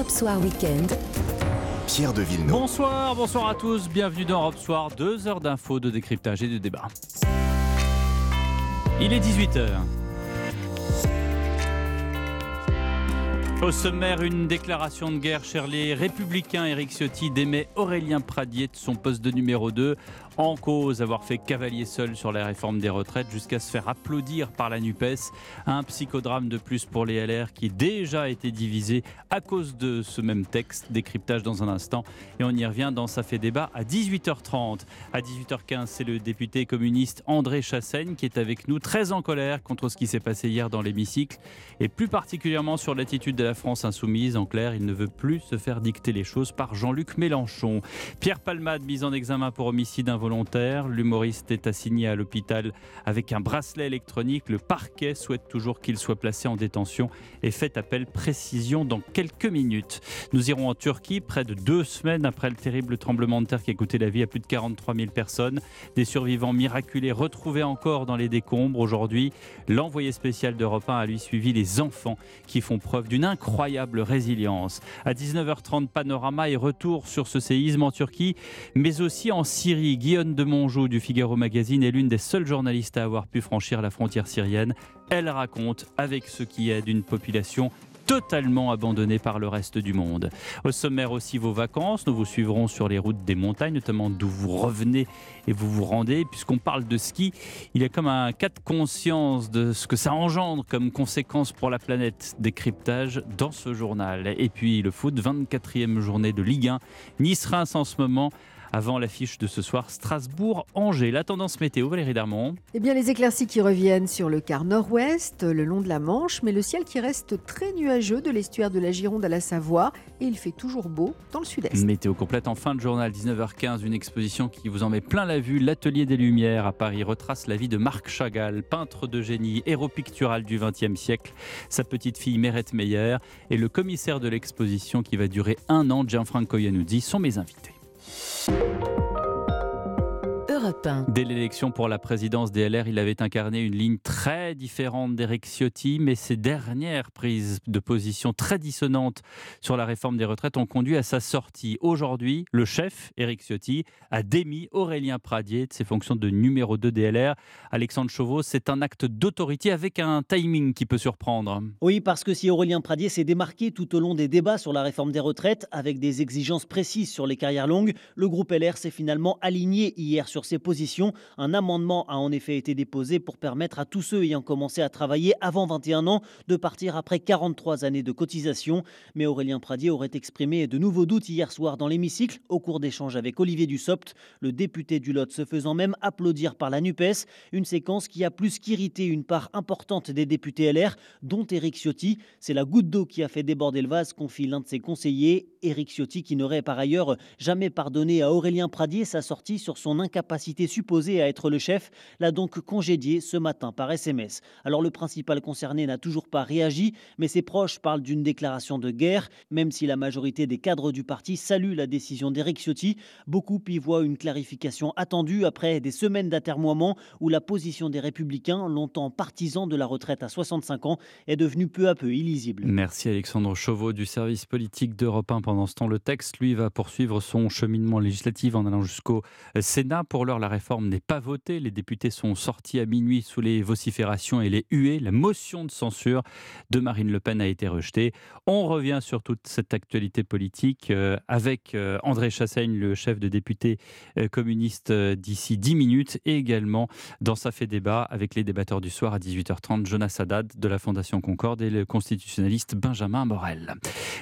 Europe Soir Weekend. Pierre de Villeneuve. Bonsoir, bonsoir à tous, bienvenue dans Europe Soir, deux heures d'infos, de décryptage et de débat. Il est 18h. Au sommaire, une déclaration de guerre chez les Républicains. Éric Ciotti démet Aurélien Pradier de son poste de numéro 2 en cause avoir fait cavalier seul sur la réforme des retraites jusqu'à se faire applaudir par la NUPES. Un psychodrame de plus pour les LR qui déjà été divisé à cause de ce même texte. Décryptage dans un instant et on y revient dans Ça fait débat à 18h30. À 18h15, c'est le député communiste André Chassaigne qui est avec nous, très en colère contre ce qui s'est passé hier dans l'hémicycle et plus particulièrement sur l'attitude de la France insoumise. En clair, il ne veut plus se faire dicter les choses par Jean-Luc Mélenchon. Pierre Palmade, mise en examen pour homicide volontaire. L'humoriste est assigné à l'hôpital avec un bracelet électronique. Le parquet souhaite toujours qu'il soit placé en détention et fait appel précision dans quelques minutes. Nous irons en Turquie, près de deux semaines après le terrible tremblement de terre qui a coûté la vie à plus de 43 000 personnes. Des survivants miraculés retrouvés encore dans les décombres. Aujourd'hui, l'envoyé spécial d'Europe 1 a lui suivi les enfants qui font preuve d'une incroyable résilience. À 19h30, panorama et retour sur ce séisme en Turquie, mais aussi en Syrie. Guillaume de Mongeau du Figaro Magazine est l'une des seules journalistes à avoir pu franchir la frontière syrienne. Elle raconte, avec ce qui est d'une population totalement abandonnée par le reste du monde. Au sommaire aussi vos vacances, nous vous suivrons sur les routes des montagnes, notamment d'où vous revenez et vous vous rendez. Puisqu'on parle de ski, il y a comme un cas de conscience de ce que ça engendre comme conséquence pour la planète. Décryptage dans ce journal. Et puis le foot, 24e journée de Ligue 1. Nice-Reims en ce moment avant l'affiche de ce soir Strasbourg-Angers. La tendance météo, Valérie Darmon. Eh bien, les éclaircies qui reviennent sur le quart nord-ouest, le long de la Manche, mais le ciel qui reste très nuageux de l'estuaire de la Gironde à la Savoie et il fait toujours beau dans le sud-est. Météo complète en fin de journal, 19h15, une exposition qui vous en met plein la vue. L'Atelier des Lumières à Paris retrace la vie de Marc Chagall, peintre de génie, héros pictural du XXe siècle, sa petite fille Mérette Meyer et le commissaire de l'exposition qui va durer un an, Gianfranco Iannuzzi, sont mes invités. Thank you Dès l'élection pour la présidence des LR, il avait incarné une ligne très différente d'Éric Ciotti, mais ses dernières prises de position très dissonantes sur la réforme des retraites ont conduit à sa sortie. Aujourd'hui, le chef, Éric Ciotti, a démis Aurélien Pradier de ses fonctions de numéro 2 des LR. Alexandre Chauveau, c'est un acte d'autorité avec un timing qui peut surprendre. Oui, parce que si Aurélien Pradier s'est démarqué tout au long des débats sur la réforme des retraites, avec des exigences précises sur les carrières longues, le groupe LR s'est finalement aligné hier sur ses positions. Un amendement a en effet été déposé pour permettre à tous ceux ayant commencé à travailler avant 21 ans de partir après 43 années de cotisation. Mais Aurélien Pradier aurait exprimé de nouveaux doutes hier soir dans l'hémicycle au cours d'échanges avec Olivier Dussopt, le député du Lot se faisant même applaudir par la NUPES. Une séquence qui a plus qu'irrité une part importante des députés LR, dont Éric Ciotti. C'est la goutte d'eau qui a fait déborder le vase, confie l'un de ses conseillers, Éric Ciotti, qui n'aurait par ailleurs jamais pardonné à Aurélien Pradier sa sortie sur son incapacité supposé à être le chef, l'a donc congédié ce matin par SMS. Alors le principal concerné n'a toujours pas réagi, mais ses proches parlent d'une déclaration de guerre, même si la majorité des cadres du parti salue la décision d'Éric Ciotti. Beaucoup y voient une clarification attendue après des semaines d'atermoiement où la position des républicains, longtemps partisans de la retraite à 65 ans, est devenue peu à peu illisible. Merci Alexandre Chauveau du service politique d'Europe 1. Pendant ce temps, le texte, lui, va poursuivre son cheminement législatif en allant jusqu'au Sénat pour le la réforme n'est pas votée. Les députés sont sortis à minuit sous les vociférations et les huées. La motion de censure de Marine Le Pen a été rejetée. On revient sur toute cette actualité politique euh, avec euh, André Chassaigne, le chef de député euh, communiste d'ici 10 minutes, et également dans sa fait débat avec les débatteurs du soir à 18h30, Jonas Haddad de la Fondation Concorde et le constitutionnaliste Benjamin Morel.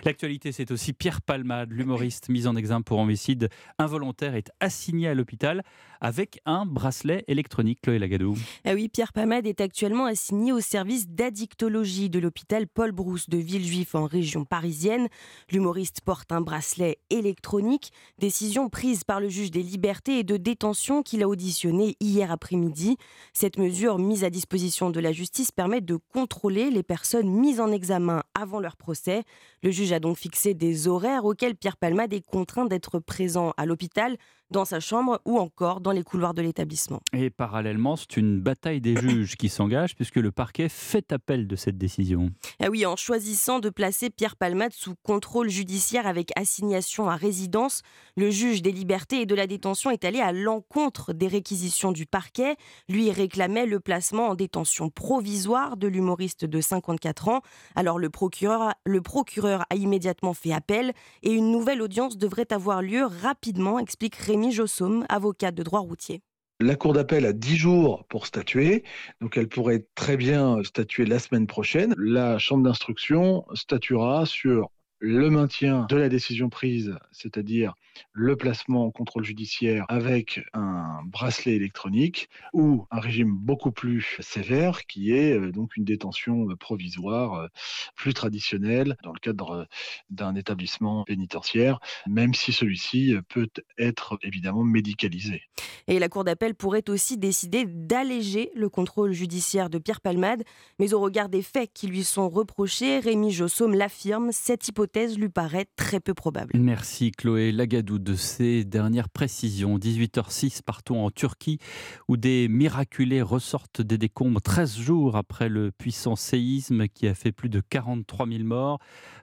L'actualité, c'est aussi Pierre Palmade, l'humoriste mis en examen pour homicide involontaire, est assigné à l'hôpital avec un bracelet électronique, Chloé Lagadou. Ah oui, Pierre Palmade est actuellement assigné au service d'addictologie de l'hôpital Paul Brousse de Villejuif en région parisienne. L'humoriste porte un bracelet électronique, décision prise par le juge des libertés et de détention qu'il a auditionné hier après-midi. Cette mesure mise à disposition de la justice permet de contrôler les personnes mises en examen avant leur procès. Le juge a donc fixé des horaires auxquels Pierre Palmade est contraint d'être présent à l'hôpital dans sa chambre ou encore dans les couloirs de l'établissement. Et parallèlement, c'est une bataille des juges qui s'engage puisque le parquet fait appel de cette décision. Ah oui, en choisissant de placer Pierre Palmade sous contrôle judiciaire avec assignation à résidence, le juge des libertés et de la détention est allé à l'encontre des réquisitions du parquet. Lui réclamait le placement en détention provisoire de l'humoriste de 54 ans. Alors le procureur, le procureur a immédiatement fait appel et une nouvelle audience devrait avoir lieu rapidement, explique Rémi Jossaume, avocat de droit routier. La Cour d'appel a 10 jours pour statuer, donc elle pourrait très bien statuer la semaine prochaine. La Chambre d'instruction statuera sur le maintien de la décision prise, c'est-à-dire le placement en contrôle judiciaire avec un bracelet électronique ou un régime beaucoup plus sévère qui est euh, donc une détention provisoire euh, plus traditionnelle dans le cadre d'un établissement pénitentiaire, même si celui-ci peut être évidemment médicalisé. Et la Cour d'appel pourrait aussi décider d'alléger le contrôle judiciaire de Pierre Palmade, mais au regard des faits qui lui sont reprochés, Rémi Jossaume l'affirme, cette hypothèse lui paraît très peu probable. Merci Chloé Lagadou de ces dernières précisions. 18h06, partons en Turquie, où des miraculés ressortent des décombres 13 jours après le puissant séisme qui a fait plus de 43 000 morts.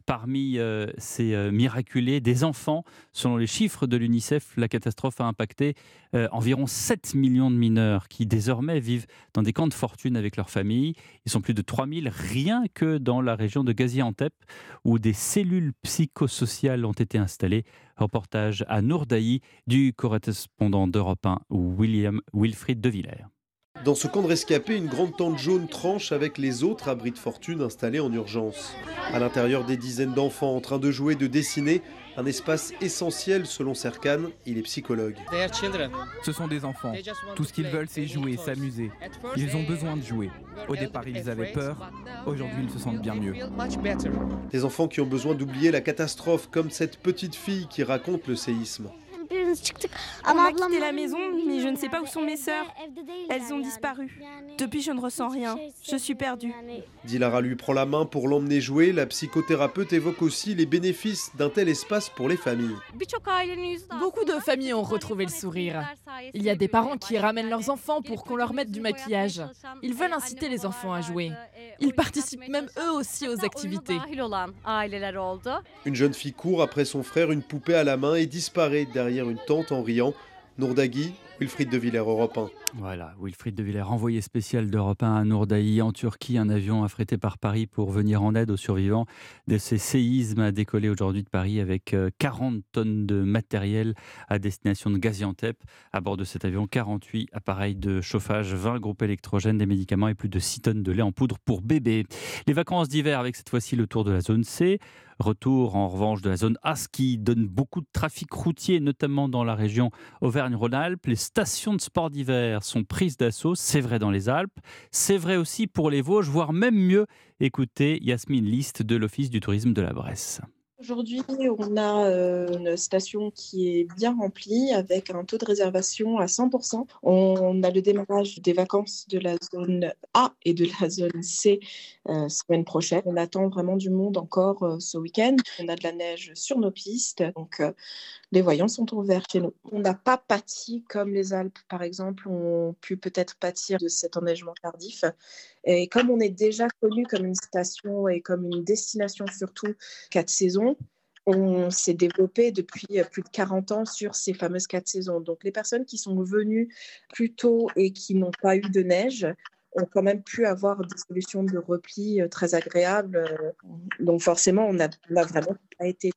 Parmi euh, ces euh, miraculés, des enfants. Selon les chiffres de l'UNICEF, la catastrophe a impacté euh, environ 7 millions de mineurs qui désormais vivent dans des camps de fortune avec leurs familles. Ils sont plus de 3000 rien que dans la région de Gaziantep où des cellules psychosociales ont été installées. Reportage à Nourdaï du correspondant d'Europe 1 William Wilfried de Villers. Dans ce camp de rescapés, une grande tente jaune tranche avec les autres abris de fortune installés en urgence. À l'intérieur, des dizaines d'enfants en train de jouer, de dessiner, un espace essentiel selon Serkan, il est psychologue. Ce sont des enfants. Tout ce qu'ils veulent, c'est jouer, s'amuser. Ils ont besoin de jouer. Au départ, ils avaient peur. Aujourd'hui, ils se sentent bien mieux. Des enfants qui ont besoin d'oublier la catastrophe, comme cette petite fille qui raconte le séisme. On a quitté la maison, mais je ne sais pas où sont mes sœurs. Elles ont disparu. Depuis, je ne ressens rien. Je suis perdue. Dilara lui prend la main pour l'emmener jouer. La psychothérapeute évoque aussi les bénéfices d'un tel espace pour les familles. Beaucoup de familles ont retrouvé le sourire. Il y a des parents qui ramènent leurs enfants pour qu'on leur mette du maquillage. Ils veulent inciter les enfants à jouer. Ils participent même eux aussi aux activités. Une jeune fille court après son frère, une poupée à la main, et disparaît derrière une tente en riant. Nourdagui, Wilfried de Villers, Europe 1. Voilà, Wilfried de Villers, envoyé spécial d'Europe 1 à Nourdaï, en Turquie. Un avion affrété par Paris pour venir en aide aux survivants de ces séismes a décollé aujourd'hui de Paris avec 40 euh, tonnes de matériel à destination de Gaziantep. À bord de cet avion, 48 appareils de chauffage, 20 groupes électrogènes, des médicaments et plus de 6 tonnes de lait en poudre pour bébés. Les vacances d'hiver avec cette fois-ci le tour de la zone C. Retour en revanche de la zone A, ce qui donne beaucoup de trafic routier, notamment dans la région Auvergne-Rhône-Alpes. Stations de sport d'hiver sont prises d'assaut, c'est vrai dans les Alpes, c'est vrai aussi pour les Vosges, voire même mieux. Écoutez Yasmine Liste de l'Office du tourisme de la Bresse. Aujourd'hui, on a euh, une station qui est bien remplie avec un taux de réservation à 100%. On a le démarrage des vacances de la zone A et de la zone C euh, semaine prochaine. On attend vraiment du monde encore euh, ce week-end. On a de la neige sur nos pistes, donc les voyants sont ouverts chez nous. On n'a pas pâti comme les Alpes, par exemple, ont pu peut-être pâtir de cet enneigement tardif. Et comme on est déjà connu comme une station et comme une destination surtout quatre saisons, on s'est développé depuis plus de 40 ans sur ces fameuses quatre saisons. Donc les personnes qui sont venues plus tôt et qui n'ont pas eu de neige ont quand même pu avoir des solutions de repli euh, très agréables. Donc forcément, on n'a vraiment pas été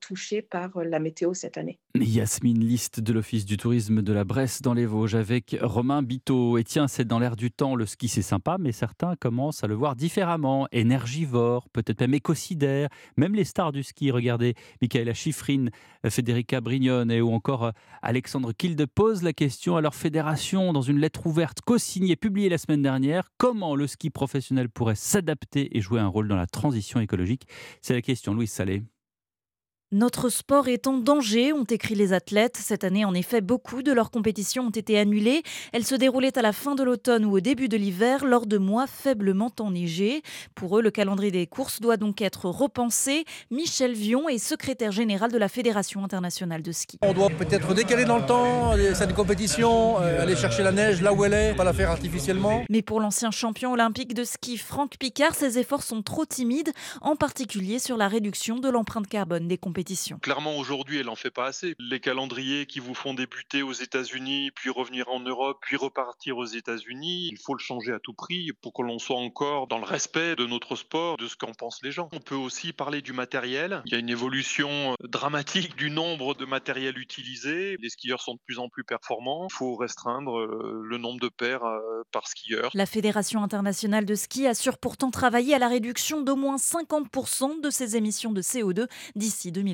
touché par euh, la météo cette année. Yasmine Liste de l'Office du tourisme de la Bresse dans les Vosges avec Romain Biteau. Et tiens, c'est dans l'air du temps, le ski c'est sympa, mais certains commencent à le voir différemment. Énergivore, peut-être même écocidaire, même les stars du ski. Regardez, Michaela Schifrin, Federica Brignone et ou encore euh, Alexandre Kilde posent la question à leur fédération dans une lettre ouverte co-signée publiée la semaine dernière. Comment le ski professionnel pourrait s'adapter et jouer un rôle dans la transition écologique? C'est la question, Louise Salé. Notre sport est en danger, ont écrit les athlètes. Cette année, en effet, beaucoup de leurs compétitions ont été annulées. Elles se déroulaient à la fin de l'automne ou au début de l'hiver, lors de mois faiblement enneigés. Pour eux, le calendrier des courses doit donc être repensé. Michel Vion est secrétaire général de la Fédération internationale de ski. On doit peut-être décaler dans le temps cette compétition, euh, aller chercher la neige là où elle est, pas la faire artificiellement. Mais pour l'ancien champion olympique de ski Franck Picard, ses efforts sont trop timides, en particulier sur la réduction de l'empreinte carbone des compétitions. Clairement, aujourd'hui, elle n'en fait pas assez. Les calendriers qui vous font débuter aux États-Unis, puis revenir en Europe, puis repartir aux États-Unis, il faut le changer à tout prix pour que l'on soit encore dans le respect de notre sport, de ce qu'en pensent les gens. On peut aussi parler du matériel. Il y a une évolution euh, dramatique du nombre de matériel utilisé. Les skieurs sont de plus en plus performants. Il faut restreindre euh, le nombre de paires euh, par skieur. La Fédération internationale de ski assure pourtant travailler à la réduction d'au moins 50% de ses émissions de CO2 d'ici 2020.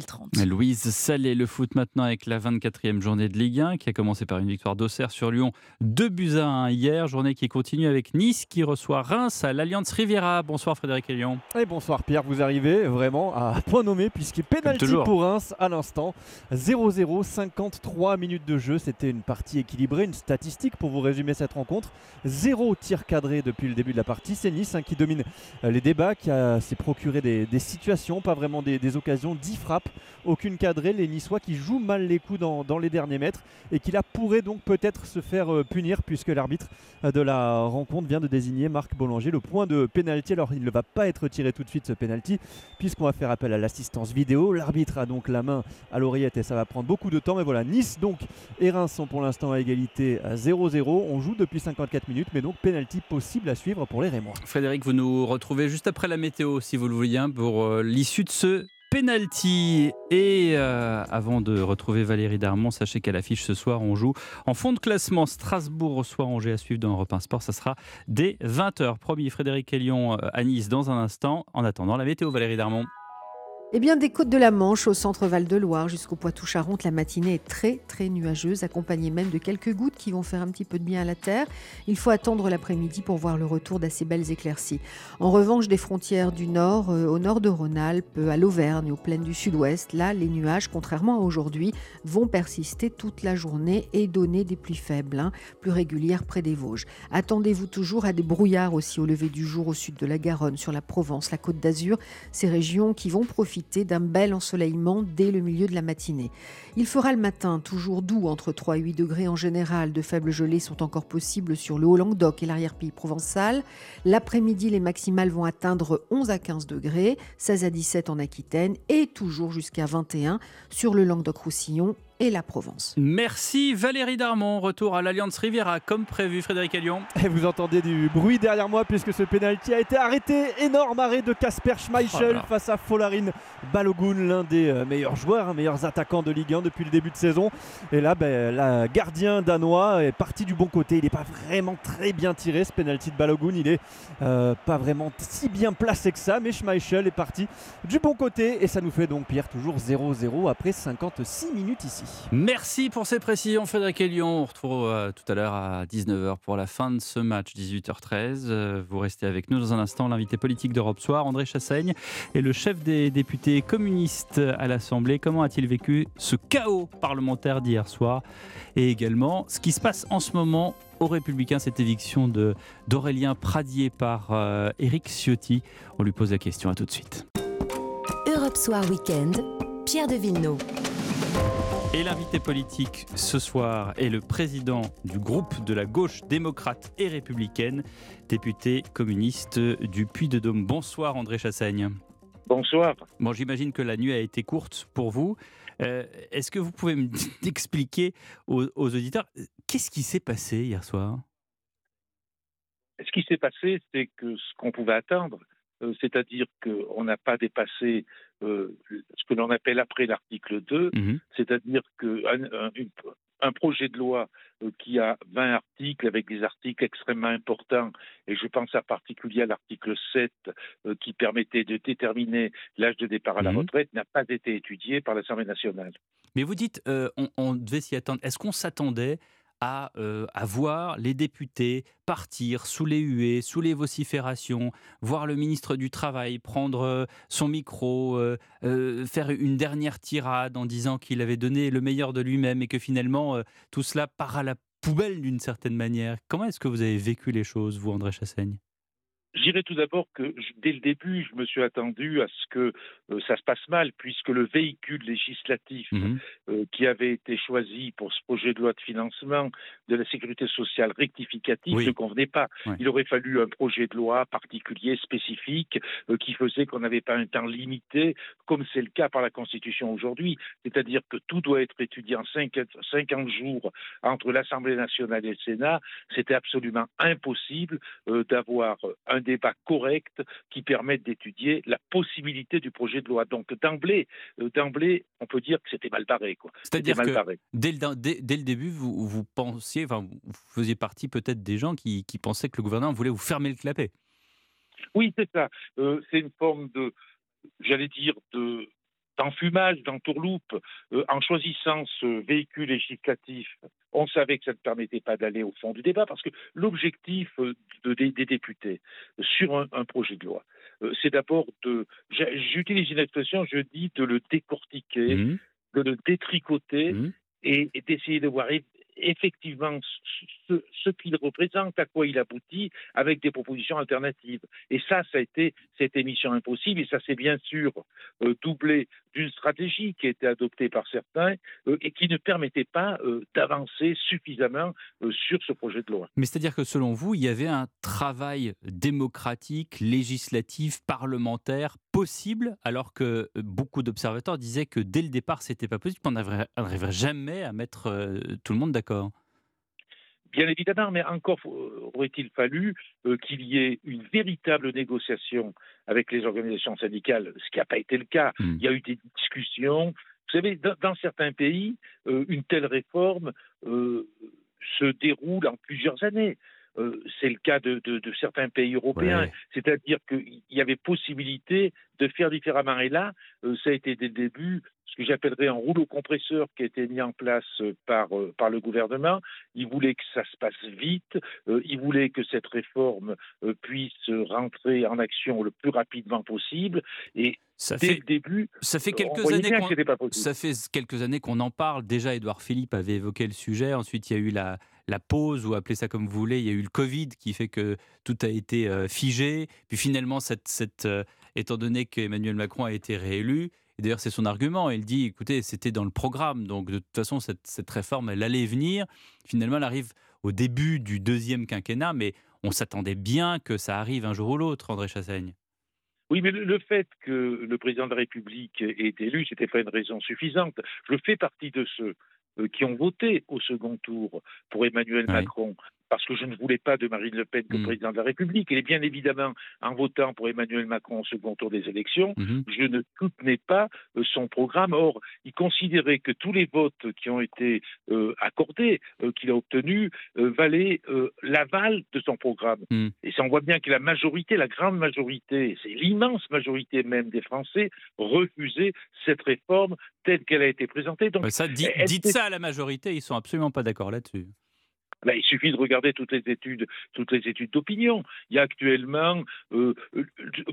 Louise Salé, le foot maintenant avec la 24e journée de Ligue 1 qui a commencé par une victoire d'Auxerre sur Lyon, 2 buts à 1 hier, journée qui continue avec Nice qui reçoit Reims à l'Alliance Riviera. Bonsoir Frédéric Elion. Et bonsoir Pierre, vous arrivez vraiment à point nommé puisqu'il pénalty pour Reims à l'instant. 0-0, 53 minutes de jeu, c'était une partie équilibrée, une statistique pour vous résumer cette rencontre. Zéro tir cadré depuis le début de la partie, c'est Nice hein, qui domine les débats, qui s'est procuré des, situations, pas vraiment des, des occasions, 10 frappes aucune cadrée. Les Niçois qui jouent mal les coups dans, les derniers mètres et qui là pourrait donc peut-être se faire euh, punir puisque l'arbitre euh, de la rencontre vient de désigner Marc Boulanger le point de pénalty. Alors il ne va pas être tiré tout de suite ce pénalty puisqu'on va faire appel à l'assistance vidéo. L'arbitre a donc la main à l'oreillette et ça va prendre beaucoup de temps. Mais voilà, Nice donc et Reims sont pour l'instant à égalité à 0-0. On joue depuis 54 minutes mais donc pénalty possible à suivre pour les Rémois. Frédéric, vous nous retrouvez juste après la météo si vous le voulez hein, pour euh, l'issue de ce penalty. Et euh, avant de retrouver Valérie Darmon, sachez qu'à l'affiche ce soir, on joue en fond de classement. Strasbourg reçoit Angers à suivre dans Europe 1 Sport. Ça sera dès 20h. Promis, Frédéric Elion euh, à Nice dans un instant. En attendant, la météo, Valérie Darmon. Eh bien, des côtes de la Manche au centre Val-de-Loire jusqu'au Poitou-Charentes, la matinée est très très nuageuse, accompagnée même de quelques gouttes qui vont faire un petit peu de bien à la terre. Il faut attendre l'après-midi pour voir le retour d'assez belles éclaircies. En revanche, des frontières du nord, euh, au nord de Rhône-Alpes, à l'Auvergne, aux plaines du sud-ouest, là, les nuages, contrairement à aujourd'hui, vont persister toute la journée et donner des pluies faibles, hein, plus régulières près des Vosges. Attendez-vous toujours à des brouillards aussi au lever du jour au sud de la Garonne, sur la Provence, la Côte d'Azur, ces régions qui vont profiter d'un bel ensoleillement dès le milieu de la matinée. Il fera le matin toujours doux, entre 3 et 8 degrés en général. De faibles gelées sont encore possibles sur le Haut-Languedoc et l'arrière-pays provençal. L'après-midi, les maximales vont atteindre 11 à 15 degrés, 16 à 17 en Aquitaine et toujours jusqu'à 21 sur le Languedoc-Roussillon et la Provence. Merci Valérie Darmon. Retour à l'Alliance Riviera comme prévu, Frédéric Elion. Et vous entendez du bruit derrière moi puisque ce pénalty a été arrêté. Énorme arrêt de Casper Schmeichel oh face à Folarin Balogun, l'un des euh, meilleurs joueurs, hein, meilleurs attaquants de Ligue 1 depuis le début de saison. Et là, ben, la gardien danois est parti du bon côté. Il n'est pas vraiment très bien tiré ce pénalty de Balogun. Il est euh, pas vraiment si bien placé que ça, mais Schmeichel est parti du bon côté et ça nous fait donc Pierre toujours 0-0 après 56 minutes ici. Merci pour ces précisions, Frédéric Elion. On retrouve euh, tout à l'heure à 19h pour la fin de ce match, 18h13. Euh, vous restez avec nous dans un instant. L'invité politique d'Europe Soir, André Chassaigne, est le chef des députés communistes à l'Assemblée. Comment a-t-il vécu ce chaos parlementaire d'hier soir Et également, ce qui se passe en ce moment aux Républicains, cette éviction d'Aurélien Pradier par euh, Éric Ciotti. On lui pose la question. À tout de suite. Europe Soir Weekend, Pierre de Villeneuve. Et l'invité politique ce soir est le président du groupe de la gauche démocrate et républicaine, député communiste du Puy-de-Dôme. Bonsoir André Chassaigne. Bonsoir. Bon, j'imagine que la nuit a été courte pour vous. Euh, est-ce que vous pouvez m'expliquer aux, aux auditeurs qu'est-ce qui s'est passé hier soir? Ce qui s'est passé, c'est que ce qu'on pouvait attendre, c'est-à-dire qu'on n'a pas dépassé euh, ce que l'on appelle après l'article 2, mhm. c'est-à-dire qu'un un, projet de loi euh, qui a 20 articles avec des articles extrêmement importants, et je pense en particulier à l'article 7 qui permettait de déterminer l'âge de départ à la mhm. retraite, n'a pas été étudié par l'Assemblée nationale. Mais vous dites, on, on devait s'y attendre. Est-ce qu'on s'attendait à, voir les députés partir sous les huées, sous les vociférations, voir le ministre du Travail prendre son micro, faire une dernière tirade en disant qu'il avait donné le meilleur de lui-même et que finalement tout cela part à la poubelle d'une certaine manière. Comment est-ce que vous avez vécu les choses, vous, André Chassaigne? Je dirais tout d'abord que dès le début, je me suis attendu à ce que euh, ça se passe mal, puisque le véhicule législatif mmh euh, qui avait été choisi pour ce projet de loi de financement de la sécurité sociale rectificative ne convenait pas. Il aurait fallu un projet de loi particulier, spécifique, euh, qui faisait qu'on n'avait pas un temps limité, comme c'est le cas par la Constitution aujourd'hui. C'est-à-dire que tout doit être étudié en 50 jours entre l'Assemblée nationale et le Sénat. C'était absolument impossible d'avoir un débat correct qui permette d'étudier la possibilité du projet de loi. Donc d'emblée, euh, d'emblée, on peut dire que c'était mal barré. C'est-à-dire que dès le, dès, le, début, vous, vous pensiez, enfin, vous faisiez partie peut-être des gens qui, qui, pensaient que le gouvernement voulait vous fermer le clapet. Oui, c'est ça. Euh, c'est une forme de, j'allais dire, de d'enfumage, d'entourloupe, euh, en choisissant ce véhicule législatif, on savait que ça ne permettait pas d'aller au fond du débat, parce que l'objectif euh, des, députés sur un, projet de loi, euh, c'est d'abord de, j'utilise une expression, je dis de le décortiquer, mmh. de le détricoter mmh. et, et d'essayer de voir effectivement ce, qu'il représente, à quoi il aboutit, avec des propositions alternatives. Et ça, ça a été cette émission impossible, et ça s'est bien sûr euh, doublé d'une stratégie qui a été adoptée par certains euh, et qui ne permettait pas euh, d'avancer suffisamment sur ce projet de loi. Mais c'est-à-dire que selon vous, il y avait un travail démocratique, législatif, parlementaire possible, alors que beaucoup d'observateurs disaient que dès le départ, c'était pas possible, qu'on n'arriverait jamais à mettre tout le monde d'accord. Bien évidemment, mais encore aurait-il fallu euh, qu'il y ait une véritable négociation avec les organisations syndicales, ce qui n'a pas été le cas. Hmm. Il y a eu des discussions. Vous savez, dans, certains pays, euh, une telle réforme euh, se déroule en plusieurs années. C'est le cas de, certains pays européens. C'est-à-dire qu'il y avait possibilité de faire différemment. Et là, ça a été dès le début ce que j'appellerais un rouleau compresseur qui a été mis en place euh, par, euh, par le gouvernement. Il voulait que ça se passe vite, euh, il voulait que cette réforme puisse rentrer en action le plus rapidement possible. Et ça dès fait, le début, ça fait quelques années qu'on ça fait quelques années qu'on en parle. Déjà, Édouard Philippe avait évoqué le sujet. Ensuite, il y a eu la, la pause, ou appelez ça comme vous voulez. Il y a eu le Covid qui fait que tout a été figé. Puis finalement, cette, étant donné qu'Emmanuel Macron a été réélu, et d'ailleurs, c'est son argument. Il dit, écoutez, c'était dans le programme, donc de toute façon, cette, réforme, elle allait venir. Finalement, elle arrive au début du deuxième quinquennat, mais on s'attendait bien que ça arrive un jour ou l'autre, André Chassaigne. Oui, mais le, fait que le président de la République ait été élu, c'était pas une raison suffisante. Je fais partie de ceux euh, qui ont voté au second tour pour Emmanuel Macron parce que je ne voulais pas de Marine Le Pen comme mmh. président de la République. Et bien évidemment, en votant pour Emmanuel Macron au second tour des élections, mmh. je ne soutenais pas euh, son programme. Or, il considérait que tous les votes qui ont été euh, accordés, euh, qu'il a obtenus, valaient l'aval de son programme. Mmh. Et ça, on voit bien que la majorité, la grande majorité, c'est l'immense majorité même des Français, refusaient cette réforme telle qu'elle a été présentée. Donc, ça, dites ça à la majorité, ils sont absolument pas d'accord là-dessus. Il suffit de regarder toutes les études, toutes les études d'opinion. Il y a actuellement euh, euh,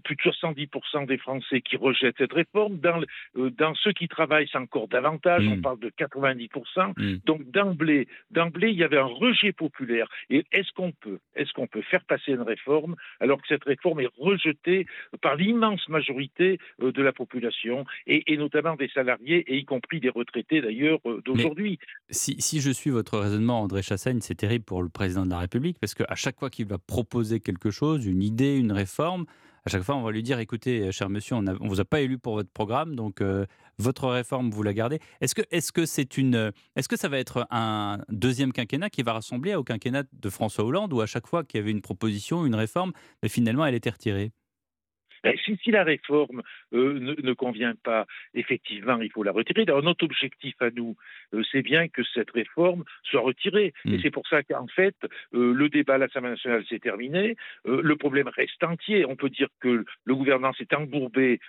plus de 70% des Français qui rejettent cette réforme. Dans, euh, dans ceux qui travaillent, c'est encore davantage. On hmm. parle de 90%. Hmm. Donc d'emblée, d'emblée, il y avait un rejet populaire. Et est-ce qu'on peut, est-ce qu'on peut faire passer une réforme alors que cette réforme est rejetée par l'immense majorité de la population et, notamment des salariés et y compris des retraités d'ailleurs d'aujourd'hui? Si, si, je suis votre raisonnement, André Chassaigne, c'est terrible pour le président de la République parce qu'à chaque fois qu'il va proposer quelque chose, une idée, une réforme, à chaque fois on va lui dire écoutez, cher monsieur, on ne vous a pas élu pour votre programme, donc euh, votre réforme vous la gardez. Est-ce que est-ce que c'est une est-ce que ça va être un deuxième quinquennat qui va rassembler au quinquennat de François Hollande ou à chaque fois qu'il y avait une proposition, une réforme, mais finalement elle était retirée? Ben, si, la réforme ne, convient pas, effectivement, il faut la retirer. Alors, notre objectif à nous, c'est bien que cette réforme soit retirée. Et hmm. c'est pour ça qu'en fait, le débat à l'Assemblée nationale s'est terminé. le problème reste entier. On peut dire que le gouvernement s'est embourbé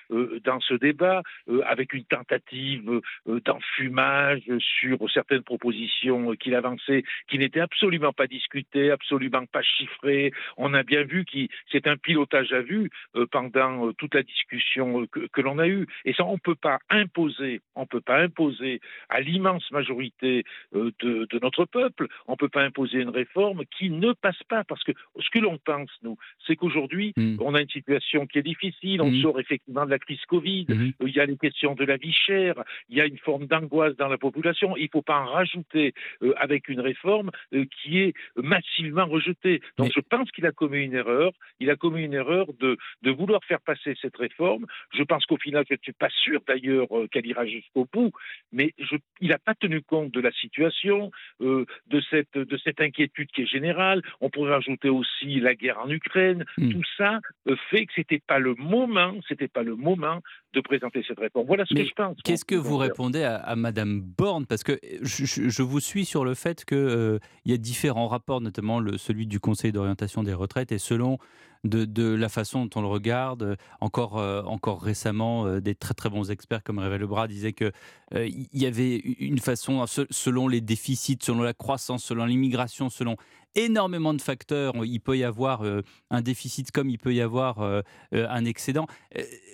dans ce débat avec une tentative d'enfumage sur certaines propositions qu'il avançait qui n'étaient absolument pas discutées, absolument pas chiffrées. On a bien vu que c'est un pilotage à vue euh, pendant euh, toute la discussion euh, que, l'on a eue. Et ça, on ne peut pas imposer, on peut pas imposer à l'immense majorité de, notre peuple, on ne peut pas imposer une réforme qui ne passe pas. Parce que ce que l'on pense, nous, c'est qu'aujourd'hui, mmh. on a une situation qui est difficile, on mmh. sort effectivement de la crise Covid, mmh. il y a les questions de la vie chère, il y a une forme d'angoisse dans la population, il ne faut pas en rajouter avec une réforme qui est massivement rejetée. Donc je pense qu'il a commis une erreur, il a commis une erreur de, de vouloir faire passer cette réforme. Je pense qu'au final, je ne suis pas sûr d'ailleurs euh, qu'elle ira jusqu'au bout, mais je, il n'a pas tenu compte de la situation, euh, de, cette, de cette inquiétude qui est générale. On pourrait ajouter aussi la guerre en Ukraine. Hmm. Tout ça euh, fait que c'était pas le moment, c'était pas le moment de présenter cette réforme. Voilà ce que je pense. Qu'est-ce que vous répondez à, à Madame Borne? Parce que je, je, vous suis sur le fait qu'il y a différents rapports, notamment le, celui du Conseil d'orientation des retraites, et selon de, la façon dont on le regarde. Encore, euh, encore récemment, euh, des très très bons experts comme Révé Lebras disaient qu'il euh, il y avait une façon, selon les déficits, selon la croissance, selon l'immigration, selon énormément de facteurs, il peut y avoir un déficit comme il peut y avoir un excédent.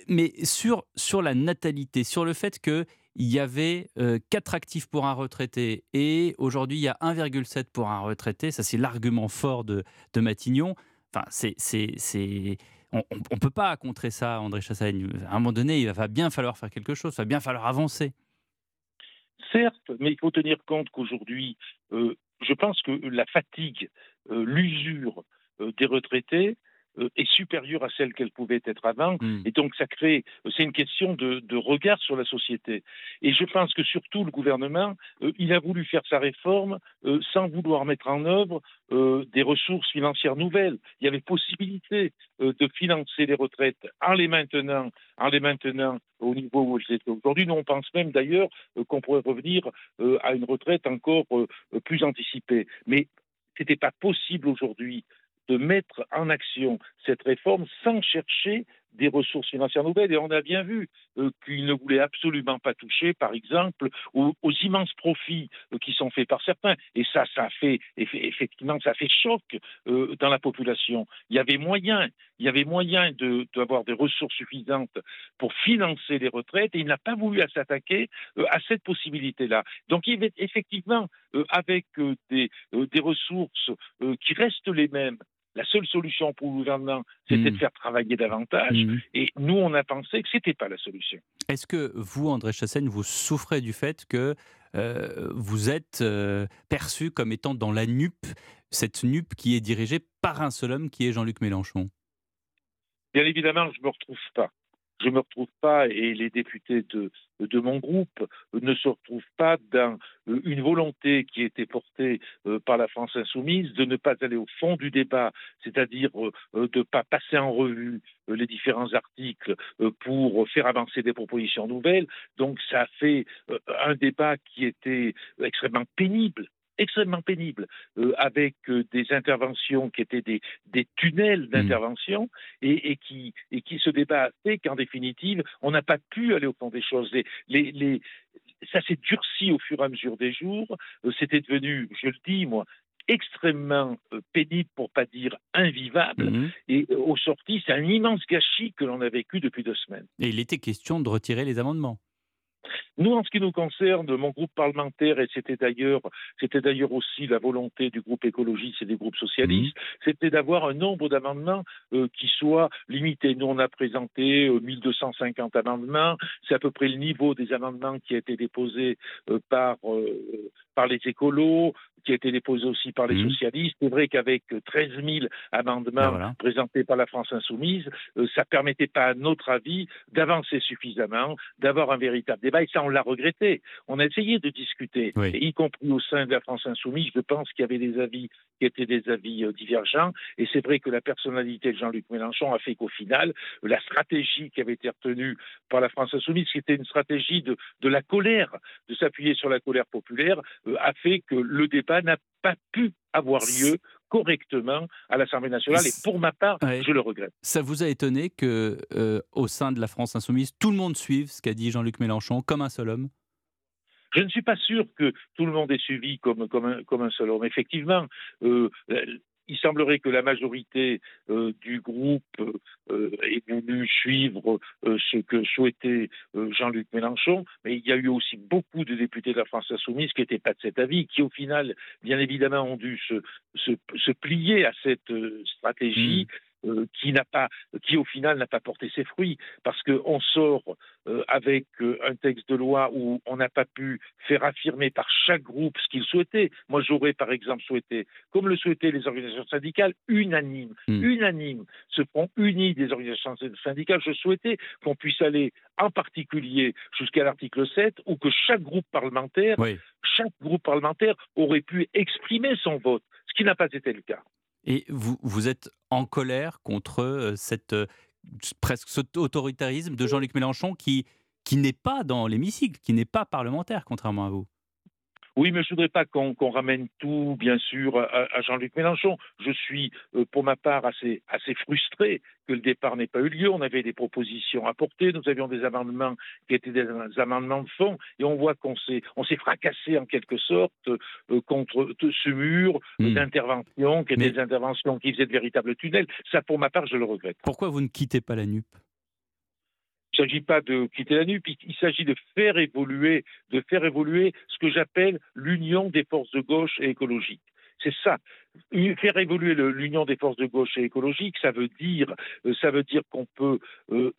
mais sur, sur la natalité, sur le fait que il y avait 4 actifs pour un retraité et aujourd'hui il y a 1,7 pour un retraité. Ça, c'est l'argument fort de, Matignon. Enfin, c'est, on ne peut pas contrer ça, André Chassagne. À un moment donné, il va bien falloir faire quelque chose, il va bien falloir avancer. Certes, mais il faut tenir compte qu'aujourd'hui, euh, je pense que la fatigue, euh, l'usure euh, des retraités est supérieure à celle qu'elle pouvait être avant. Hmm. Et donc, ça crée, euh, c'est une question de, regard sur la société. Et je pense que surtout le gouvernement, euh, il a voulu faire sa réforme sans vouloir mettre en œuvre des ressources financières nouvelles. Il y avait possibilité de financer les retraites en les maintenant, en les maintenant au niveau où elles étaient aujourd'hui. Nous, on pense même d'ailleurs qu'on pourrait revenir à une retraite encore plus anticipée. Mais ce n'était pas possible aujourd'hui de mettre en action cette réforme sans chercher des ressources financières nouvelles. Et on a bien vu euh, qu'il ne voulait absolument pas toucher, par exemple, aux, immenses profits euh, qui sont faits par certains. Et ça, ça fait effectivement, ça fait choc euh, dans la population. Il y avait moyen, il y avait moyen d'avoir des ressources suffisantes pour financer les retraites, et il n'a pas voulu s'attaquer à cette possibilité-là. Donc, il est effectivement, avec des, des ressources qui restent les mêmes, la seule solution pour le gouvernement, c'était de hmm. faire travailler davantage. Hmm. Et nous, on a pensé que ce n'était pas la solution. Est-ce que vous, André Chassaigne, vous souffrez du fait que euh, vous êtes euh, perçu comme étant dans la NUP, cette NUP qui est dirigée par un seul homme, qui est Jean-Luc Mélenchon? Bien évidemment, je ne me retrouve pas je ne me retrouve pas et les députés de, mon groupe ne se retrouvent pas dans euh, une volonté qui était portée euh, par la France insoumise de ne pas aller au fond du débat, c'est-à-dire euh, de ne pas passer en revue les différents articles pour faire avancer des propositions nouvelles. Donc ça a fait un débat qui était extrêmement pénible extrêmement pénible, euh, avec euh, des interventions qui étaient des, des tunnels mmh. d'intervention et, et, qui, et qui se débattaient qu'en définitive, on n'a pas pu aller au fond des choses. Les, les, ça s'est durci au fur et à mesure des jours. Euh, c'était devenu, je le dis moi, extrêmement pénible, pour pas dire invivable. Mmh. Et au sorti, c'est un immense gâchis que l'on a vécu depuis deux semaines. Et il était question de retirer les amendements. Nous, en ce qui nous concerne, mon groupe parlementaire, et c'était d'ailleurs, c'était d'ailleurs aussi la volonté du groupe écologiste et des groupes socialistes, mmh. c'était d'avoir un nombre d'amendements euh, qui soit limité. Nous, on a présenté 1250 euh, amendements. C'est à peu près le niveau des amendements qui a été déposé euh, par, par les écolos, qui a été déposé aussi par les mmh. socialistes. C'est vrai qu'avec 13 000 amendements ben présentés par la France insoumise, ça ne permettait pas, à notre avis, d'avancer suffisamment, d'avoir un véritable débat. Et ça, on l'a regretté. On a essayé de discuter, y compris au sein de la France insoumise. Je pense qu'il y avait des avis qui étaient des avis euh, divergents. Et c'est vrai que la personnalité de Jean-Luc Mélenchon a fait qu'au final, la stratégie qui avait été retenue par la France insoumise, qui était une stratégie de, de la colère, de s'appuyer sur la colère populaire, euh, a fait que le débat n'a pas pu avoir lieu correctement à l'Assemblée nationale et pour ma part, je le regrette. Ça vous a étonné que euh, au sein de la France insoumise, tout le monde suive ce qu'a dit Jean-Luc Mélenchon comme un seul homme? Je ne suis pas sûr que tout le monde ait suivi comme, comme, un, comme un seul homme. Effectivement, euh, il semblerait que la majorité euh, du groupe euh, ait voulu suivre ce que souhaitait Jean-Luc Mélenchon, mais il y a eu aussi beaucoup de députés de la France insoumise qui n'étaient pas de cet avis, qui au final, bien évidemment, ont dû se plier à cette stratégie. Mmh. Euh, qui n'a pas, qui au final n'a pas porté ses fruits, parce qu'on sort euh, avec euh, un texte de loi où on n'a pas pu faire affirmer par chaque groupe ce qu'il souhaitait. Moi, j'aurais par exemple souhaité, comme le souhaitaient les organisations syndicales, unanime, hmm. unanime, ce front uni des organisations syndicales. Je souhaitais qu'on puisse aller, en particulier jusqu'à l'article 7, où que chaque groupe parlementaire, chaque groupe parlementaire aurait pu exprimer son vote, ce qui n'a pas été le cas. Et vous, vous êtes en colère contre cette, presque cet autoritarisme de Jean-Luc Mélenchon qui, qui n'est pas dans l'hémicycle, qui n'est pas parlementaire, contrairement à vous? Oui, mais je ne voudrais pas qu'on ramène tout, bien sûr, à, Jean-Luc Mélenchon. Je suis, euh, pour ma part, assez, assez frustré que le départ n'ait pas eu lieu. On avait des propositions à porter, nous avions des amendements qui étaient des amendements de fond, et on voit qu'on s'est, fracassé en quelque sorte euh, contre ce mur hmm. d'intervention, qui étaient des interventions qui faisaient de véritables tunnels. Ça, pour ma part, je le regrette. Pourquoi vous ne quittez pas la NUP il ne s'agit pas de quitter la NUP, il s'agit de faire évoluer, de faire évoluer ce que j'appelle l'union des forces de gauche et écologiques. C'est ça. Faire évoluer l'union des forces de gauche et écologiques, ça veut dire, euh, ça veut dire qu'on peut euh,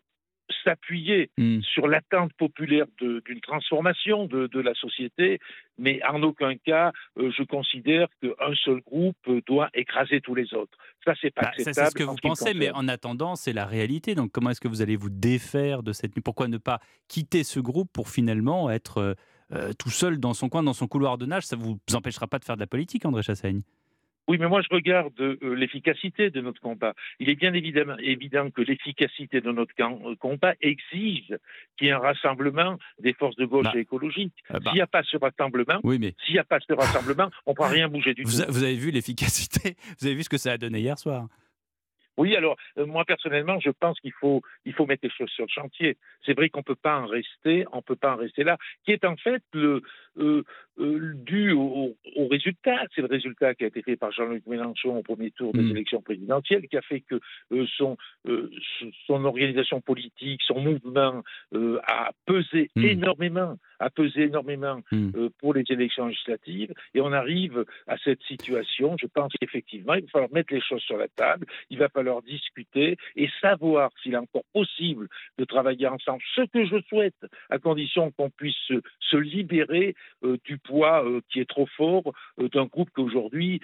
s'appuyer hmm. sur l'attente populaire d'une transformation de, la société, mais en aucun cas, euh, je considère qu'un seul groupe doit écraser tous les autres. Ça, c'est pas bah, acceptable. C'est ce que vous pensez, mais en attendant, c'est la réalité. Donc, comment est-ce que vous allez vous défaire de cette... Pourquoi ne pas quitter ce groupe pour finalement être euh, euh, tout seul dans son coin, dans son couloir de nage? Ça ne vous empêchera pas de faire de la politique, André Chassaigne oui, mais moi je regarde euh, l'efficacité de notre combat. Il est bien évidemment évident que l'efficacité de notre euh, combat exige qu'il y ait un rassemblement des forces de gauche bah, et écologiques. Euh, bah. s'il n'y a pas ce rassemblement, s'il n'y a pas ce rassemblement, on ne pourra rien bouger du tout. vous avez vu l'efficacité Vous avez vu ce que ça a donné hier soir oui, alors moi personnellement, je pense qu'il faut, il faut mettre les choses sur le chantier. C'est vrai qu'on ne peut pas en rester, on peut pas en rester là, qui est en fait le, euh, euh, dû au, résultat. C'est le résultat qui a été fait par Jean-Luc Mélenchon au premier tour des mm. élections présidentielles qui a fait que euh, son, son organisation politique, son mouvement a pesé mm. énormément, a pesé énormément mm. pour les élections législatives. Et on arrive à cette situation. Je pense qu'effectivement, il va falloir mettre les choses sur la table. Il va falloir discuter et savoir s'il est encore possible de travailler ensemble. Ce que je souhaite, à condition qu'on puisse se libérer euh, du poids euh, qui est trop fort euh, d'un groupe qui aujourd'hui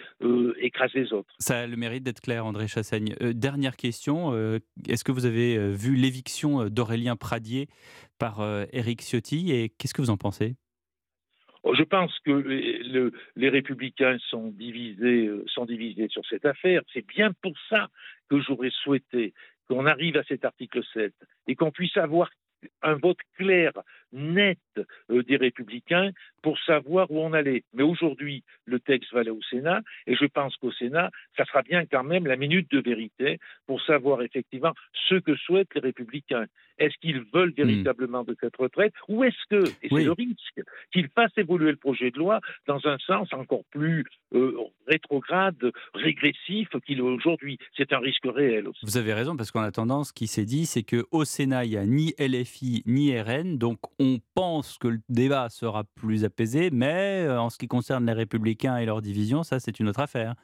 écrase les autres. Ça a le mérite d'être clair, André Chassaigne. dernière question, est-ce que vous avez vu l'éviction d'Aurélien Pradier par Éric Ciotti et qu'est-ce que vous en pensez? Oh, je pense que les républicains sont divisés, sont divisés sur cette affaire. C'est bien pour ça que j'aurais souhaité qu'on arrive à cet article 7 et qu'on puisse avoir un vote clair, net euh, des républicains pour savoir où on allait. Mais aujourd'hui, le texte va aller au Sénat, et je pense qu'au Sénat, ça sera bien quand même la minute de vérité pour savoir effectivement ce que souhaitent les républicains. Est-ce qu'ils veulent hmm. véritablement de cette retraite, ou est-ce que, et c'est le risque, qu'ils fassent évoluer le projet de loi dans un sens encore plus euh, rétrograde, régressif qu'il est aujourd'hui? C'est un risque réel aussi. Vous avez raison, parce qu'en attendant, ce qui s'est dit, c'est qu'au Sénat, il n'y a ni LFI ni RN, donc on pense que le débat sera plus apaisé, mais euh, en ce qui concerne les républicains et leur division, ça c'est une autre affaire.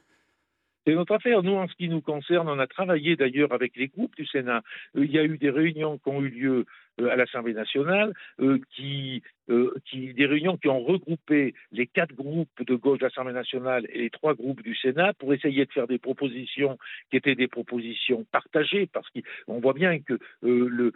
C'est notre affaire. Nous, en ce qui nous concerne, on a travaillé d'ailleurs avec les groupes du Sénat. Il y a eu des réunions qui ont eu lieu euh, à l'Assemblée nationale, euh, qui, euh, qui, des réunions qui ont regroupé les quatre groupes de gauche de l'Assemblée nationale et les trois groupes du Sénat pour essayer de faire des propositions qui étaient des propositions partagées, parce qu'on voit bien que le,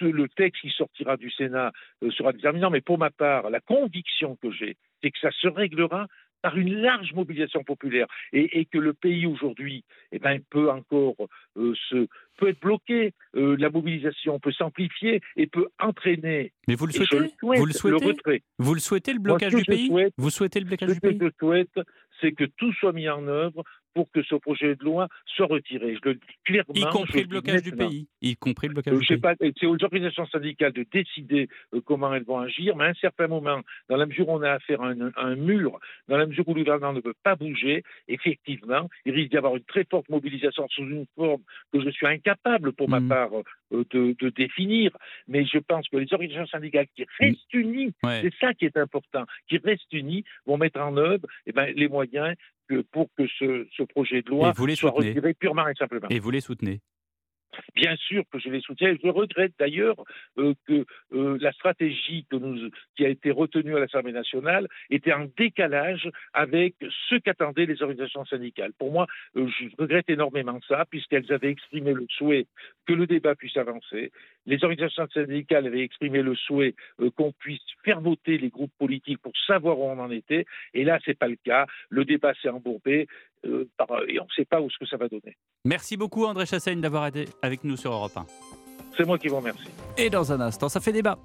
le texte qui sortira du Sénat sera déterminant, mais pour ma part, la conviction que j'ai, c'est que ça se réglera par une large mobilisation populaire et, que le pays aujourd'hui eh ben, peut encore euh, se peut être bloqué, euh, la mobilisation peut s'amplifier et peut entraîner. Mais vous le souhaitez, vous le souhaitez le retrait. Vous le souhaitez le blocage du pays? Vous souhaitez le blocage du pays? Ce que je souhaite, c'est que tout soit mis en œuvre pour que ce projet de loi soit retiré. Je le dis clairement. Y compris le blocage du pays. Y compris le blocage euh, du pays. C'est aux organisations syndicales de décider euh, comment elles vont agir, mais à un certain moment, dans la mesure où on a affaire à un, mur, dans la mesure où le gouvernement ne peut pas bouger, effectivement, il risque d'y avoir une très forte mobilisation sous une forme que je suis incapable, pour ma mmh. part, euh, de, définir. Mais je pense que les organisations syndicales qui restent mmh. unies, c'est ça qui est important, qui restent unies, vont mettre en œuvre eh ben, les moyens pour que ce, projet de loi soit retiré purement et simplement. Et vous les soutenez Bien sûr que je les soutiens. Je regrette d'ailleurs euh, que euh, la stratégie que nous, qui a été retenue à l'Assemblée nationale était en décalage avec ce qu'attendaient les organisations syndicales. Pour moi, euh, je regrette énormément ça, puisqu'elles avaient exprimé le souhait que le débat puisse avancer. Les organisations syndicales avaient exprimé le souhait qu'on puisse faire voter les groupes politiques pour savoir où on en était. Et là, ce n'est pas le cas. Le débat s'est embourbé. Euh, et on ne sait pas où ce que ça va donner. Merci beaucoup André Chassaigne d'avoir été avec nous sur Europe 1. C'est moi qui vous remercie. Et dans un instant, ça fait débat.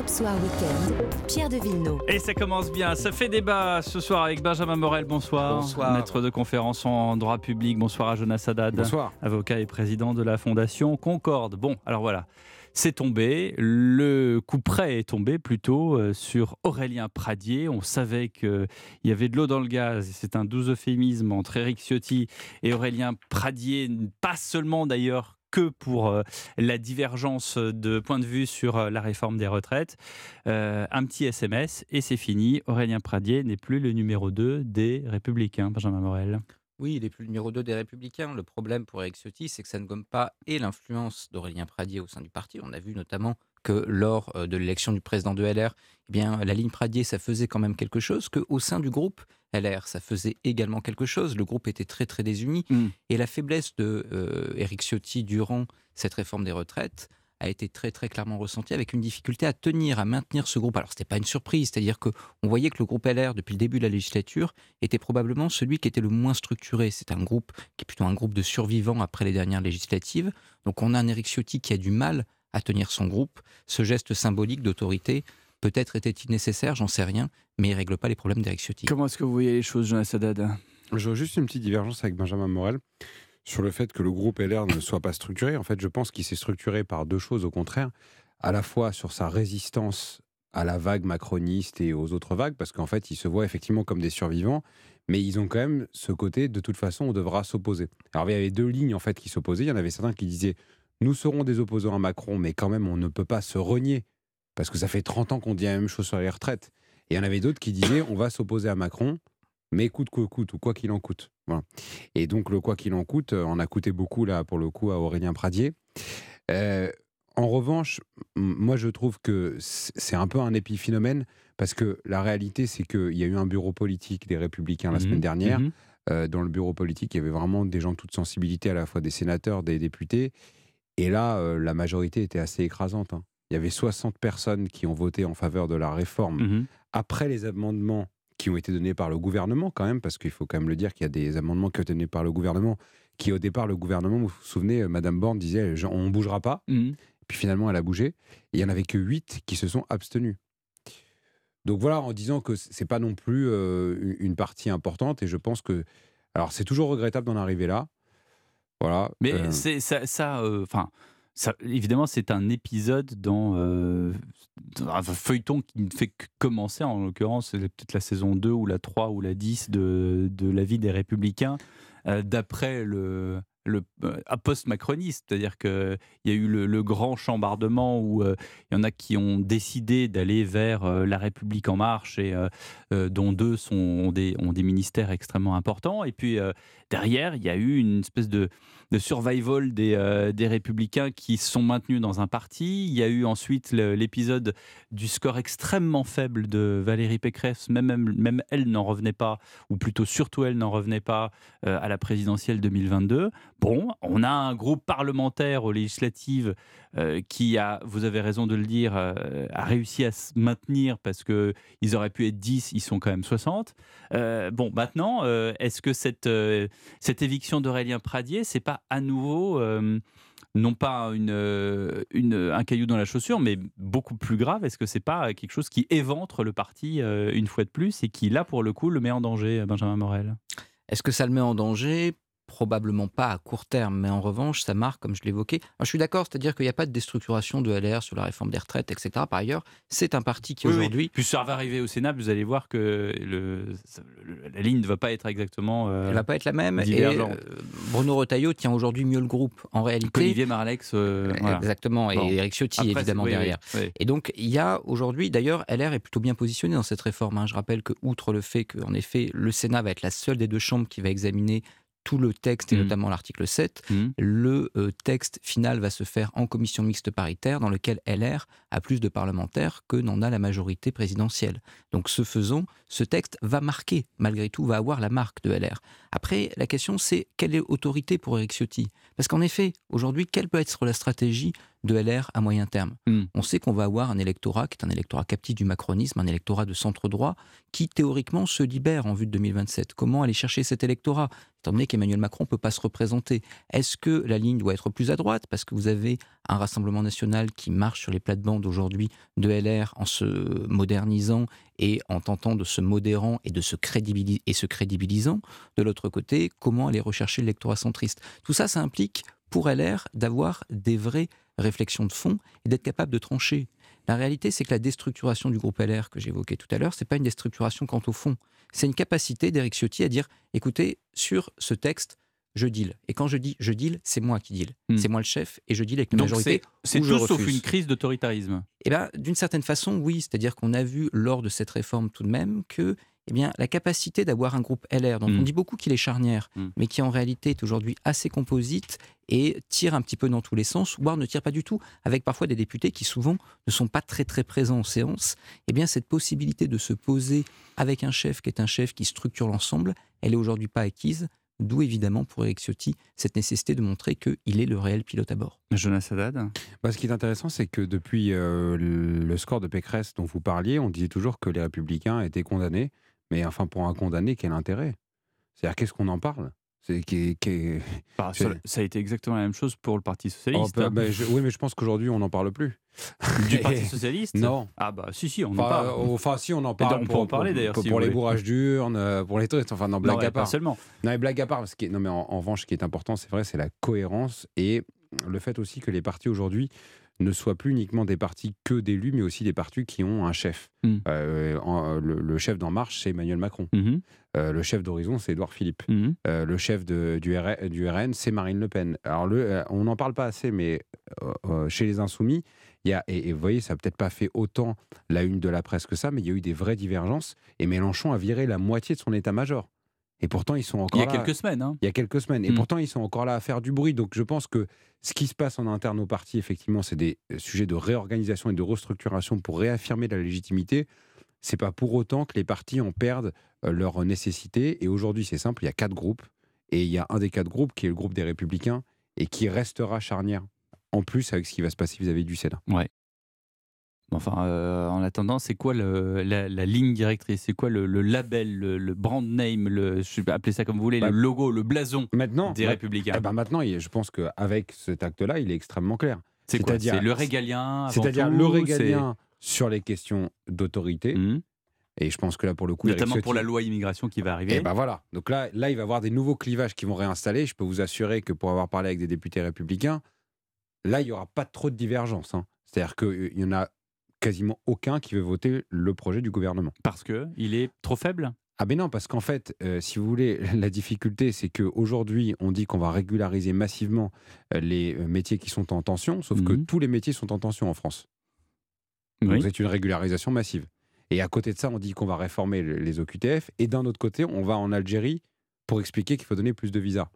Europe Soir Weekend, Pierre de Villeneuve. Et ça commence bien. Ça fait débat ce soir avec Benjamin Morel. Bonsoir. Bonsoir. Maître de conférence en droit public. Bonsoir à Jonas Haddad. Bonsoir. Avocat et président de la Fondation Concorde. Bon, alors voilà c'est tombé. Le coup près est tombé plutôt euh, sur Aurélien Pradier. On savait qu'il y avait de l'eau dans le gaz. C'est un doux euphémisme entre Éric Ciotti et Aurélien Pradier, pas seulement d'ailleurs que pour euh, la divergence de point de vue sur euh, la réforme des retraites. un petit SMS et c'est fini. Aurélien Pradier n'est plus le numéro 2 des Républicains. Benjamin Morel. Oui, il est plus le numéro 2 des Républicains. Le problème pour Eric Ciotti, c'est que ça ne gomme pas et l'influence d'Aurélien Pradier au sein du parti. On a vu notamment que lors euh, de l'élection du président de LR, eh bien, la ligne Pradier, ça faisait quand même quelque chose, qu'au sein du groupe LR, ça faisait également quelque chose. Le groupe était très, très désuni. Mmh. Et la faiblesse de euh, Ciotti durant cette réforme des retraites, a été très très clairement ressenti avec une difficulté à tenir, à maintenir ce groupe. Alors ce n'était pas une surprise, c'est-à-dire que on voyait que le groupe LR depuis le début de la législature était probablement celui qui était le moins structuré. C'est un groupe qui est plutôt un groupe de survivants après les dernières législatives. Donc on a un Eric Ciotti qui a du mal à tenir son groupe. Ce geste symbolique d'autorité peut-être était-il nécessaire, j'en sais rien, mais il règle pas les problèmes d'Eric Ciotti. Comment est-ce que vous voyez les choses, Jonas Haddad Je vois juste une petite divergence avec Benjamin Morel sur le fait que le groupe LR ne soit pas structuré. En fait, je pense qu'il s'est structuré par deux choses au contraire, à la fois sur sa résistance à la vague macroniste et aux autres vagues, parce qu'en fait, ils se voient effectivement comme des survivants, mais ils ont quand même ce côté, de toute façon, on devra s'opposer. Alors, il y avait deux lignes en fait qui s'opposaient. Il y en avait certains qui disaient, nous serons des opposants à Macron, mais quand même, on ne peut pas se renier, parce que ça fait 30 ans qu'on dit la même chose sur les retraites. Et il y en avait d'autres qui disaient, on va s'opposer à Macron, mais coûte que coûte, ou quoi qu'il en coûte. Et donc, le quoi qu'il en coûte, on a coûté beaucoup, là, pour le coup, à Aurélien Pradier. Euh, en revanche, moi, je trouve que c'est un peu un épiphénomène, parce que la réalité, c'est qu'il y a eu un bureau politique des Républicains la mmh semaine dernière. Mmh euh, dans le bureau politique, il y avait vraiment des gens de toute sensibilité, à la fois des sénateurs, des députés. Et là, euh, la majorité était assez écrasante. Hein. Il y avait 60 personnes qui ont voté en faveur de la réforme. Mmh Après les amendements qui ont été donnés par le gouvernement quand même, parce qu'il faut quand même le dire qu'il y a des amendements qui ont été donnés par le gouvernement, qui au départ, le gouvernement, vous vous souvenez, euh, Madame Borne disait on ne bougera pas, mmh. puis finalement elle a bougé, et il n'y en avait que 8 qui se sont abstenus. Donc voilà, en disant que c'est pas non plus euh, une partie importante, et je pense que. Alors c'est toujours regrettable d'en arriver là. Voilà. Mais euh, c'est ça. Enfin évidemment, c'est un épisode dans, euh, un feuilleton qui ne fait que commencer. En l'occurrence, c'est peut-être la saison 2 ou la 3 ou la 10 de, de La vie des Républicains. Euh, d'après le, le euh, post-macroniste, c'est-à-dire qu'il y a eu le, grand chambardement où il y en a qui ont décidé d'aller vers la République en marche et dont deux ont, des, ont des ministères extrêmement importants. Et puis derrière, il y a eu une espèce de, survival des, euh, des républicains qui sont maintenus dans un parti. Il y a eu ensuite l'épisode du score extrêmement faible de Valérie Pécresse. Même, même, elle n'en revenait pas, ou plutôt surtout elle n'en revenait pas euh, à la présidentielle 2022. Bon, on a un groupe parlementaire aux législatives euh, qui a, vous avez raison de le dire, a réussi à se maintenir parce qu'ils auraient pu être 10, ils sont quand même 60. bon, maintenant, est-ce que cette éviction d'Aurélien Pradier, c'est pas à nouveau euh, non pas euh, un caillou dans la chaussure, mais beaucoup plus grave? Est-ce que c'est pas quelque chose qui éventre le parti euh, une fois de plus et qui, là, pour le coup, le met en danger, Benjamin Morel? Est-ce que ça le met en danger? Probablement pas à court terme, mais en revanche, ça marque, comme je l'évoquais. Je suis d'accord, c'est-à-dire qu'il n'y a pas de déstructuration de LR sur la réforme des retraites, etc. Par ailleurs, c'est un parti qui aujourd'hui. Puis ça va arriver au Sénat, vous allez voir que le, la ligne ne va pas être exactement. Euh, Elle ne va pas être la même. Et euh, Bruno Retailleau tient aujourd'hui mieux le groupe, en réalité. Olivier Marlex. Euh, exactement, et Eric Ciotti, évidemment, derrière. et donc, il y a aujourd'hui, d'ailleurs, LR est plutôt bien positionné dans cette réforme. Hein. Je rappelle que, outre le fait qu'en effet, le Sénat va être la seule des deux chambres qui va examiner tout le texte, et mmh. notamment l'article 7. Mmh. Le euh, texte final va se faire en commission mixte paritaire, dans lequel LR a plus de parlementaires que n'en a la majorité présidentielle. Donc, ce faisant, ce texte va marquer, malgré tout, va avoir la marque de LR. Après, la question, c'est quelle est l'autorité pour Eric Ciotti? Parce qu'en effet, aujourd'hui, quelle peut être la stratégie de LR à moyen terme. Hmm. On sait qu'on va avoir un électorat qui est un électorat captif du macronisme, un électorat de centre droit, qui théoriquement se libère en vue de 2027. Comment aller chercher cet électorat? Étant donné qu'Emmanuel Macron ne peut pas se représenter, est-ce que la ligne doit être plus à droite? Parce que vous avez un Rassemblement national qui marche sur les plates-bandes aujourd'hui de LR en se modernisant et en tentant de se modérant et de se, et se crédibilisant. De l'autre côté, comment aller rechercher l'électorat centriste? Tout ça, ça implique pour LR d'avoir des vraies réflexions de fond et d'être capable de trancher. La réalité, c'est que la déstructuration du groupe LR que j'évoquais tout à l'heure, c'est pas une déstructuration quant au fond. C'est une capacité d'Éric Ciotti à dire écoutez, sur ce texte, je deal. Et quand je dis je deal, c'est moi qui deal. Hmm. C'est moi le chef et je deal avec la majorité. C'est tout sauf une crise d'autoritarisme. Eh ben, d'une certaine façon, oui. C'est-à-dire qu'on a vu lors de cette réforme tout de même que eh bien, la capacité d'avoir un groupe LR, dont on mm. dit beaucoup qu'il est charnière, mm. mais qui en réalité est aujourd'hui assez composite et tire un petit peu dans tous les sens, voire ne tire pas du tout, avec parfois des députés qui souvent ne sont pas très très présents en séance, eh bien cette possibilité de se poser avec un chef qui est un chef qui structure l'ensemble, elle est aujourd'hui pas acquise. D'où évidemment pour Eric Ciotti cette nécessité de montrer qu'il est le réel pilote à bord. Jonas Haddad bah, Ce qui est intéressant, c'est que depuis euh, le score de Pécresse dont vous parliez, on disait toujours que les républicains étaient condamnés. Mais enfin, pour un condamné, quel intérêt? C'est-à-dire, qu'est-ce qu'on en parle? C'est qui, bah, ça a été exactement la même chose pour le Parti Socialiste. Oh, bah, bah, oui, mais je pense qu'aujourd'hui, on n'en parle plus. Du Parti Socialiste? Non. Ah bah si, si, on en parle. Enfin, si, on en parle. on peut en parler d'ailleurs. Pour, pour les bourrages d'urnes, euh, pour les trucs. Enfin, non, blague à part. Pas seulement. Non, mais blague à part. Parce que, non, mais en, en revanche, ce qui est important, c'est vrai, c'est la cohérence et le fait aussi que les partis aujourd'hui ne soient plus uniquement des partis que d'élus, mais aussi des partis qui ont un chef. Hmm. Euh, euh, le, chef d'En Marche, c'est Emmanuel Macron. Hmm. Euh, le chef d'Horizon, c'est Édouard Philippe. Hmm. le chef de, du, RN, c'est Marine Le Pen. Alors, le, on n'en parle pas assez, mais chez les Insoumis, il y a, et, vous voyez, ça n'a peut-être pas fait autant la une de la presse que ça, mais il y a eu des vraies divergences. Et Mélenchon a viré la moitié de son état-major. Et pourtant, ils sont encore là. Il y a quelques semaines. Hein. Il y a quelques semaines. Et pourtant, ils sont encore là à faire du bruit. Donc, je pense que ce qui se passe en interne au parti, effectivement, c'est des euh, sujets de réorganisation et de restructuration pour réaffirmer la légitimité. C'est pas pour autant que les partis en perdent euh, leur nécessité. Et aujourd'hui, c'est simple, il y a quatre groupes. Et il y a un des quatre groupes qui est le groupe des Républicains et qui restera charnière. En plus, avec ce qui va se passer vis-à-vis du Sénat. Ouais. Enfin, euh, en attendant, c'est quoi la, ligne directrice? C'est quoi le, label, le, brand name, le, je vais appeler ça comme vous voulez, le bah, logo, le blason maintenant, des Républicains eh ben Maintenant, je pense qu'avec cet acte-là, il est extrêmement clair. C'est quoi? C'est le régalien C'est-à-dire le régalien sur les questions d'autorité. Mmh. Et je pense que là, pour le coup, notamment pour la loi immigration qui va arriver. Et eh ben voilà. Donc là, là, il va y avoir des nouveaux clivages qui vont réinstaller. Je peux vous assurer que pour avoir parlé avec des députés républicains, là, il n'y aura pas trop de divergence. Hein. C'est-à-dire qu'il y en a quasiment aucun qui veut voter le projet du gouvernement. Parce que il est trop faible? Ah ben non, parce qu'en fait, euh, si vous voulez, la difficulté, c'est qu'aujourd'hui, on dit qu'on va régulariser massivement euh, les euh, métiers qui sont en tension, sauf que Mhm. tous les métiers sont en tension en France. Oui. Donc c'est une régularisation massive. Et à côté de ça, on dit qu'on va réformer le- les OQTF, et d'un autre côté, on va en Algérie pour expliquer qu'il faut donner plus de visas.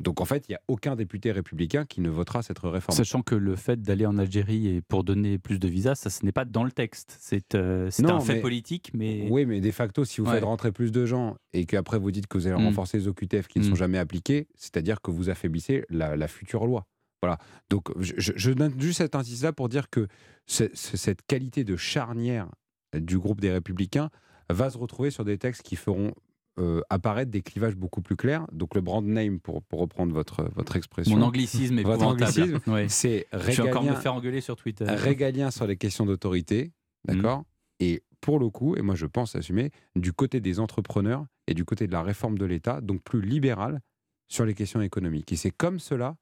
Donc en fait, il n'y a aucun député républicain qui ne votera cette réforme. Sachant que le fait d'aller en Algérie et pour donner plus de visas, ça ce n'est pas dans le texte. C'est euh, un fait mais- politique, mais Oui, mais de facto, si vous Ouais. faites rentrer plus de gens et qu'après vous dites que vous allez Mm. renforcer les OQTF qui ne Mm. sont jamais appliqués, c'est-à-dire que vous affaiblissez la, la future loi. Voilà. Donc, je, donne juste cet indice-là pour dire que ce- ce- cette qualité de charnière du groupe des Républicains va se retrouver sur des textes qui feront euh, apparaître des clivages beaucoup plus clairs. Donc, le brand name, pour, pour reprendre votre, votre expression. mon anglicisme est votre anglicisme, Ouais. c'est Je vais encore me régalien- faire engueuler sur Twitter. régalien sur les questions d'autorité, d'accord Et pour le coup, et moi je pense assumer, du côté des entrepreneurs et du côté de la réforme de l'État, donc plus libéral sur les questions économiques. Et c'est comme cela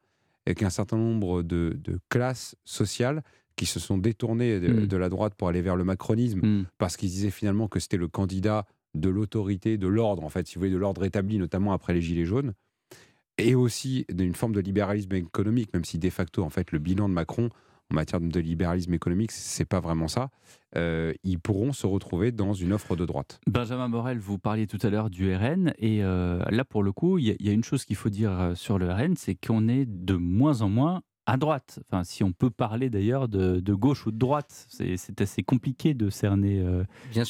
et qu'un certain nombre de, de classes sociales qui se sont détournées de, Mm. de la droite pour aller vers le macronisme, Mm. parce qu'ils disaient finalement que c'était le candidat de l'autorité, de l'ordre, en fait, si vous voulez, de l'ordre établi, notamment après les Gilets jaunes, et aussi d'une forme de libéralisme économique, même si de facto, en fait, le bilan de Macron en matière de libéralisme économique, c'est pas vraiment ça. euh, ils pourront se retrouver dans une offre de droite. Benjamin Morel, vous parliez tout à l'heure du RN, et euh, là, pour le coup, il y, y a une chose qu'il faut dire euh, sur le RN, c'est qu'on est de moins en moins à droite. Enfin, si on peut parler d'ailleurs de, de gauche ou de droite, c'est assez compliqué de cerner euh,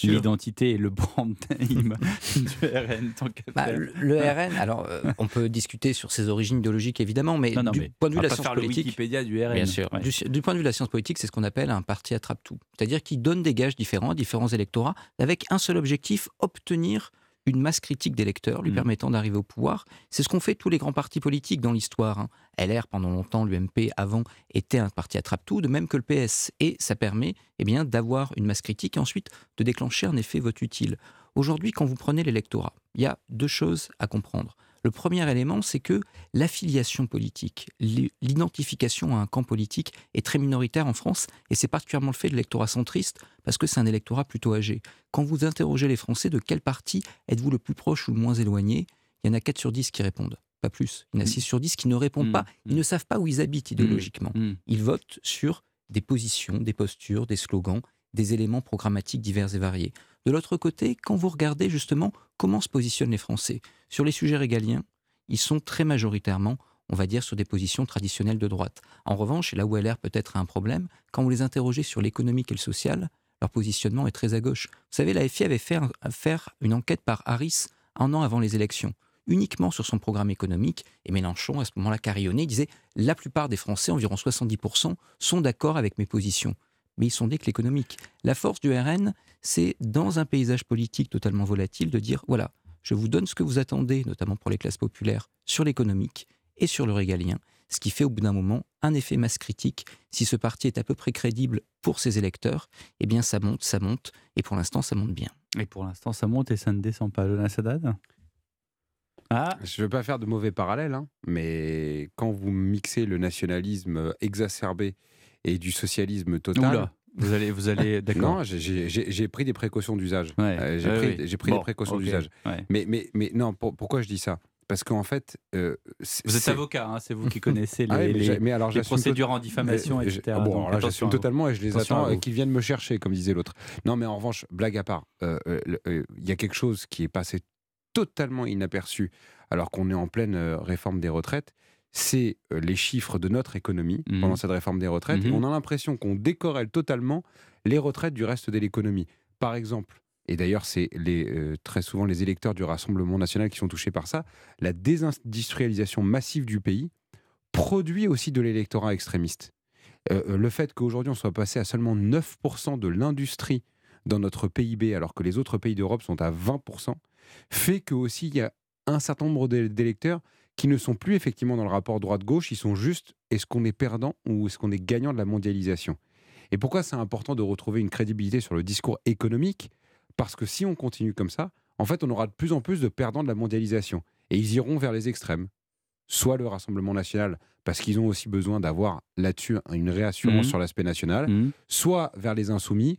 l'identité et le brand name du RN. tant Bah, le le RN, alors euh, on peut discuter sur ses origines idéologiques évidemment, mais Non, non, du mais point de vue de la science politique, Wikipédia du RN. bien sûr, Ouais. du, du point de vue de la science politique, c'est ce qu'on appelle un parti attrape-tout, c'est-à-dire qui donne des gages différents à différents électorats avec un seul objectif obtenir une masse critique d'électeurs lui Mm. permettant d'arriver au pouvoir. C'est ce qu'ont fait tous les grands partis politiques dans l'histoire. hein. LR pendant longtemps, l'UMP avant était un parti attrape-tout, de même que le PS. Et ça permet eh bien, d'avoir une masse critique et ensuite de déclencher un effet vote utile. Aujourd'hui, quand vous prenez l'électorat, il y a deux choses à comprendre. Le premier élément, c'est que l'affiliation politique, l'i- l'identification à un camp politique est très minoritaire en France, et c'est particulièrement le fait de l'électorat centriste, parce que c'est un électorat plutôt âgé. Quand vous interrogez les Français de quel parti êtes-vous le plus proche ou le moins éloigné, il y en a 4 sur 10 qui répondent, pas plus. Il y en a 6 sur 10 qui ne répondent Mm, pas, ils ne savent pas où ils habitent idéologiquement. Mm. Ils votent sur des positions, des postures, des slogans, des éléments programmatiques divers et variés. De l'autre côté, quand vous regardez justement comment se positionnent les Français sur les sujets régaliens, ils sont très majoritairement, on va dire, sur des positions traditionnelles de droite. En revanche, et là où LR peut-être un problème, quand vous les interrogez sur l'économique et le social, leur positionnement est très à gauche. Vous savez, la FI avait fait faire une enquête par Harris un an avant les élections, uniquement sur son programme économique, et Mélenchon, à ce moment-là, carillonnait, il disait la plupart des Français, environ 70%, sont d'accord avec mes positions. Mais ils sont des que l'économique. La force du RN, c'est dans un paysage politique totalement volatile de dire voilà, je vous donne ce que vous attendez, notamment pour les classes populaires, sur l'économique et sur le régalien, ce qui fait au bout d'un moment un effet masse critique. Si ce parti est à peu près crédible pour ses électeurs, eh bien ça monte, ça monte, et pour l'instant ça monte bien. Et pour l'instant, ça monte et ça ne descend pas. Jonas Haddad? Ah, Je ne veux pas faire de mauvais parallèles, hein, mais quand vous mixez le nationalisme euh, exacerbé et du socialisme total. Oula, vous allez, vous allez, d'accord. Non, j'ai- pris des précautions d'usage. Ouais, Euh, j'ai pris, Bon, des précautions d'usage. ouais. Mais, mais, mais non, pour- pourquoi je dis ça? Parce qu'en fait. euh, Vous êtes avocat, hein, c'est vous qui connaissez les, Ah oui, mais les- j'ai- mais alors les j'assume procédures en diffamation, mais- etc. bon, Donc, alors j'assume totalement et je les attends et vous. qu'ils viennent me chercher, comme disait l'autre. Non, mais en revanche, blague à part, euh, euh, euh, il y a quelque chose qui est passé totalement inaperçu alors qu'on est en pleine euh, réforme des retraites. C'est euh, les chiffres de notre économie Mhm. pendant cette réforme des retraites. Et Mhm. on a l'impression qu'on décorrèle totalement les retraites du reste de l'économie. Par exemple, et d'ailleurs c'est les, euh, très souvent les électeurs du Rassemblement national qui sont touchés par ça, la désindustrialisation massive du pays produit aussi de l'électorat extrémiste. Euh, le fait qu'aujourd'hui on soit passé à seulement 9% de l'industrie dans notre PIB alors que les autres pays d'Europe sont à 20%, fait que aussi il y a un certain nombre d'é- d'électeurs qui ne sont plus effectivement dans le rapport droite-gauche, ils sont juste est-ce qu'on est perdant ou est-ce qu'on est gagnant de la mondialisation? Et pourquoi c'est important de retrouver une crédibilité sur le discours économique? Parce que si on continue comme ça, en fait on aura de plus en plus de perdants de la mondialisation et ils iront vers les extrêmes. Soit le Rassemblement national, parce qu'ils ont aussi besoin d'avoir là-dessus une réassurance Mhm. sur l'aspect national, Mhm. soit vers les insoumis,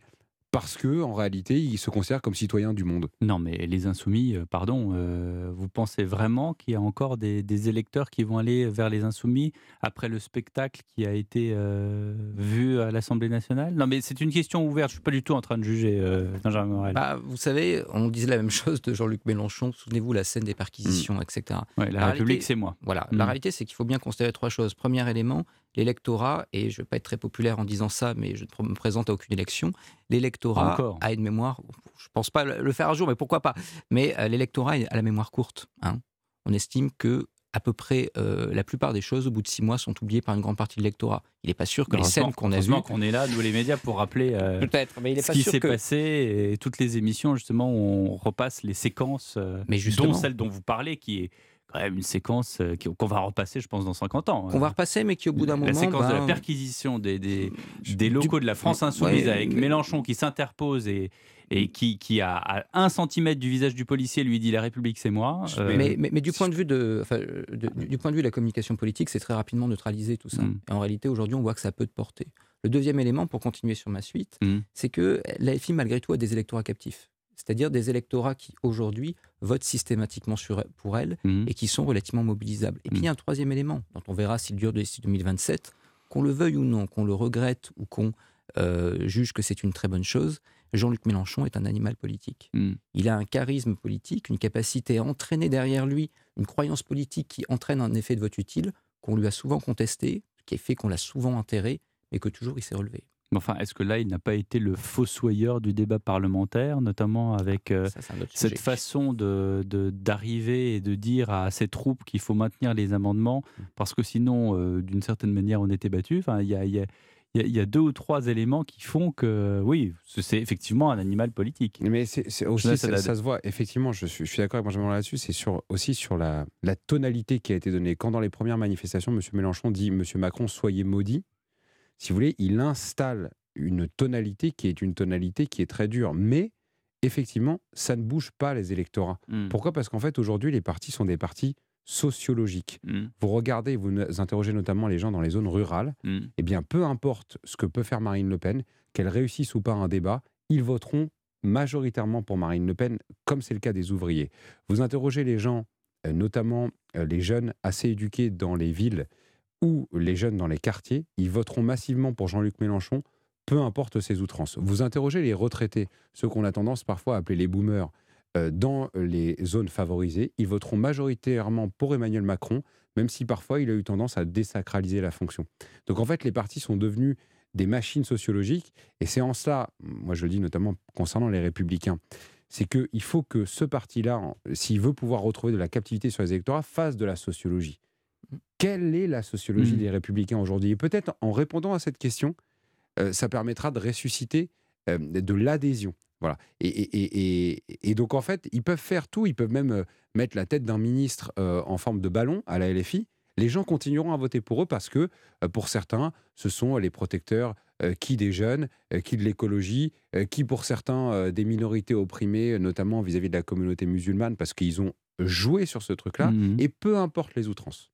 parce que en réalité, ils se considèrent comme citoyens du monde. Non, mais les insoumis, euh, pardon, euh, vous pensez vraiment qu'il y a encore des, électeurs qui vont aller vers les insoumis après le spectacle qui a été euh, vu à l'Assemblée nationale? Non, mais c'est une question ouverte. Je suis pas du tout en train de juger Benjamin Morel. Bah, vous savez, on disait la même chose de Jean-Luc Mélenchon. Souvenez-vous la scène des perquisitions, mm. etc. la, République, c'est moi. Voilà. La mm. réalité, c'est qu'il faut bien considérer trois choses. Premier élément, l'électorat, et je ne vais pas être très populaire en disant ça, mais je ne me présente à aucune élection, l'électorat a une mémoire, je ne pense pas le faire un jour, mais pourquoi pas, mais euh, l'électorat a la mémoire courte. Hein. On estime que à peu près euh, la plupart des choses, au bout de six mois, sont oubliées par une grande partie de l'électorat. Il n'est pas sûr que les scènes qu'on a vues... qu'on est là, nous les médias, pour rappeler euh, Peut-être, mais il est ce qui s'est passé. Et toutes les émissions, justement, on repasse les séquences, mais justement, dont celle dont vous parlez, qui est une séquence euh, qu'on va repasser, je pense, dans 50 ans. On va repasser, mais qui au bout d'un moment. La séquence de la ben, perquisition des, des, des locaux de la France Insoumise avec Mélenchon qui s'interpose et, et qui, qui, a à un centimètre du visage du policier lui dit la République c'est moi. Euh, mais, mais, du point de vue de, enfin, du point de vue de la communication politique, c'est très rapidement neutralisé tout ça. Mm. Et en réalité, aujourd'hui, on voit que ça peut de porter. Le deuxième élément, pour continuer sur ma suite, mm. c'est que l'AFI, malgré tout, a des électorats captifs c'est-à-dire des électorats qui aujourd'hui votent systématiquement sur, pour elle mmh. et qui sont relativement mobilisables. Et puis il y a un troisième élément dont on verra s'il dure d'ici 2027, qu'on le veuille ou non, qu'on le regrette ou qu'on euh, juge que c'est une très bonne chose, Jean-Luc Mélenchon est un animal politique. Mmh. Il a un charisme politique, une capacité à entraîner derrière lui une croyance politique qui entraîne un effet de vote utile qu'on lui a souvent contesté, qui a fait qu'on l'a souvent enterré, mais que toujours il s'est relevé. Enfin, est-ce que là, il n'a pas été le fossoyeur du débat parlementaire, notamment avec euh, cette façon de, d'arriver et de dire à ces troupes qu'il faut maintenir les amendements, mmh. parce que sinon, euh, d'une certaine manière, on était battu. Enfin, il y a, y a deux ou trois éléments qui font que, oui, c'est effectivement un animal politique. Mais c'est aussi, ça, se voit, effectivement, je suis, je suis d'accord avec Benjamin là-dessus, c'est sur, aussi sur la, la, tonalité qui a été donnée. Quand dans les premières manifestations, M. Mélenchon dit M. Macron, soyez maudit, si vous voulez, il installe une tonalité qui est une tonalité qui est très dure. Mais effectivement, ça ne bouge pas les électorats. Hmm. Pourquoi? Parce qu'en fait, aujourd'hui, les partis sont des partis sociologiques. Hmm. Vous regardez, vous interrogez notamment les gens dans les zones rurales, hmm. eh bien, peu importe ce que peut faire Marine Le Pen, qu'elle réussisse ou pas un débat, ils voteront majoritairement pour Marine Le Pen, comme c'est le cas des ouvriers. Vous interrogez les gens, euh, notamment euh, les jeunes assez éduqués dans les villes, ou les jeunes dans les quartiers, ils voteront massivement pour Jean-Luc Mélenchon, peu importe ses outrances. Vous interrogez les retraités, ceux qu'on a tendance parfois à appeler les boomers, euh, dans les zones favorisées, ils voteront majoritairement pour Emmanuel Macron, même si parfois il a eu tendance à désacraliser la fonction. Donc en fait, les partis sont devenus des machines sociologiques, et c'est en cela, moi je le dis notamment concernant les républicains, c'est qu'il faut que ce parti-là, s'il veut pouvoir retrouver de la captivité sur les électorats, fasse de la sociologie. Quelle est la sociologie mmh. des républicains aujourd'hui? Et peut-être en répondant à cette question, euh, ça permettra de ressusciter euh, de l'adhésion. Voilà. Et, donc, en fait, ils peuvent faire tout. Ils peuvent même euh, mettre la tête d'un ministre en forme de ballon à la LFI. Les gens continueront à voter pour eux parce que, pour certains, ce sont les protecteurs qui des jeunes, qui de l'écologie, qui pour certains des minorités opprimées, notamment vis-à-vis de la communauté musulmane, parce qu'ils ont joué sur ce truc-là. Mmh et peu importe les outrances.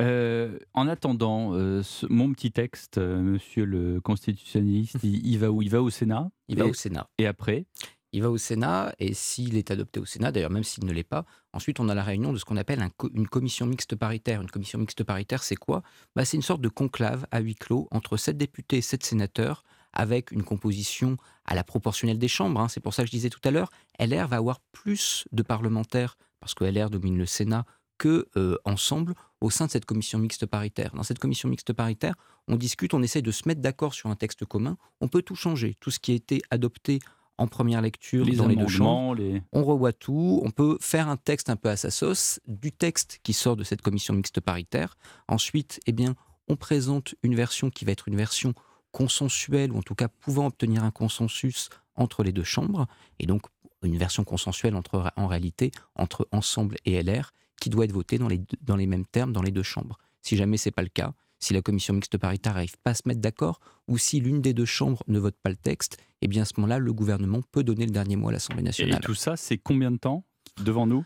Euh, en attendant, euh, mon petit texte, euh, monsieur le constitutionnaliste, il, va où Il va au Sénat Il va au Sénat. Et après Il va au Sénat, et s'il est adopté au Sénat, d'ailleurs même s'il ne l'est pas, ensuite on a la réunion de ce qu'on appelle une commission mixte paritaire. Une commission mixte paritaire, c'est quoi? Bah, C'est une sorte de conclave à huis clos entre sept députés et sept sénateurs, avec une composition à la proportionnelle des chambres. Hein. C'est pour ça que je disais tout à l'heure, LR va avoir plus de parlementaires, parce que LR domine le Sénat, que ensemble au sein de cette commission mixte paritaire. Dans cette commission mixte paritaire, on discute, on essaie de se mettre d'accord sur un texte commun. On peut tout changer, tout ce qui a été adopté en première lecture dans les deux chambres. On revoit tout. On peut faire un texte un peu à sa sauce du texte qui sort de cette commission mixte paritaire. Ensuite, eh bien, on présente une version qui va être une version consensuelle ou en tout cas pouvant obtenir un consensus entre les deux chambres et donc une version consensuelle entre en réalité entre Ensemble et LR qui doit être voté dans les, dans les mêmes termes dans les deux chambres. Si jamais ce n'est pas le cas, si la commission mixte paritaire n'arrive pas à se mettre d'accord, ou si l'une des deux chambres ne vote pas le texte, eh bien à ce moment-là, le gouvernement peut donner le dernier mot à l'Assemblée nationale. Et tout ça, c'est combien de temps devant nous?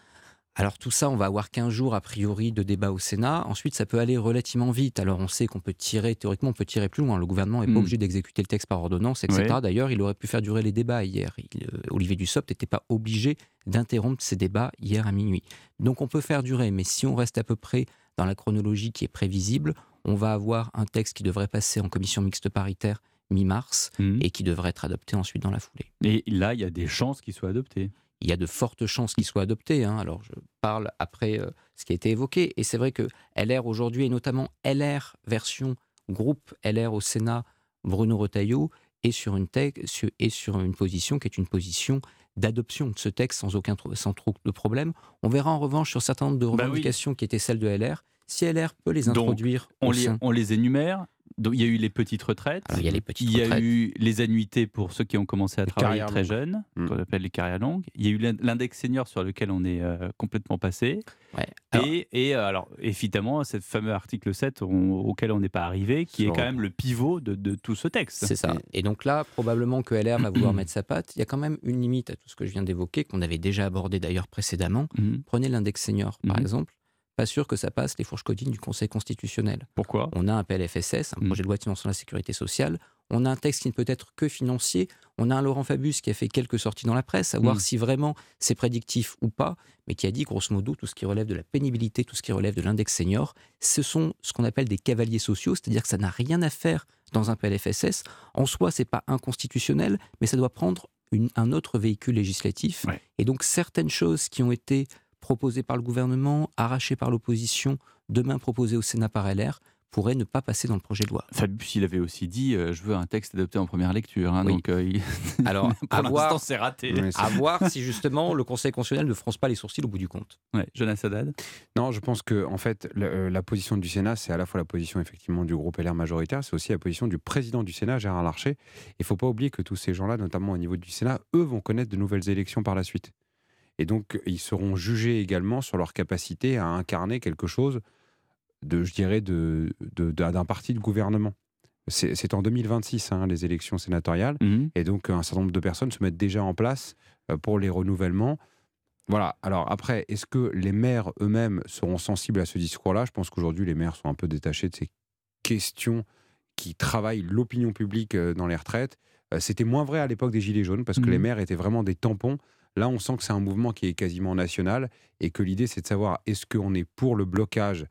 Alors tout ça, on va avoir 15 jours a priori de débat au Sénat. Ensuite, ça peut aller relativement vite. Alors on sait qu'on peut tirer, théoriquement, on peut tirer plus loin. Le gouvernement n'est pas Mm. obligé d'exécuter le texte par ordonnance, etc. D'ailleurs, il aurait pu faire durer les débats hier. Il- euh, Olivier Dussopt n'était pas obligé d'interrompre ces débats hier à minuit. Donc on peut faire durer, mais si on reste à peu près dans la chronologie qui est prévisible, on va avoir un texte qui devrait passer en commission mixte paritaire mi-mars Mm. et qui devrait être adopté ensuite dans la foulée. Et là, il y a des chances qu'il soit adopté. Il y a de fortes chances qu'il soit adopté. hein. Alors, je parle après euh, ce qui a été évoqué. Et c'est vrai que LR aujourd'hui, et notamment LR version groupe LR au Sénat, Bruno Retailleau, est sur une, tec- sur- est sur une position qui est une position d'adoption de ce texte sans aucun sans trop de problème. On verra en revanche sur un certain nombre de Bah oui. revendications qui étaient celles de LR, si LR peut les Donc, introduire les, on les énumère. Donc, il y a eu les petites retraites. Alors, il y a les petites Il y a retraites. eu les annuités pour ceux qui ont commencé à travailler très jeunes, Mm. qu'on appelle les carrières longues. Il y a eu l'in- l'index senior sur lequel on est euh, complètement passé. Ouais. Alors- Et, et, euh, alors, évidemment, ce fameux article 7 on- auquel on n'est pas arrivé, qui est quand même le pivot de, de tout ce texte. C'est ça. Et donc là, probablement que LR va vouloir mettre sa patte. Il y a quand même une limite à tout ce que je viens d'évoquer, qu'on avait déjà abordé d'ailleurs précédemment. Mhm. Prenez l'index senior, par Mhm. exemple. Pas sûr que ça passe les fourches codines du Conseil constitutionnel. Pourquoi? On a un PLFSS, un Mhm. projet de loi de financement de la sécurité sociale. On a un texte qui ne peut être que financier. On a un Laurent Fabius qui a fait quelques sorties dans la presse, à voir Mhm. si vraiment c'est prédictif ou pas, mais qui a dit grosso modo tout ce qui relève de la pénibilité, tout ce qui relève de l'index senior, ce sont ce qu'on appelle des cavaliers sociaux, c'est-à-dire que ça n'a rien à faire dans un PLFSS. En soi, c'est pas inconstitutionnel, mais ça doit prendre une- un autre véhicule législatif. Ouais. Et donc certaines choses qui ont été proposées par le gouvernement, arrachées par l'opposition, demain proposées au Sénat par LR, pourraient ne pas passer dans le projet de loi. Fabius, il avait aussi dit euh, Je veux un texte adopté en première lecture. hein, Oui. Donc, euh, il- Alors, pour à voir- l'instant, c'est raté. Ouais, c'est- À voir si justement le Conseil constitutionnel ne fronce pas les sourcils au bout du compte. Ouais, Jonas Haddad. Non, je pense que en fait, la, euh, la position du Sénat, c'est à la fois la position effectivement du groupe LR majoritaire, c'est aussi la position du président du Sénat, Gérard Larcher. Il faut pas oublier que tous ces gens-là, notamment au niveau du Sénat, eux vont connaître de nouvelles élections par la suite. Et donc, ils seront jugés également sur leur capacité à incarner quelque chose de, je dirais, de- d'un parti de gouvernement. C'est en 2026, hein, les élections sénatoriales. Mhm. Et donc, un certain nombre de personnes se mettent déjà en place euh, pour les renouvellements. Voilà. Alors après, est-ce que les maires eux-mêmes seront sensibles à ce discours-là? Je pense qu'aujourd'hui, les maires sont un peu détachés de ces questions qui travaillent l'opinion publique euh, dans les retraites. Euh, C'était moins vrai à l'époque des Gilets jaunes parce que les maires étaient vraiment des tampons. Là, on sent que c'est un mouvement qui est quasiment national et que l'idée, c'est de savoir est-ce qu'on est pour le blocage,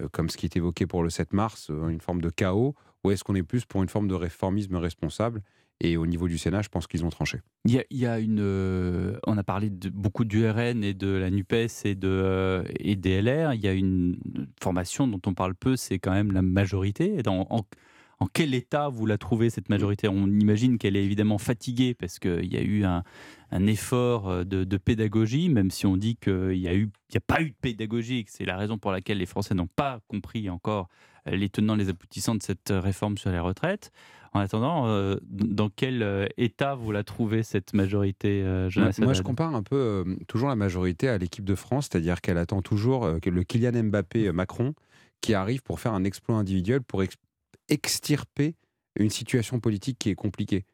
euh, comme ce qui est évoqué pour le 7 mars, euh, une forme de chaos, ou est-ce qu'on est plus pour une forme de réformisme responsable? Et au niveau du Sénat, je pense qu'ils ont tranché. Il y a, une. euh, on a parlé beaucoup du RN et de la NUPES et, de, et des LR. Il y a une formation dont on parle peu, c'est quand même la majorité. En quel état vous la trouvez, cette majorité? On imagine qu'elle est évidemment fatiguée parce qu'il y a eu un, un effort euh, de, de pédagogie, même si on dit qu'il n'y a, eu- il y a pas eu de pédagogie, que c'est la raison pour laquelle les Français n'ont pas compris encore euh, les tenants, les aboutissants de cette euh, réforme sur les retraites. En attendant, euh, dans quel euh, état vous la trouvez, cette majorité, euh, Jonas Moi, je compare un peu euh, toujours la majorité à l'équipe de France, c'est-à-dire qu'elle attend toujours euh, le Kylian Mbappé euh, Macron qui arrive pour faire un exploit individuel pour extirper une situation politique qui est compliquée.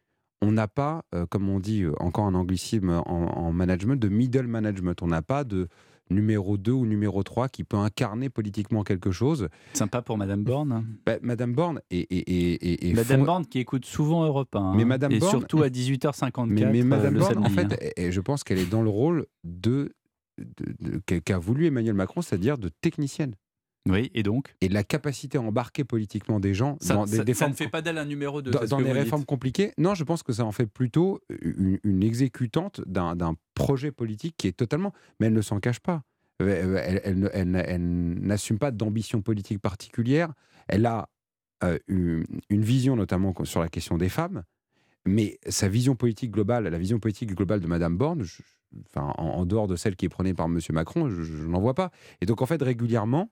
On n'a pas, euh, comme on dit euh, encore un anglicisme en, en management, de middle management. On n'a pas de numéro 2 ou numéro 3 qui peut incarner politiquement quelque chose. Sympa pour Madame Borne. Bah, Madame Borne et, et, et, et- et Madame fond- Borne qui écoute souvent Europe 1. Mais Madame et surtout à 18h54 Mais, mais euh, Madame le Borne, en fait, hein. et- je pense qu'elle est dans le rôle de, de- de- qu'a- qu'a voulu Emmanuel Macron, c'est-à-dire de technicienne. Oui, et donc? Et la capacité à embarquer politiquement des gens Ça, dans des, ça- des ça formes ne fait pas d'elle un numéro 2. dans, dans des réformes compliquées. Non, je pense que ça en fait plutôt une, une exécutante d'un projet politique qui est totalement. Mais elle ne s'en cache pas. Euh, Elle, elle n'assume pas d'ambition politique particulière. Elle a euh, une, une vision notamment sur la question des femmes. Mais sa vision politique globale, la vision politique globale de Madame Borne, je- enfin, en, en dehors de celle qui est prônée par Monsieur Macron, je, je n'en vois pas. Et donc en fait régulièrement,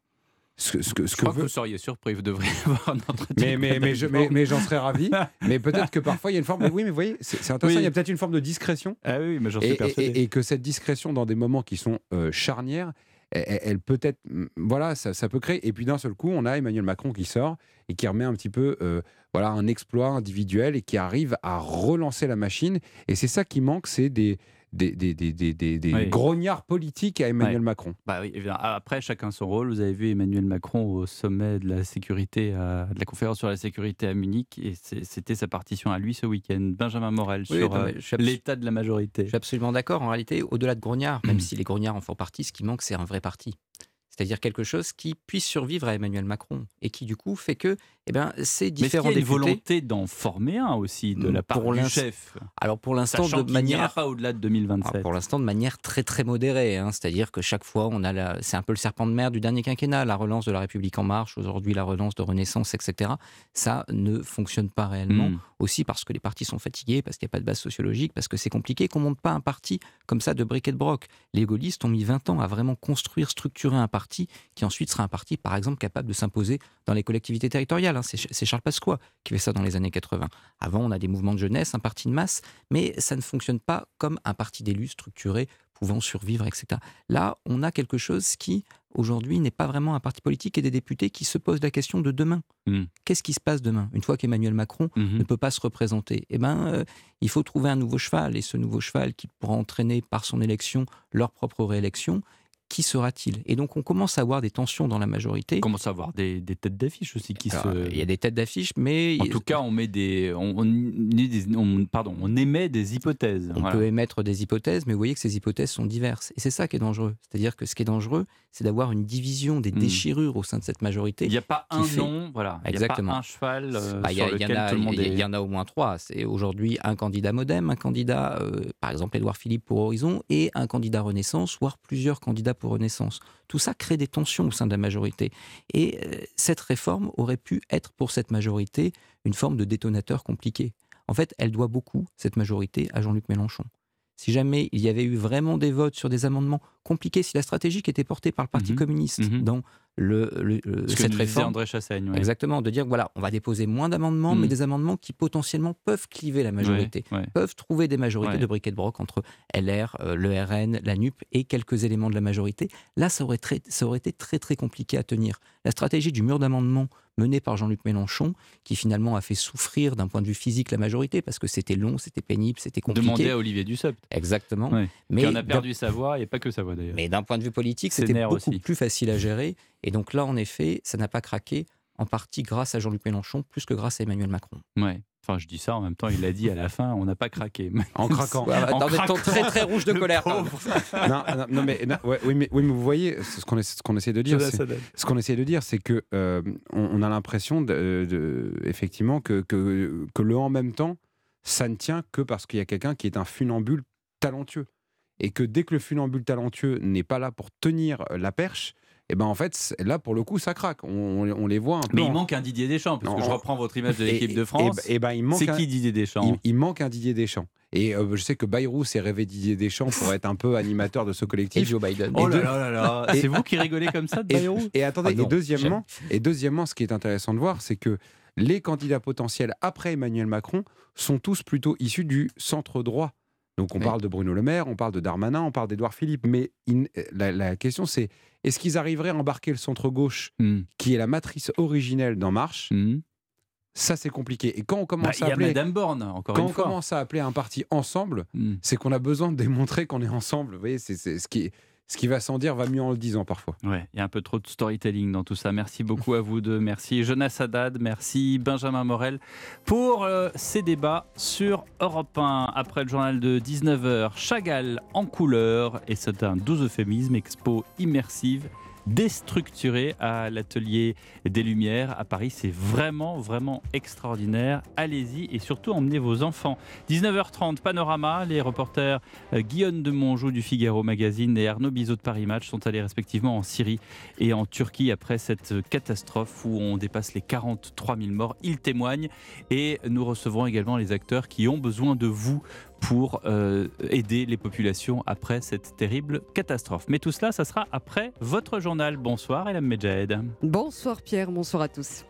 ce, que- ce que, ce Je que crois que vous seriez surpris, vous devriez avoir un entretien. mais, mais, mais, Madame je- Borne. mais, mais j'en serais ravi. mais peut-être que parfois il y a une forme. Mais oui, mais vous voyez, c'est c'est intéressant. Oui. Il y a peut-être une forme de discrétion. Ah oui, mais j'en suis Et, persuadé. et- et que cette discrétion dans des moments qui sont euh, charnières, elle, peut être. mm, Voilà, ça, ça peut créer. Et puis d'un seul coup, on a Emmanuel Macron qui sort et qui remet un petit peu. euh, voilà, un exploit individuel et qui arrive à relancer la machine. Et c'est ça qui manque, c'est des, des, des, des, des grognards politiques à Emmanuel Macron. Bah oui, après, chacun son rôle. Vous avez vu Emmanuel Macron au sommet de la sécurité, de la conférence sur la sécurité à Munich, et c'était sa partition à lui ce week-end. Benjamin Morel sur euh, l'état de la majorité. Je suis absolument d'accord. En réalité, au-delà de grognards, même si les grognards en font partie, ce qui manque, c'est un vrai parti c'est-à-dire quelque chose qui puisse survivre à Emmanuel Macron et qui du coup fait que eh ben, ces différents Mais il y a une volonté d'en former un aussi de la part du chef? Alors pour l'instant de manière pas au-delà de 2027. pour l'instant de manière très très modérée, hein. c'est-à-dire que chaque fois on a la... c'est un peu le serpent de mer du dernier quinquennat, la relance de la République en marche, aujourd'hui la relance de Renaissance, etc. Ça ne fonctionne pas réellement. Hmm. Aussi parce que les partis sont fatigués, parce qu'il n'y a pas de base sociologique, parce que c'est compliqué, qu'on monte pas un parti comme ça de briquet de broc. Les gaullistes ont mis 20 ans à vraiment construire, structurer un parti qui ensuite sera un parti, par exemple, capable de s'imposer dans les collectivités territoriales. Hein. C'est Charles Pasqua qui fait ça dans les années 80. Avant, on a des mouvements de jeunesse, un parti de masse, mais ça ne fonctionne pas comme un parti d'élus structuré, pouvant survivre, etc. Là, on a quelque chose qui, aujourd'hui, n'est pas vraiment un parti politique et des députés qui se posent la question de demain. Mmh. Qu'est-ce qui se passe demain? Une fois qu'Emmanuel Macron mmh ne peut pas se représenter, eh ben, euh, il faut trouver un nouveau cheval. Et ce nouveau cheval qui pourra entraîner par son élection leur propre réélection, qui sera-t-il? Et donc on commence à avoir des tensions dans la majorité. On commence à avoir des, têtes d'affiche aussi qui se. Il y a des têtes d'affiche, mais en tout cas on met des, on, pardon, on émet des hypothèses. On peut émettre des hypothèses, mais vous voyez que ces hypothèses sont diverses, et c'est ça qui est dangereux. C'est-à-dire que ce qui est dangereux, c'est d'avoir une division des hmm. déchirures au sein de cette majorité. Il n'y a pas un nom, voilà. Exactement. Il y a pas un cheval euh, bah, sur lequel y en a, tout le monde Il y en a au moins trois. C'est aujourd'hui un candidat MoDem, un candidat, euh, par exemple Édouard Philippe pour Horizon, et un candidat Renaissance, voire plusieurs candidats pour Renaissance. Tout ça crée des tensions au sein de la majorité. Et euh, cette réforme aurait pu être pour cette majorité une forme de détonateur compliqué. En fait, elle doit beaucoup, cette majorité, à Jean-Luc Mélenchon si jamais il y avait eu vraiment des votes sur des amendements compliqués, si la stratégie qui était portée par le Parti mmh communiste mmh dans le, cette réforme. André Chassaigne. Exactement, de dire voilà, on va déposer moins d'amendements, mais mm. des amendements qui potentiellement peuvent cliver la majorité, peuvent trouver des majorités de briquet de broc entre LR, euh, le RN, la NUP et quelques éléments de la majorité. Là, ça aurait, très, ça aurait été très très compliqué à tenir. La stratégie du mur d'amendements menée par Jean-Luc Mélenchon, qui finalement a fait souffrir d'un point de vue physique la majorité, parce que c'était long, c'était pénible, c'était compliqué. Demandez à Olivier Dussopt. Exactement. Mais qui en a perdu sa voix, et pas que sa voix d'ailleurs. Mais d'un point de vue politique, c'était beaucoup aussi. plus facile à gérer. Et donc là, en effet, ça n'a pas craqué, en partie grâce à Jean-Luc Mélenchon, plus que grâce à Emmanuel Macron. Ouais. Enfin, je dis ça en même temps, il a dit à la fin, on n'a pas craqué. En craquant. en étant très très rouge de colère. non, non, mais, oui, mais, oui, mais vous voyez, ce qu'on essaie, essaie de dire, ce qu'on essaie de dire, c'est que euh, on, a l'impression, de, effectivement, que, que, que le en même temps, ça ne tient que parce qu'il y a quelqu'un qui est un funambule talentueux. Et que dès que le funambule talentueux n'est pas là pour tenir la perche, et ben en fait, là, pour le coup, ça craque. On, les voit un peu. Mais il manque un Didier Deschamps, parce que je reprends votre image de l'équipe de France. Et, ben, il C'est qui Didier Deschamps il, manque un Didier Deschamps. Et euh, je sais que Bayrou s'est rêvé Didier Deschamps pour être un peu animateur de ce collectif. Et Joe Biden. Oh là là là C'est vous qui rigolez comme ça de Bayrou Et, attendez, ah et, deuxièmement, et deuxièmement, ce qui est intéressant de voir, c'est que les candidats potentiels après Emmanuel Macron sont tous plutôt issus du centre droit. Donc on parle de Bruno Le Maire, on parle de Darmanin, on parle d'Edouard Philippe, mais la, question c'est est-ce qu'ils arriveraient à embarquer le centre-gauche, hmm. qui est la matrice originelle d'En Marche hmm. Ça, c'est compliqué. Et quand on commence bah, à appeler, encore quand on commence à appeler un parti ensemble, hmm. c'est qu'on a besoin de démontrer qu'on est ensemble. Vous voyez, c'est ce qui est ce qui va sans dire va mieux en le disant parfois. Ouais, il y a un peu trop de storytelling dans tout ça. Merci beaucoup à vous deux. Merci Jonas Haddad, merci Benjamin Morel pour euh, ces débats sur Europe 1. Après le journal de 19h, Chagall en couleur, et c'est un doux euphémisme, expo immersive déstructuré à l'atelier des Lumières à Paris. C'est vraiment, vraiment extraordinaire. Allez-y et surtout emmenez vos enfants. 19h30, Panorama. Les reporters euh, Guillaume de Monjou du Figaro Magazine et Arnaud Bizot de Paris Match sont allés respectivement en Syrie et en Turquie après cette catastrophe où on dépasse les 43 000 morts. Ils témoignent et nous recevrons également les acteurs qui ont besoin de vous pour euh, aider les populations après cette terrible catastrophe. Mais tout cela, ça sera après votre journal. Bonsoir, Elam Medjahed. Bonsoir, Pierre. Bonsoir à tous.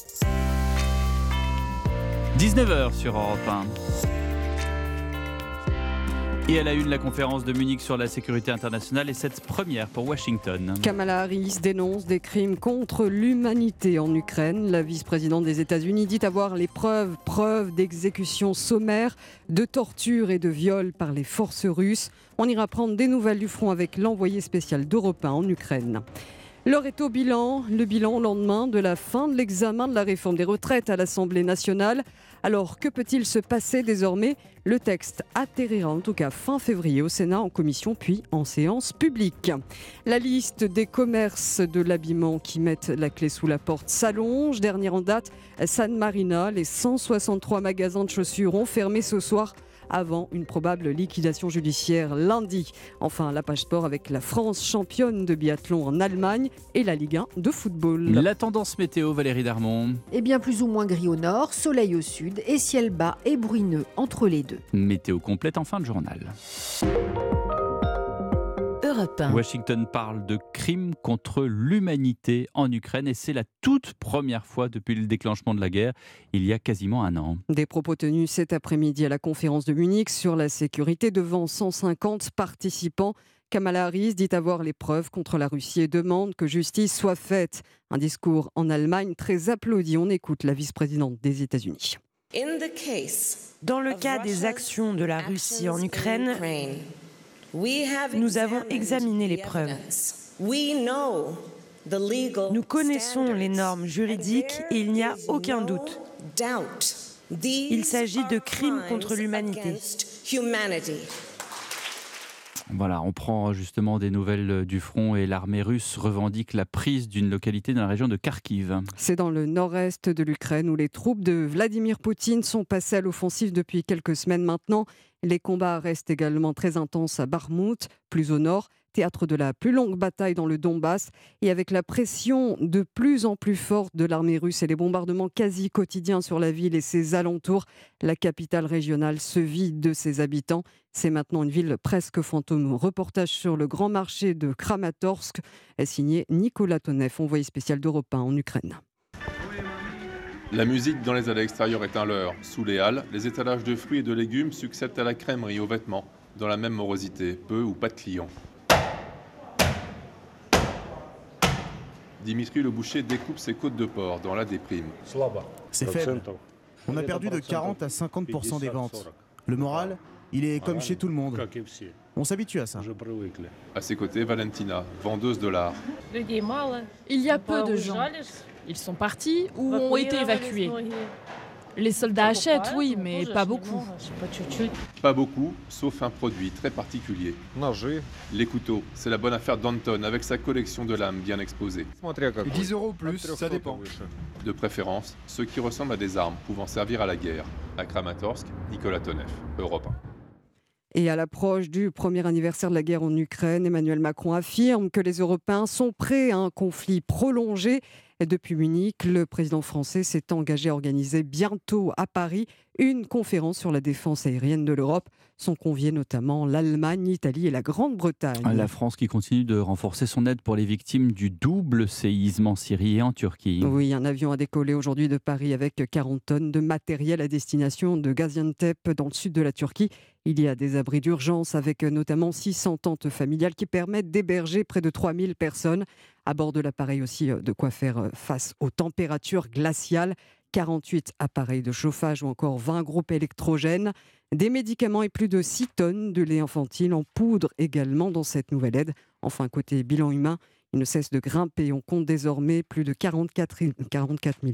19h sur Europe 1. Et à la une, la conférence de Munich sur la sécurité internationale et cette première pour Washington. Kamala Harris dénonce des crimes contre l'humanité en Ukraine. La vice-présidente des États-Unis dit avoir les preuves, preuves d'exécution sommaire, de torture et de viol par les forces russes. On ira prendre des nouvelles du front avec l'envoyé spécial d'Europe 1 en Ukraine. L'heure est au bilan, le bilan au lendemain de la fin de l'examen de la réforme des retraites à l'Assemblée nationale. Alors que peut-il se passer désormais? Le texte atterrira en tout cas fin février au Sénat en commission puis en séance publique. La liste des commerces de l'habillement qui mettent la clé sous la porte s'allonge. Dernière en date, San Marina, les 163 magasins de chaussures ont fermé ce soir avant une probable liquidation judiciaire lundi. Enfin, la page sport avec la France championne de biathlon en Allemagne et la Ligue 1 de football. La tendance météo, Valérie Darmon Eh bien, plus ou moins gris au nord, soleil au sud et ciel bas et bruineux entre les deux. Météo complète en fin de journal. Washington parle de crimes contre l'humanité en Ukraine et c'est la toute première fois depuis le déclenchement de la guerre, il y a quasiment un an. Des propos tenus cet après-midi à la conférence de Munich sur la sécurité devant 150 participants. Kamala Harris dit avoir les preuves contre la Russie et demande que justice soit faite. Un discours en Allemagne très applaudi. On écoute la vice-présidente des États-Unis. Dans le cas des actions de la Russie en Ukraine, nous avons examiné les preuves. Nous connaissons les normes juridiques et il n'y a aucun doute. Il s'agit de crimes contre l'humanité. Voilà, on prend justement des nouvelles du front et l'armée russe revendique la prise d'une localité dans la région de Kharkiv. C'est dans le nord-est de l'Ukraine où les troupes de Vladimir Poutine sont passées à l'offensive depuis quelques semaines maintenant. Les combats restent également très intenses à Barmout, plus au nord, théâtre de la plus longue bataille dans le Donbass. Et avec la pression de plus en plus forte de l'armée russe et les bombardements quasi quotidiens sur la ville et ses alentours, la capitale régionale se vide de ses habitants. C'est maintenant une ville presque fantôme. Reportage sur le grand marché de Kramatorsk, signé Nicolas Tonev, envoyé spécial d'Europe 1 en Ukraine. La musique dans les allées extérieures est un leurre. Sous les halles, les étalages de fruits et de légumes succèdent à la crèmerie aux vêtements, dans la même morosité, peu ou pas de clients. Dimitri le boucher découpe ses côtes de porc dans la déprime. C'est faible. On a perdu de 40 à 50% des ventes. Le moral, il est comme chez tout le monde. On s'habitue à ça. À ses côtés, Valentina, vendeuse de l'art. Il y a peu de gens. Ils sont partis ou ont été évacués. Les soldats achètent, oui, mais pas beaucoup. Pas beaucoup, sauf un produit très particulier. Les couteaux, c'est la bonne affaire d'Anton avec sa collection de lames bien exposée. 10 euros plus, ça dépend. De préférence, ceux qui ressemblent à des armes pouvant servir à la guerre. À Kramatorsk, Nicolas Tonev, Europe 1. Et à l'approche du premier anniversaire de la guerre en Ukraine, Emmanuel Macron affirme que les Européens sont prêts à un conflit prolongé. Depuis Munich, le président français s'est engagé à organiser bientôt à Paris une conférence sur la défense aérienne de l'Europe. Sont conviés notamment l'Allemagne, l'Italie et la Grande-Bretagne. La France qui continue de renforcer son aide pour les victimes du double séisme en Syrie et en Turquie. Oui, un avion a décollé aujourd'hui de Paris avec 40 tonnes de matériel à destination de Gaziantep dans le sud de la Turquie. Il y a des abris d'urgence avec notamment 600 tentes familiales qui permettent d'héberger près de 3000 personnes. À bord de l'appareil aussi de quoi faire face aux températures glaciales. 48 appareils de chauffage ou encore 20 groupes électrogènes, des médicaments et plus de 6 tonnes de lait infantile en poudre également dans cette nouvelle aide. Enfin, côté bilan humain, il ne cesse de grimper. On compte désormais plus de 44 000,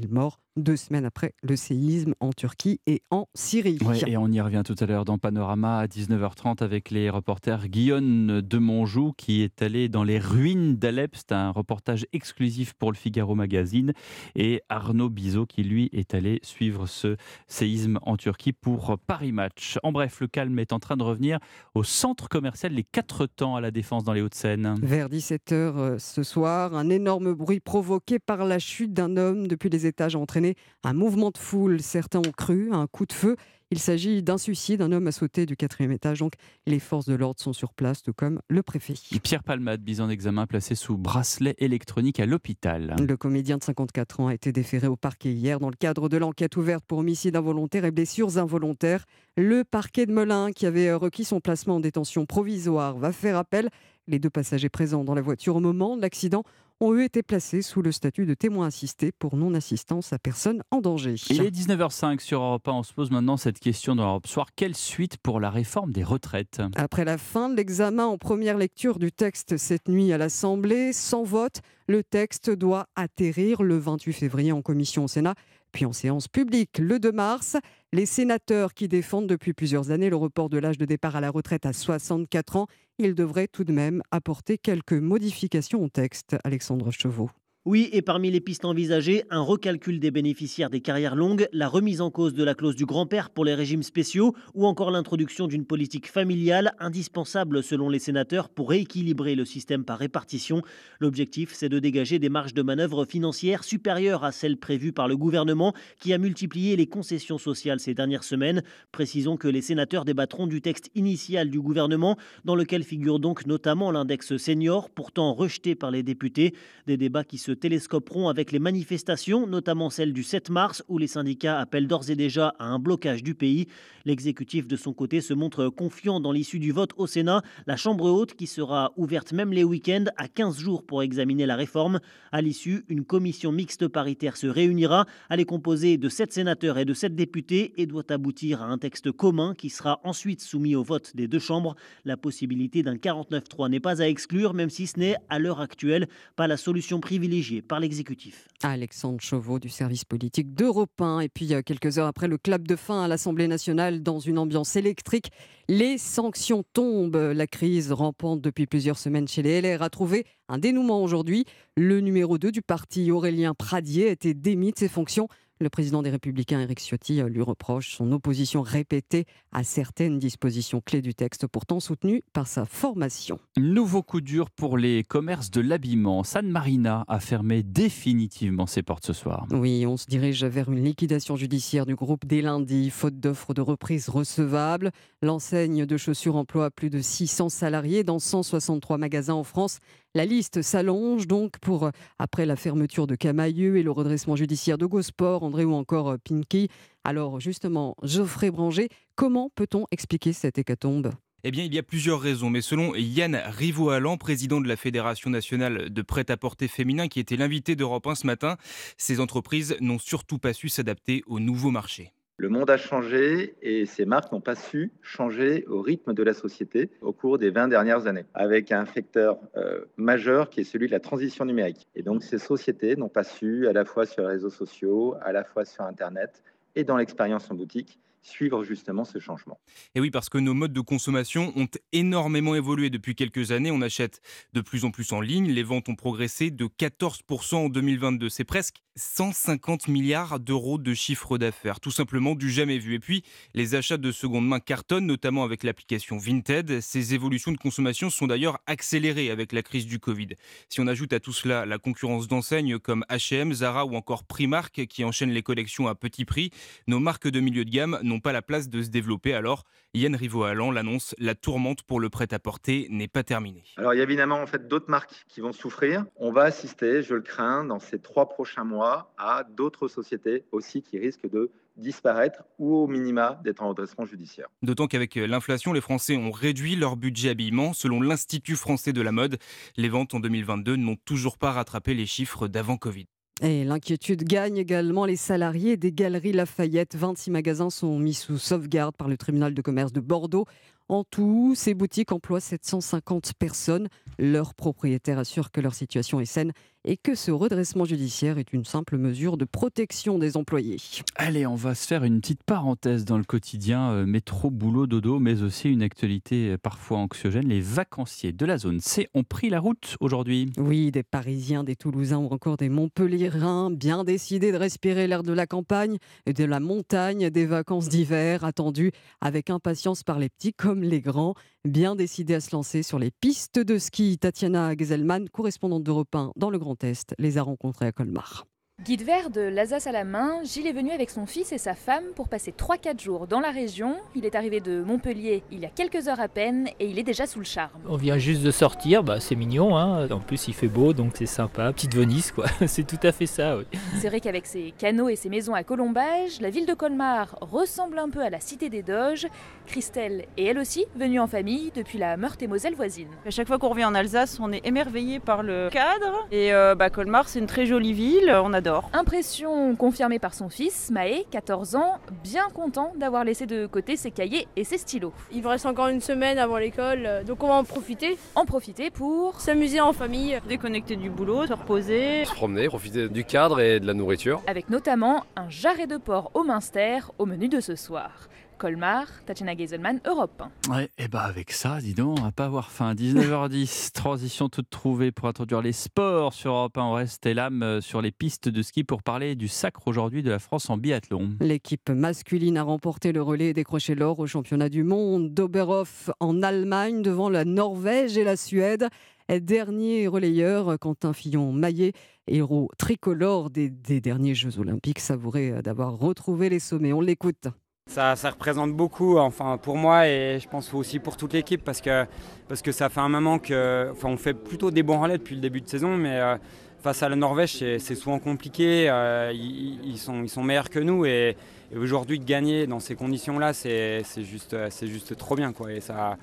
morts deux semaines après le séisme en Turquie et en Syrie. et on y revient tout à l'heure dans Panorama à 19h30 avec les reporters Guillaume de Monjou qui est allé dans les ruines d'Alep. C'est un reportage exclusif pour le Figaro Magazine. Et Arnaud Bizot qui lui est allé suivre ce séisme en Turquie pour Paris Match. En bref, le calme est en train de revenir au centre commercial Les Quatre Temps à la Défense dans les Hauts-de-Seine. Vers 17h ce soir, un énorme bruit provoqué par la chute d'un homme depuis les étages entraîné un mouvement de foule. Certains ont cru à un coup de feu. Il s'agit d'un suicide. Un homme a sauté du quatrième étage. Donc, les forces de l'ordre sont sur place, tout comme le préfet. Pierre Palmade, mis en examen, placé sous bracelet électronique à l'hôpital. Le comédien de 54 ans a été déféré au parquet hier dans le cadre de l'enquête ouverte pour homicide involontaire et blessures involontaires. Le parquet de Melun, qui avait requis son placement en détention provisoire, va faire appel. Les deux passagers présents dans la voiture au moment de l'accident ont eux été placés sous le statut de témoin assisté pour non-assistance à personne en danger. Il est 19h05 sur Europe 1. On se pose maintenant cette question dans Europe Soir. Quelle suite pour la réforme des retraites? Après la fin de l'examen en première lecture du texte cette nuit à l'Assemblée, sans vote, le texte doit atterrir le 28 février en commission au Sénat puis en séance publique le 2 mars. Les sénateurs qui défendent depuis plusieurs années le report de l'âge de départ à la retraite à 64 ans il devrait tout de même apporter quelques modifications au texte. Alexandre Chevaux. Oui, et parmi les pistes envisagées, un recalcul des bénéficiaires des carrières longues, la remise en cause de la clause du grand-père pour les régimes spéciaux ou encore l'introduction d'une politique familiale indispensable selon les sénateurs pour rééquilibrer le système par répartition. L'objectif, c'est de dégager des marges de manœuvre financières supérieures à celles prévues par le gouvernement qui a multiplié les concessions sociales ces dernières semaines. Précisons que les sénateurs débattront du texte initial du gouvernement dans lequel figure donc notamment l'index senior pourtant rejeté par les députés. Des débats qui se télescoperont avec les manifestations, notamment celle du 7 mars, où les syndicats appellent d'ores et déjà à un blocage du pays. L'exécutif, de son côté, se montre confiant dans l'issue du vote au Sénat. La Chambre haute, qui sera ouverte même les week-ends, a 15 jours pour examiner la réforme. À l'issue, une commission mixte paritaire se réunira. Elle est composée de 7 sénateurs et de 7 députés et doit aboutir à un texte commun qui sera ensuite soumis au vote des deux chambres. La possibilité d'un 49-3 n'est pas à exclure, même si ce n'est, à l'heure actuelle, pas la solution privilégiée par l'exécutif. Alexandre Chauveau du service politique d'Europe 1. Et puis, quelques heures après le clap de fin à l'Assemblée nationale, dans une ambiance électrique, les sanctions tombent. La crise rampante depuis plusieurs semaines chez les LR a trouvé un dénouement aujourd'hui. Le numéro 2 du parti, Aurélien Pradier, a été démis de ses fonctions le président des Républicains, Éric Ciotti, lui reproche son opposition répétée à certaines dispositions clés du texte, pourtant soutenues par sa formation. Nouveau coup dur pour les commerces de l'habillement. San Marina a fermé définitivement ses portes ce soir. Oui, on se dirige vers une liquidation judiciaire du groupe dès lundi, faute d'offres de reprise recevables. L'enseigne de chaussures emploie plus de 600 salariés dans 163 magasins en France. La liste s'allonge donc pour, euh, après la fermeture de Camailleux et le redressement judiciaire de Gosport, André ou encore euh, Pinky. Alors justement, Geoffrey Branger, comment peut-on expliquer cette hécatombe? Eh bien, il y a plusieurs raisons, mais selon Yann Rivoalan, président de la Fédération nationale de prêt-à-porter féminin, qui était l'invité d'Europe 1 ce matin, ces entreprises n'ont surtout pas su s'adapter au nouveau marché. Le monde a changé et ces marques n'ont pas su changer au rythme de la société au cours des 20 dernières années, avec un facteur euh, majeur qui est celui de la transition numérique. Et donc ces sociétés n'ont pas su, à la fois sur les réseaux sociaux, à la fois sur Internet et dans l'expérience en boutique, suivre justement ce changement. Et oui, parce que nos modes de consommation ont énormément évolué depuis quelques années. On achète de plus en plus en ligne. Les ventes ont progressé de 14% en 2022. C'est presque 150 milliards d'euros de chiffre d'affaires, tout simplement du jamais vu. Et puis, les achats de seconde main cartonnent, notamment avec l'application Vinted. Ces évolutions de consommation sont d'ailleurs accélérées avec la crise du Covid. Si on ajoute à tout cela la concurrence d'enseignes comme H&M, Zara ou encore Primark qui enchaînent les collections à petit prix, nos marques de milieu de gamme n'ont pas la place de se développer. Alors, Yann Rivo-Allan l'annonce, la tourmente pour le prêt-à-porter n'est pas terminée. Alors, il y a évidemment en fait d'autres marques qui vont souffrir. On va assister, je le crains, dans ces trois prochains mois à d'autres sociétés aussi qui risquent de disparaître ou au minima d'être en redressement judiciaire. D'autant qu'avec l'inflation, les Français ont réduit leur budget habillement. Selon l'Institut français de la mode, les ventes en 2022 n'ont toujours pas rattrapé les chiffres d'avant Covid. L'inquiétude gagne également les salariés des Galeries Lafayette. 26 magasins sont mis sous sauvegarde par le tribunal de commerce de Bordeaux. En tout, ces boutiques emploient 750 personnes. Leurs propriétaires assurent que leur situation est saine et que ce redressement judiciaire est une simple mesure de protection des employés. Allez, on va se faire une petite parenthèse dans le quotidien euh, métro, boulot, dodo, mais aussi une actualité euh, parfois anxiogène. Les vacanciers de la zone C ont pris la route aujourd'hui. Oui, des Parisiens, des Toulousains ou encore des Montpellierins, bien décidés de respirer l'air de la campagne et de la montagne, des vacances d'hiver attendues avec impatience par les petits comme les grands, bien décidés à se lancer sur les pistes de ski. Tatiana Geselman, correspondante d'Europe 1 dans le Grand Les a rencontrés à Colmar. Guide vert de l'Alsace à la main, Gilles est venu avec son fils et sa femme pour passer 3-4 jours dans la région. Il est arrivé de Montpellier il y a quelques heures à peine et il est déjà sous le charme. On vient juste de sortir, bah, c'est mignon, hein. en plus il fait beau donc c'est sympa, petite Venise quoi, c'est tout à fait ça. Oui. C'est vrai qu'avec ses canaux et ses maisons à colombage, la ville de Colmar ressemble un peu à la cité des Doges. Christelle est elle aussi venue en famille depuis la Meurthe-et-Moselle voisine. À chaque fois qu'on revient en Alsace, on est émerveillé par le cadre et euh, bah, Colmar c'est une très jolie ville, on Impression confirmée par son fils, Maë, 14 ans, bien content d'avoir laissé de côté ses cahiers et ses stylos. Il vous reste encore une semaine avant l'école, euh, donc on va en profiter. En profiter pour s'amuser en famille, déconnecter du boulot, se reposer, se promener, profiter du cadre et de la nourriture. Avec notamment un jarret de porc au Minster au menu de ce soir. Colmar, Tatiana Geiselman, Europe. Ouais, et bah avec ça, dis donc, on va pas avoir faim. 19h10, transition toute trouvée pour introduire les sports sur Europe 1. On reste l'âme euh, sur les pistes de ski pour parler du sacre aujourd'hui de la France en biathlon. L'équipe masculine a remporté le relais et décroché l'or au championnat du monde d'Oberhof en Allemagne devant la Norvège et la Suède. Dernier relayeur, Quentin Fillon-Maillet, héros tricolore des, des derniers Jeux Olympiques, savouré d'avoir retrouvé les sommets. On l'écoute. Ça, représente beaucoup, enfin pour moi et je pense aussi pour toute l'équipe parce que, parce que ça fait un moment que, enfin on fait plutôt des bons relais depuis le début de saison, mais euh, face à la Norvège c'est souvent compliqué. Euh, ils, sont, ils sont meilleurs que nous et, aujourd'hui de gagner dans ces conditions-là c'est juste, juste trop bien quoi. Et ça,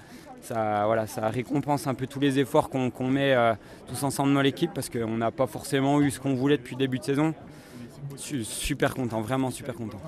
ça, voilà, ça récompense un peu tous les efforts qu'on met euh, tous ensemble dans l'équipe parce qu'on n'a pas forcément eu ce qu'on voulait depuis le début de saison. Super content, vraiment super content.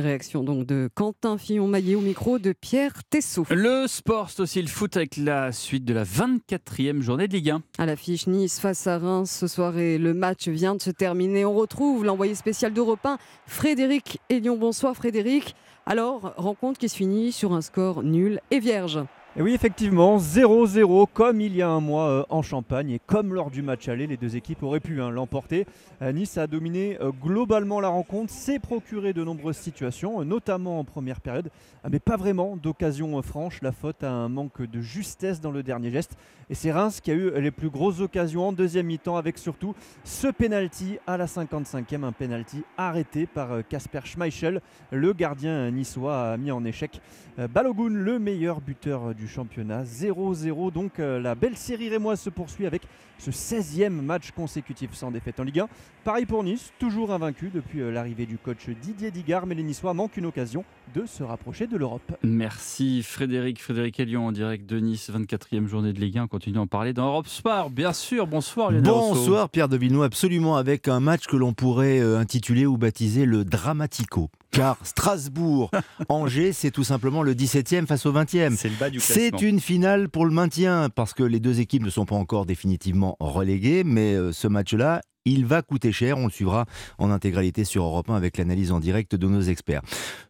Réaction donc de Quentin Fillon-Maillet au micro de Pierre Tessot. Le sport, c'est aussi le foot avec la suite de la 24e journée de Ligue 1. À l'affiche Nice face à Reims ce soir et le match vient de se terminer. On retrouve l'envoyé spécial d'Europe 1, Frédéric Elion. Bonsoir Frédéric. Alors, rencontre qui se finit sur un score nul et vierge. Et oui, effectivement, 0-0 comme il y a un mois euh, en Champagne et comme lors du match aller, les deux équipes auraient pu hein, l'emporter. Euh, nice a dominé euh, globalement la rencontre, s'est procuré de nombreuses situations, notamment en première période, mais pas vraiment d'occasion franche. La faute à un manque de justesse dans le dernier geste. Et c'est Reims qui a eu les plus grosses occasions en deuxième mi-temps, avec surtout ce penalty à la 55e, un penalty arrêté par Casper Schmeichel. Le gardien niçois a mis en échec Balogun, le meilleur buteur du championnat. 0-0, donc euh, la belle série rémoise se poursuit avec ce 16e match consécutif sans défaite en Ligue 1. Pareil pour Nice, toujours invaincu depuis euh, l'arrivée du coach Didier Digard, mais les Niçois manquent une occasion de se rapprocher de l'Europe. Merci Frédéric, Frédéric Elion en direct de Nice, 24e journée de Ligue 1. On continue à en parler dans Europe Sport, bien sûr. Bonsoir Lionel Bonsoir Pierre de Villeneuve, absolument avec un match que l'on pourrait euh, intituler ou baptiser le Dramatico car Strasbourg, Angers, c'est tout simplement le 17e face au 20e. C'est le bas du C'est une finale pour le maintien, parce que les deux équipes ne sont pas encore définitivement reléguées, mais euh, ce match-là, il va coûter cher, on le suivra en intégralité sur Europe 1 avec l'analyse en direct de nos experts.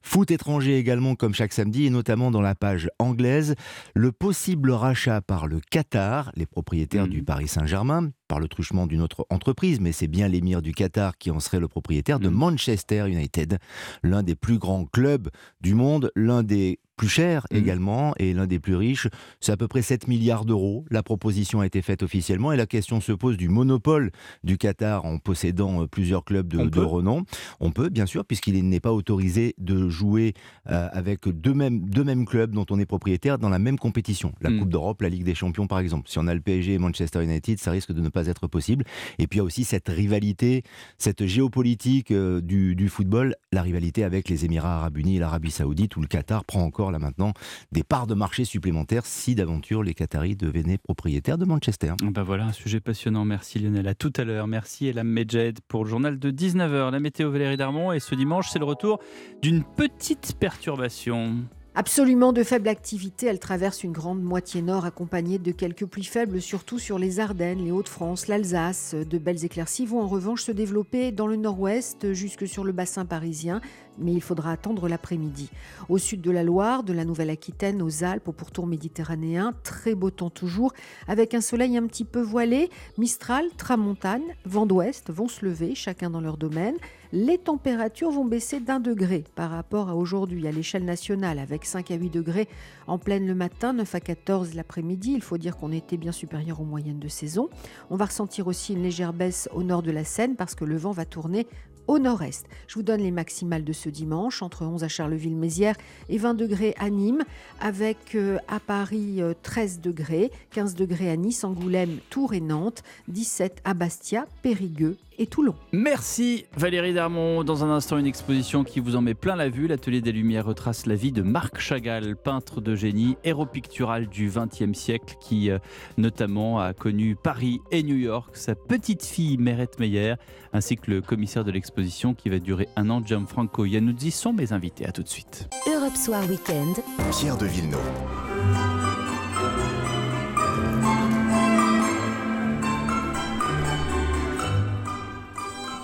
Foot étranger également comme chaque samedi et notamment dans la page anglaise, le possible rachat par le Qatar, les propriétaires du mmh. Paris Saint-Germain, par le truchement d'une autre entreprise, mais c'est bien l'émir du Qatar qui en serait le propriétaire de mmh. Manchester United, l'un des plus grands clubs du monde, l'un des plus cher mmh. également et l'un des plus riches. C'est à peu près 7 milliards d'euros. La proposition a été faite officiellement et la question se pose du monopole du Qatar en possédant euh, plusieurs clubs de, renom. On peut, bien sûr, puisqu'il n'est pas autorisé de jouer euh, avec deux mêmes, deux mêmes clubs dont on est propriétaire dans la même compétition. La mmh. Coupe d'Europe, la Ligue des Champions, par exemple. Si on a le PSG et Manchester United, ça risque de ne pas être possible. Et puis il y a aussi cette rivalité, cette géopolitique euh, du, football, la rivalité avec les Émirats arabes unis et l'Arabie saoudite, où le Qatar prend encore là maintenant des parts de marché supplémentaires si d'aventure les Qataris devenaient propriétaires de Manchester. Ben voilà, un sujet passionnant. Merci Lionel. À tout à l'heure. Merci Elam Medjed pour le journal de 19h. La météo Valérie Darmon et ce dimanche, c'est le retour d'une petite perturbation. Absolument de faible activité, elle traverse une grande moitié nord accompagnée de quelques pluies faibles, surtout sur les Ardennes, les Hauts-de-France, l'Alsace. De belles éclaircies vont en revanche se développer dans le nord-ouest jusque sur le bassin parisien. Mais il faudra attendre l'après-midi. Au sud de la Loire, de la Nouvelle-Aquitaine, aux Alpes, au pourtour méditerranéen, très beau temps toujours, avec un soleil un petit peu voilé, Mistral, Tramontane, vent d'ouest vont se lever, chacun dans leur domaine. Les températures vont baisser d'un degré par rapport à aujourd'hui à l'échelle nationale, avec 5 à 8 degrés en pleine le matin, 9 à 14 l'après-midi. Il faut dire qu'on était bien supérieur aux moyennes de saison. On va ressentir aussi une légère baisse au nord de la Seine parce que le vent va tourner au nord-est. Je vous donne les maximales de ce dimanche, entre 11 à Charleville-Mézières et 20 degrés à Nîmes, avec euh, à Paris 13 euh, degrés, 15 degrés à Nice, Angoulême, Tours et Nantes, 17 à Bastia, Périgueux et Toulon. Merci Valérie Darmon. Dans un instant, une exposition qui vous en met plein la vue. L'Atelier des Lumières retrace la vie de Marc Chagall, peintre de génie, héros pictural du XXe siècle, qui euh, notamment a connu Paris et New York. Sa petite fille Mérette Meyer, ainsi que le commissaire de l'exposition qui va durer un an, Gianfranco Iannuzzi, sont mes invités. À tout de suite. Europe Soir Weekend. Pierre de Villeneuve.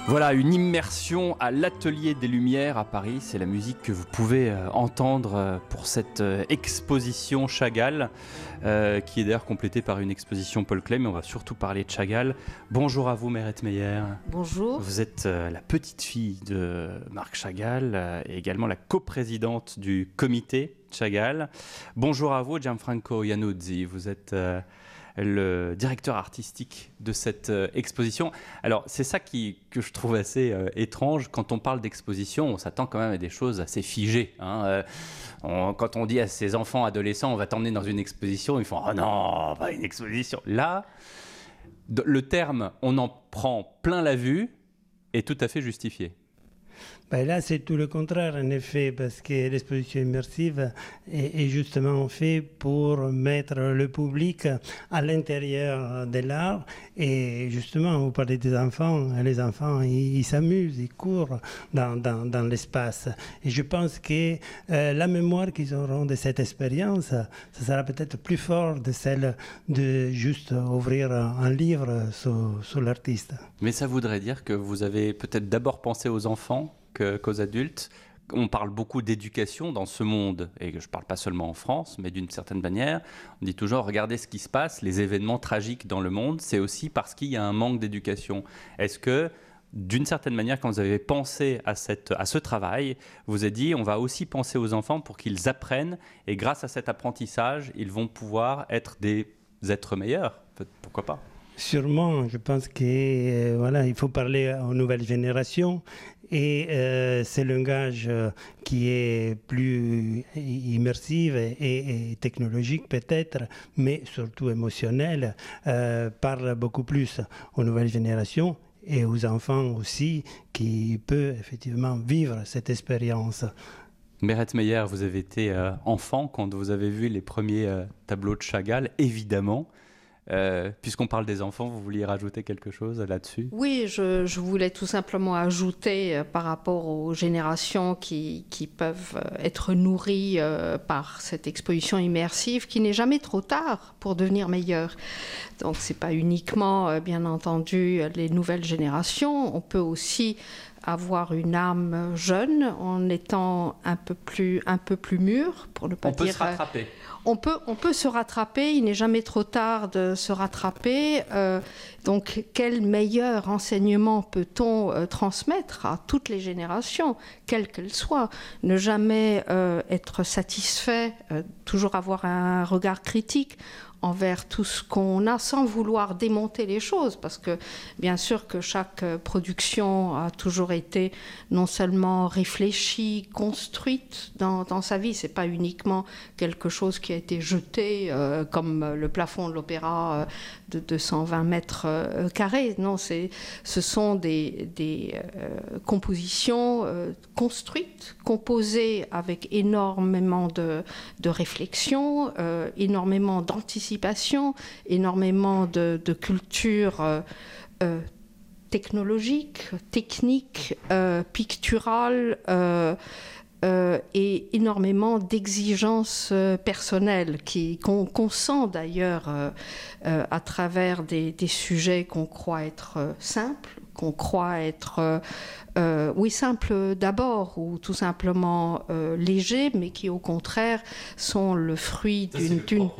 Voilà, une immersion à l'Atelier des Lumières à Paris. C'est la musique que vous pouvez euh, entendre euh, pour cette euh, exposition Chagall, qui est d'ailleurs complétée par une exposition Paul Klee, mais on va surtout parler de Chagall. Bonjour à vous, Mérette Meyer. Bonjour. Vous êtes la petite fille de Marc Chagall et également la coprésidente du comité Chagall. Bonjour à vous, Gianfranco Iannuzzi. Vous êtes le directeur artistique de cette euh, exposition. Alors c'est ça qui, que je trouve assez euh, étrange. Quand on parle d'exposition, on s'attend quand même à des choses assez figées. Hein. Euh, quand on dit à ses enfants, adolescents, on va t'emmener dans une exposition, ils font oh non, pas une exposition. Là, le terme on en prend plein la vue est tout à fait justifié. Ben là, c'est tout le contraire, en effet, parce que l'exposition immersive est, justement faite pour mettre le public à l'intérieur de l'art. Et justement, vous parlez des enfants, les enfants, ils s'amusent, ils courent dans, l'espace. Et je pense que euh, la mémoire qu'ils auront de cette expérience, ça sera peut-être plus fort de celle de juste ouvrir un livre sur l'artiste. Mais ça voudrait dire que vous avez peut-être d'abord pensé aux enfants qu'aux adultes. On parle beaucoup d'éducation dans ce monde, et je ne parle pas seulement en France, mais d'une certaine manière. On dit toujours, regardez ce qui se passe, les événements tragiques dans le monde, c'est aussi parce qu'il y a un manque d'éducation. Est-ce que, d'une certaine manière, quand vous avez pensé à, à ce travail, vous avez dit, on va aussi penser aux enfants pour qu'ils apprennent, et grâce à cet apprentissage, ils vont pouvoir être des êtres meilleurs? Pourquoi pas? Sûrement, je pense qu'il euh, voilà, il faut parler aux nouvelles générations et euh, c'est langage euh, qui est plus immersif et, technologique peut-être, mais surtout émotionnel, euh, parle beaucoup plus aux nouvelles générations et aux enfants aussi qui peuvent effectivement vivre cette expérience. Meret Meyer, vous avez été enfant quand vous avez vu les premiers tableaux de Chagall, évidemment. Euh, puisqu'on parle des enfants, vous vouliez rajouter quelque chose là-dessus? Oui, je, voulais tout simplement ajouter euh, par rapport aux générations qui, peuvent euh, être nourries par cette exposition immersive, qui n'est jamais trop tard pour devenir meilleur. Donc, ce n'est pas uniquement, bien entendu, les nouvelles générations. On peut aussi avoir une âme jeune en étant un peu plus, un peu plus mûr, pour ne pas on dire. Peut se rattraper on peut, on peut se rattraper, il n'est jamais trop tard de se rattraper. Euh, donc, quel meilleur enseignement peut-on euh, transmettre à toutes les générations, quelles qu'elles soient? Ne jamais euh, être satisfait, toujours avoir un regard critique envers tout ce qu'on a sans vouloir démonter les choses parce que bien sûr que chaque euh, production a toujours été non seulement réfléchie, construite dans, sa vie, c'est pas uniquement quelque chose qui a été jeté euh, comme le plafond de l'opéra euh, de 220 mètres carrés. Non, ce sont des, des compositions construites, composées avec énormément de, réflexion, énormément d'anticipation énormément de, culture euh, euh, technologique, technique, euh, et énormément d'exigences personnelles qu'on sent d'ailleurs à travers des, des sujets qu'on croit être simples, qu'on croit être euh, oui, simple d'abord, ou tout simplement euh, léger, mais qui au contraire sont le fruit d'une...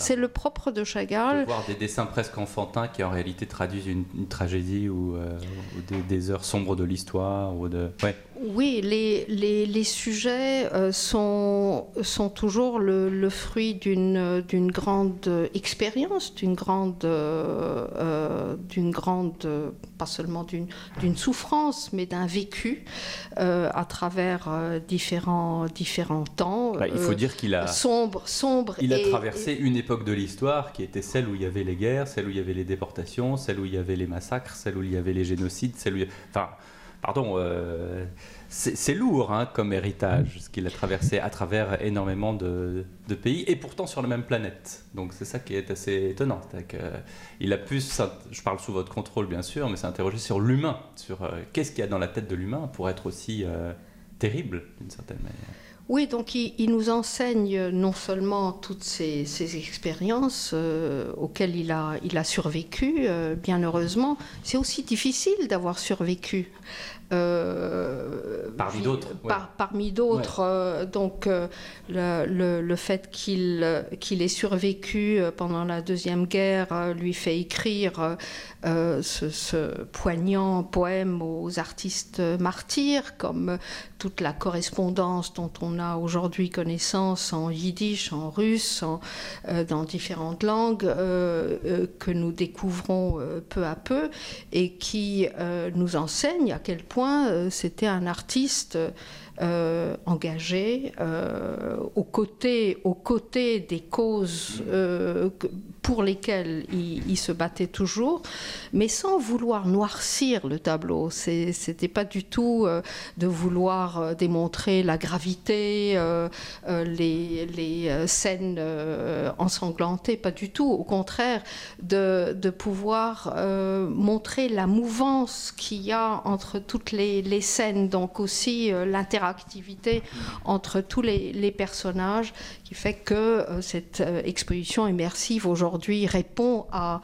C'est le propre de Chagall. De voir des dessins presque enfantins qui en réalité traduisent une, tragédie ou, euh, des, heures sombres de l'histoire. ou de... Oui, les, les, sujets sont, sont toujours le, fruit d'une grande expérience, d'une grande, d'une grande, pas seulement d'une souffrance, mais d'un vécu euh, à travers euh, différents, différents temps. Bah, il faut euh, dire qu'il a sombre, sombre. Il a traversé une époque de l'histoire qui était celle où il y avait les guerres, celle où il y avait les déportations, celle où il y avait les massacres, celle où il y avait les génocides, celle où, enfin, pardon c'est lourd hein, comme héritage, ce qu'il a traversé à travers énormément de, pays, et pourtant sur la même planète. Donc c'est ça qui est assez étonnant. il a pu, je parle sous votre contrôle bien sûr, mais s'interroger sur l'humain, sur euh, qu'est-ce qu'il y a dans la tête de l'humain pour être aussi euh, terrible d'une certaine manière. Oui, donc il, nous enseigne non seulement toutes ces, expériences euh, auxquelles il a, il a survécu, bien heureusement, c'est aussi difficile d'avoir survécu. Euh, parmi d'autres. parmi d'autres. Euh, donc, euh, le, le, fait qu'il qu'il ait survécu pendant la Deuxième Guerre lui fait écrire ce, ce, poignant poème aux artistes martyrs, comme toute la correspondance dont on a aujourd'hui connaissance en yiddish, en russe, en, dans différentes langues, que nous découvrons peu à peu et qui nous enseigne à quel point euh, c'était un artiste euh, engagé euh, aux, côtés, des causes euh, pour lesquelles il, se battait toujours, mais sans vouloir noircir le tableau. C'était pas du tout de vouloir démontrer la gravité, les, les, scènes ensanglantées, pas du tout. Au contraire, de, pouvoir montrer la mouvance qu'il y a entre toutes les, scènes, donc aussi l'interaction activité entre tous les, personnages qui fait que euh, cette euh, exposition immersive aujourd'hui répond à,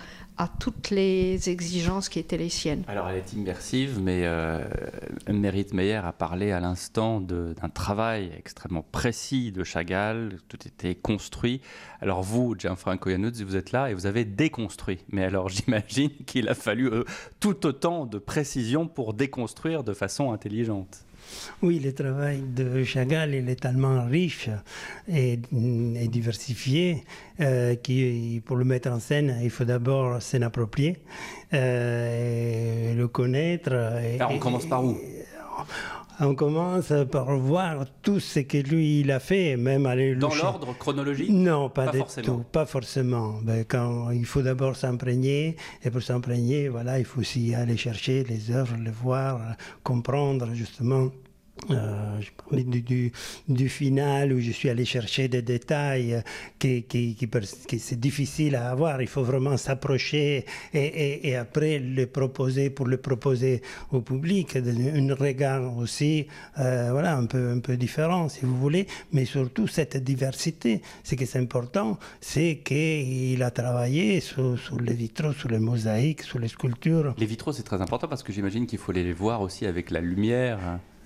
toutes les exigences qui étaient les siennes. Alors elle est immersive, mais euh, Merit Meyer a parlé à l'instant d'un travail extrêmement précis de Chagall, tout était construit. Alors vous, Gianfranco Iannuzzi, vous êtes là et vous avez déconstruit. Mais alors j'imagine qu'il a fallu tout autant de précision pour déconstruire de façon intelligente. Oui, le travail de Chagall il est tellement riche et, diversifié euh, que pour le mettre en scène, il faut d'abord s'en approprier, euh, le connaître. Alors on commence par où? On commence par voir tout ce que lui il a fait, même aller dans l'ordre chronologique? Non, pas, du tout, pas forcément. Ben, quand il faut d'abord s'imprégner, et pour s'imprégner, voilà, il faut aussi aller chercher les œuvres, les voir, comprendre justement euh, du, final où je suis allé chercher des détails qui, qui, qui, c'est difficile à avoir. Il faut vraiment s'approcher et, et, après le proposer pour le proposer au public. Un regard aussi, euh, voilà, un peu, un peu différent si vous voulez, mais surtout cette diversité. Ce qui est important, c'est qu'il a travaillé sur, sur, les vitraux, sur les mosaïques, sur les sculptures. Les vitraux, c'est très important parce que j'imagine qu'il faut les voir aussi avec la lumière.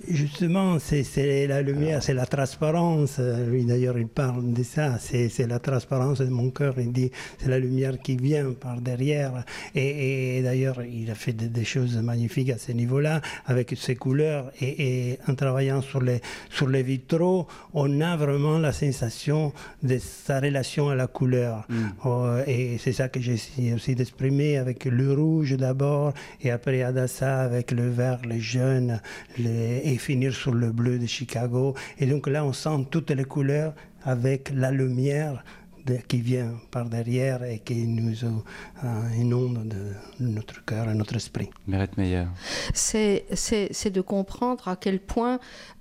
Justement, c'est la lumière, c'est la transparence. Lui, d'ailleurs, il parle de ça. C'est la transparence de mon cœur. Il dit c'est la lumière qui vient par derrière. Et, d'ailleurs, il a fait des, choses magnifiques à ce niveau-là, avec ses couleurs. Et, en travaillant sur les, sur les vitraux, on a vraiment la sensation de sa relation à la couleur. Mm. Oh, et c'est ça que j'essaie aussi d'exprimer avec le rouge d'abord, et après Adassa avec le vert, les jeunes, les et finir sur le bleu de Chicago. Et donc là, on sent toutes les couleurs avec la lumière qui vient par derrière et qui nous euh, inonde de notre cœur et notre esprit. Mérite Meyer. C'est de comprendre à quel point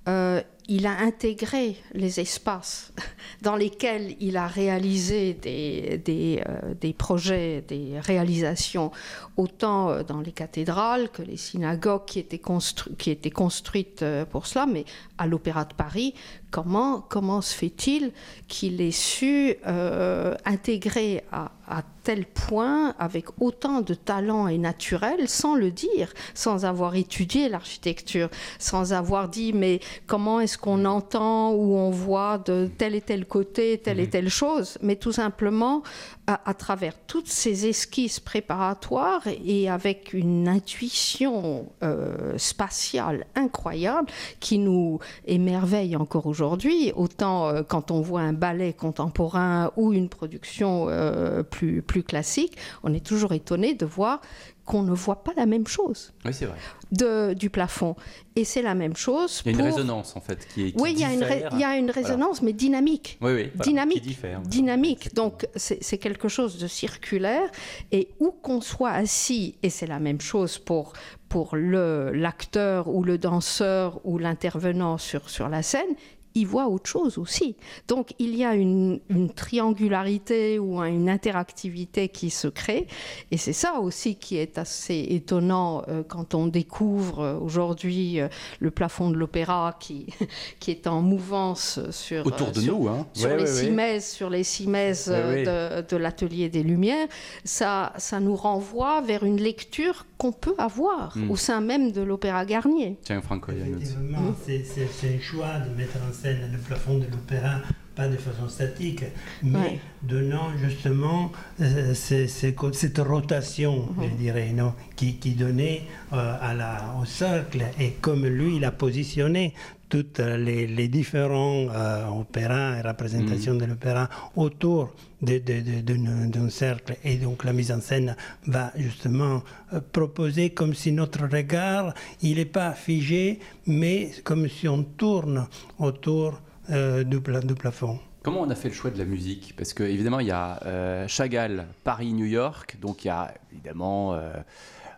euh, il a intégré les espaces dans lesquels il a réalisé des, des, euh, des projets, des réalisations, autant euh, dans les cathédrales que les synagogues qui étaient, constru qui étaient construites euh, pour cela, mais à l'Opéra de Paris, comment, se fait-il qu'il ait su euh, intégrer à, à, tel point, avec autant de talent et naturel, sans le dire, sans avoir étudié l'architecture, sans avoir dit mais comment est-ce qu'on entend ou on voit de tel et tel côté telle et mmh. telle chose, mais tout simplement à, à travers toutes ces esquisses préparatoires et avec une intuition euh, spatiale incroyable qui nous émerveille encore aujourd'hui, autant euh, quand on voit un ballet contemporain ou une production euh, plus, plus classique, on est toujours étonné de voir qu'on ne voit pas la même chose. Oui, c'est vrai. De, du plafond. Et c'est la même chose. Il y a une pour... résonance, en fait, qui, qui Oui, il y, a une il y a une résonance, voilà. mais dynamique. Oui, oui. Voilà, dynamique. Qui diffère. Dynamique. Donc, c'est quelque chose de circulaire. Et où qu'on soit assis, et c'est la même chose pour, pour l'acteur ou le danseur ou l'intervenant sur, sur la scène, il voit autre chose aussi. Donc il y a une, une triangularité ou une interactivité qui se crée. Et c'est ça aussi qui est assez étonnant euh, quand on découvre euh, aujourd'hui euh, le plafond de l'opéra qui, qui est en mouvance sur, Autour de sur, nous, hein. sur, ouais, les ouais, sur les cimaises de, de l'atelier des Lumières. Ça, ça nous renvoie vers une lecture qu'on peut avoir mm. au sein même de l'opéra Garnier. Tiens, Franco, Effectivement, mm. c'est un choix de mettre en scène le plafond de l'opéra, pas de façon statique, mais ouais. donnant justement euh, cette rotation, -hmm. je dirais, non, qui, qui donnait euh, à la, au cercle, et comme lui, il a positionné toutes les, les différents euh, opéras et représentations mmh. de l'opéra autour d'un cercle. Et donc la mise en scène va justement euh, proposer comme si notre regard, il n'est pas figé, mais comme si on tourne autour euh, du, pla du, plafond. Comment on a fait le choix de la musique? Parce que évidemment, il y a Chagall, Paris, New York, donc il y a évidemment...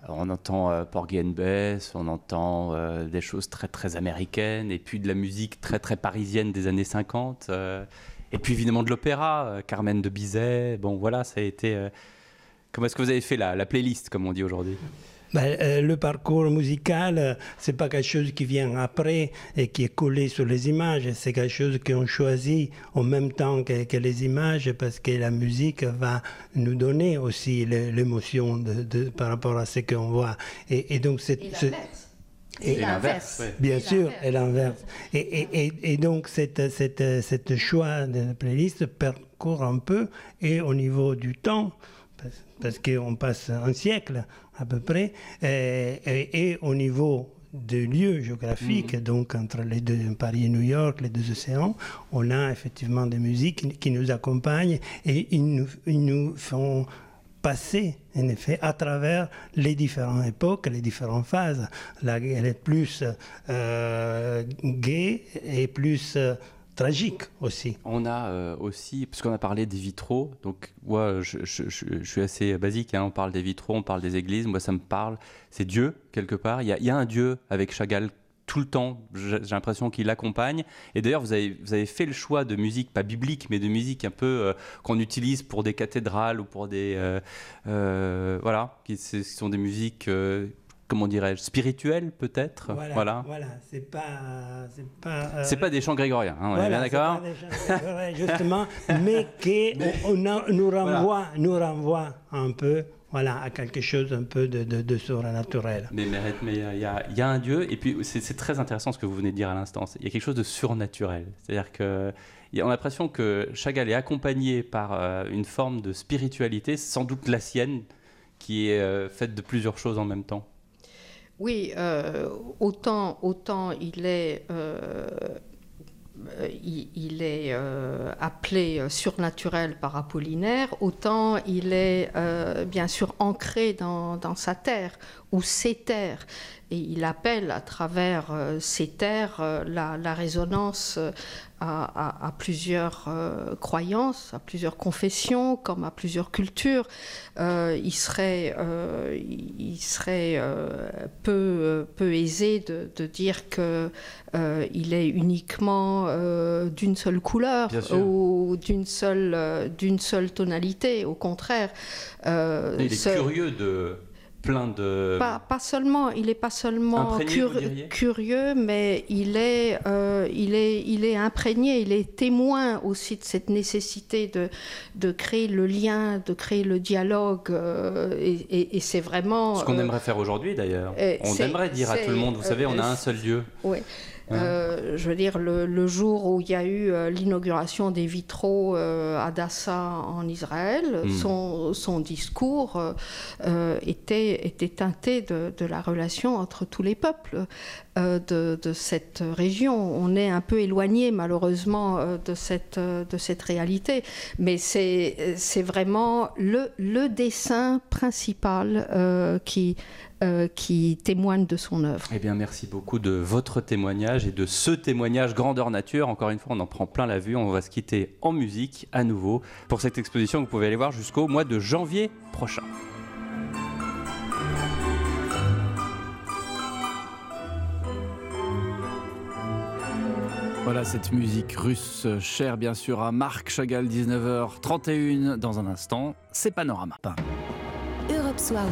On entend euh, Porgy and Bess, on entend euh, des choses très très américaines, et puis de la musique très très parisienne des années 50, euh, et puis évidemment de l'opéra, euh, Carmen de Bizet. Bon voilà, ça a été. Comment est-ce que vous avez fait la playlist, comme on dit aujourd'hui? Ben, euh, le parcours musical, euh, c'est pas quelque chose qui vient après et qui est collé sur les images. C'est quelque chose qu'on choisit en même temps que, que, les images parce que la musique va nous donner aussi l'émotion de, de, par rapport à ce qu'on voit. Et, et donc c'est et, et l'inverse. Bien et sûr, et l'inverse. Et, et, et, donc, cette, cette, cette choix de la playlist parcourt un peu, et au niveau du temps, parce, parce qu'on passe un siècle à peu près, et, et, et au niveau de lieux géographiques, mmh. donc entre les deux, Paris et New York, les deux océans, on a effectivement des musiques qui nous accompagnent et ils nous, ils nous font passer, en effet, à travers les différentes époques, les différentes phases. Là, elle est plus euh, gaie et plus euh, tragique aussi. On a euh, aussi, puisqu'on a parlé des vitraux, donc moi je, je, suis assez basique, hein, on parle des vitraux, on parle des églises, moi ça me parle, c'est Dieu quelque part, il y, a, il y a un Dieu avec Chagall tout le temps, j'ai l'impression qu'il l'accompagne. Et d'ailleurs, vous avez, vous avez fait le choix de musique, pas biblique, mais de musique un peu euh, qu'on utilise pour des cathédrales ou pour des... Euh, euh, voilà, qui, qui, sont des musiques comment dirais-je, spirituel peut-être. Voilà, voilà. voilà. c'est pas, c'est pas, euh... pas des chants grégoriens, hein, on voilà, est bien d'accord. justement, mais qui nous renvoie, nous renvoie un peu. Voilà, à quelque chose un peu de, de, de surnaturel. Mais mais il y, a, y a un Dieu, et puis c'est très intéressant ce que vous venez de dire à l'instant. Il y a quelque chose de surnaturel. C'est-à-dire que on a l'impression que Chagall est accompagné par euh, une forme de spiritualité, sans doute la sienne, qui est euh, faite de plusieurs choses en même temps. Oui, euh, autant, il est, euh, euh, appelé surnaturel par Apollinaire, autant il est bien sûr ancré dans, sa terre ou ses terres. Et il appelle à travers ces terres la, résonance à, plusieurs croyances, à plusieurs confessions, comme à plusieurs cultures. il serait, il serait peu, peu aisé de, de dire que il est uniquement d'une seule couleur ou d'une seule, d'une seule tonalité. Au contraire, il est curieux de plein de... Pas, seulement, il n'est pas seulement curieux, mais il est, euh, il, est, il est imprégné, il est témoin aussi de cette nécessité de, de créer le lien, de créer le dialogue, euh, et, c'est vraiment... Ce qu'on euh, aimerait faire aujourd'hui d'ailleurs. On aimerait dire à tout le monde, vous savez, on a un seul Dieu. Oui. Euh, je veux dire, le, jour où il y a eu euh, l'inauguration des vitraux euh, à Dassa en Israël, hmm. son, discours était, était teinté de, la relation entre tous les peuples de, cette région. On est un peu éloigné malheureusement de, cette, de cette réalité, mais c'est vraiment le, le dessin principal qui euh, qui témoigne de son œuvre. Eh bien, merci beaucoup de votre témoignage et de ce témoignage grandeur nature. Encore une fois, on en prend plein la vue. On va se quitter en musique à nouveau pour cette exposition que vous pouvez aller voir jusqu'au mois de janvier prochain. Voilà cette musique russe chère bien sûr à Marc Chagall, 19h31 dans un instant. C'est Panorama. Soir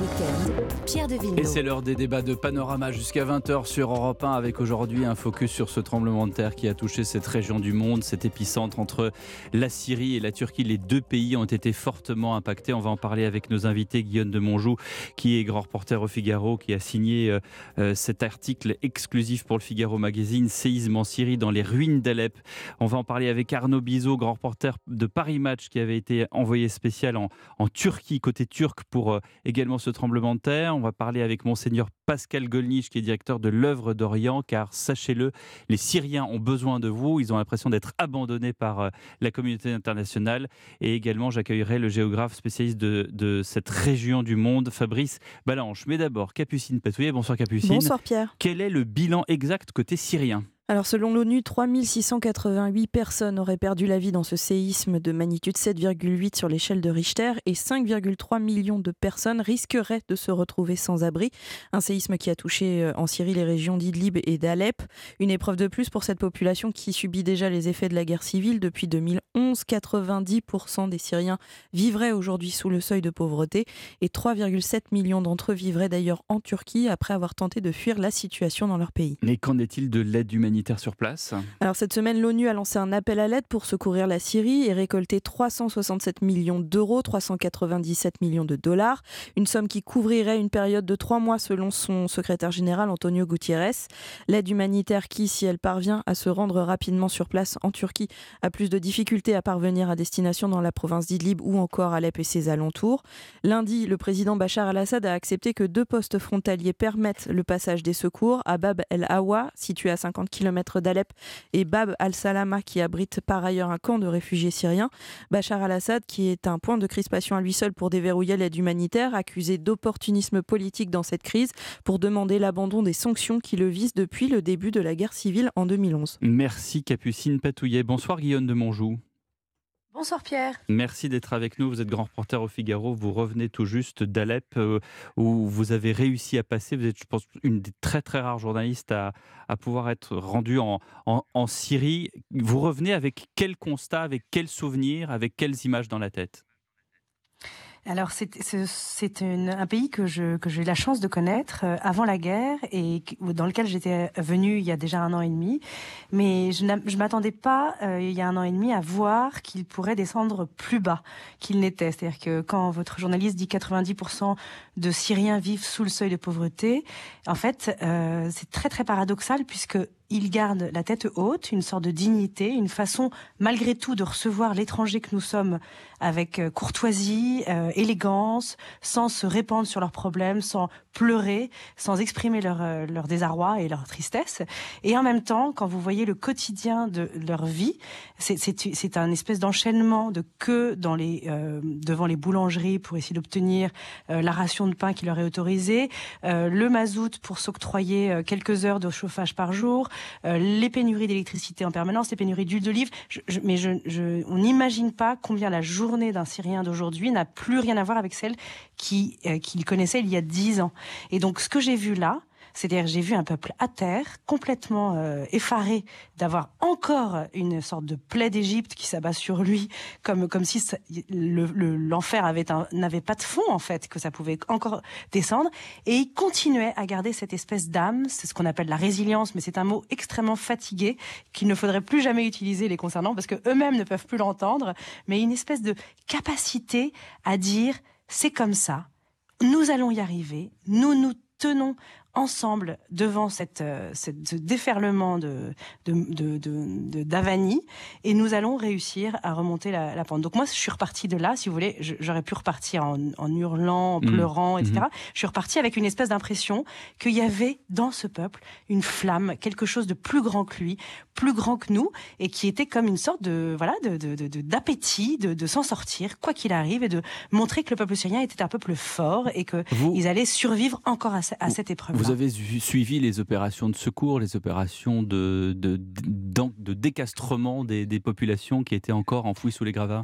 Pierre de Et c'est l'heure des débats de Panorama jusqu'à 20h sur Europe 1 avec aujourd'hui un focus sur ce tremblement de terre qui a touché cette région du monde, cet épicentre entre la Syrie et la Turquie. Les deux pays ont été fortement impactés. On va en parler avec nos invités, Guillaume de Monjou, qui est grand reporter au Figaro, qui a signé euh, euh, cet article exclusif pour le Figaro Magazine, Séisme en Syrie dans les ruines d'Alep. On va en parler avec Arnaud Bizot, grand reporter de Paris Match, qui avait été envoyé spécial en, en Turquie, côté turc, pour euh, également ce tremblement de terre. On va parler avec monseigneur Pascal Golnisch, qui est directeur de l'œuvre d'Orient, car sachez-le, les Syriens ont besoin de vous. Ils ont l'impression d'être abandonnés par euh, la communauté internationale. Et également, j'accueillerai le géographe spécialiste de, de, cette région du monde, Fabrice Balanche. Mais d'abord, Capucine Patouillet. Bonsoir Capucine. Bonsoir Pierre. Quel est le bilan exact côté syrien? Alors selon l'ONU, 3688 personnes auraient perdu la vie dans ce séisme de magnitude 7,8 sur l'échelle de Richter et 5,3 millions de personnes risqueraient de se retrouver sans abri. Un séisme qui a touché euh, en Syrie les régions d'Idlib et d'Alep. Une épreuve de plus pour cette population qui subit déjà les effets de la guerre civile depuis 2011. 90% des Syriens vivraient aujourd'hui sous le seuil de pauvreté et 3,7 millions d'entre eux vivraient d'ailleurs en Turquie après avoir tenté de fuir la situation dans leur pays. Mais qu'en est-il de l'aide humanitaire sur place Alors cette semaine, l'ONU a lancé un appel à l'aide pour secourir la Syrie et récolter 367 millions d'euros, 397 millions de dollars, une somme qui couvrirait une période de trois mois selon son secrétaire général Antonio Gutiérrez. L'aide humanitaire qui, si elle parvient à se rendre rapidement sur place en Turquie, a plus de difficultés à parvenir à destination dans la province d'Idlib ou encore Alep et ses alentours. Lundi, le président Bachar al-Assad a accepté que deux postes frontaliers permettent le passage des secours à Bab el-Awa, situé à 50 km d'Alep, et Bab al-Salama, qui abrite par ailleurs un camp de réfugiés syriens. Bachar al-Assad, qui est un point de crispation à lui seul pour déverrouiller l'aide humanitaire, accusé d'opportunisme politique dans cette crise, pour demander l'abandon des sanctions qui le visent depuis le début de la guerre civile en 2011. Merci Capucine Patouillet. Bonsoir Guillaume de Monjou. Bonsoir Pierre. Merci d'être avec nous. Vous êtes grand reporter au Figaro. Vous revenez tout juste d'Alep euh, où vous avez réussi à passer. Vous êtes, je pense, une des très très rares journalistes à, pouvoir être rendu en, en, Syrie. Vous revenez avec quel constat, avec quels souvenirs, avec quelles images dans la tête? Alors c'est un pays que je que j'ai eu la chance de connaître euh, avant la guerre et dans lequel j'étais venue il y a déjà un an et demi, mais je ne m'attendais pas euh, il y a un an et demi à voir qu'il pourrait descendre plus bas qu'il n'était. C'est-à-dire que quand votre journaliste dit 90% de Syriens vivent sous le seuil de pauvreté, en fait euh, c'est très très paradoxal puisque ils gardent la tête haute, une sorte de dignité, une façon malgré tout de recevoir l'étranger que nous sommes avec euh, courtoisie, euh, élégance, sans se répandre sur leurs problèmes, sans pleurer, sans exprimer leur, euh, leur désarroi et leur tristesse. Et en même temps, quand vous voyez le quotidien de leur vie, c'est un espèce d'enchaînement de queues dans les, devant les boulangeries pour essayer d'obtenir la ration de pain qui leur est autorisée, le mazout pour s'octroyer quelques heures de chauffage par jour, les pénuries d'électricité en permanence, les pénuries d'huile d'olive. mais je, on n'imagine pas combien la journée journée d'un Syrien d'aujourd'hui n'a plus rien à voir avec celle euh, qu'il connaissait il y a dix ans. Et donc, ce que j'ai vu là, c'est-à-dire j'ai vu un peuple à terre, complètement euh, effaré d'avoir encore une sorte de plaie d'Égypte qui s'abat sur lui, comme comme si l'enfer avait n'avait pas de fond en fait, que ça pouvait encore descendre. Et il continuait à garder cette espèce d'âme, c'est ce qu'on appelle la résilience, mais c'est un mot extrêmement fatigué qu'il ne faudrait plus jamais utiliser les concernant parce que eux-mêmes ne peuvent plus l'entendre, mais une espèce de capacité à dire c'est comme ça, nous allons y arriver, nous nous tenons ensemble devant cette, euh, ce déferlement de, de, d'Avani et nous allons réussir à remonter la, pente. Donc moi, je suis reparti de là, si vous voulez, j'aurais pu repartir en, hurlant, en mmh. pleurant, etc. Mmh. Je suis reparti avec une espèce d'impression qu'il y avait dans ce peuple une flamme, quelque chose de plus grand que lui, plus grand que nous, et qui était comme une sorte de voilà de, d'appétit de, s'en sortir, quoi qu'il arrive, et de montrer que le peuple syrien était un peuple fort et qu'ils allaient survivre encore à, cette épreuve. Vous avez suivi les opérations de secours, les opérations de, décastrement des, des, populations qui étaient encore enfouies sous les gravats?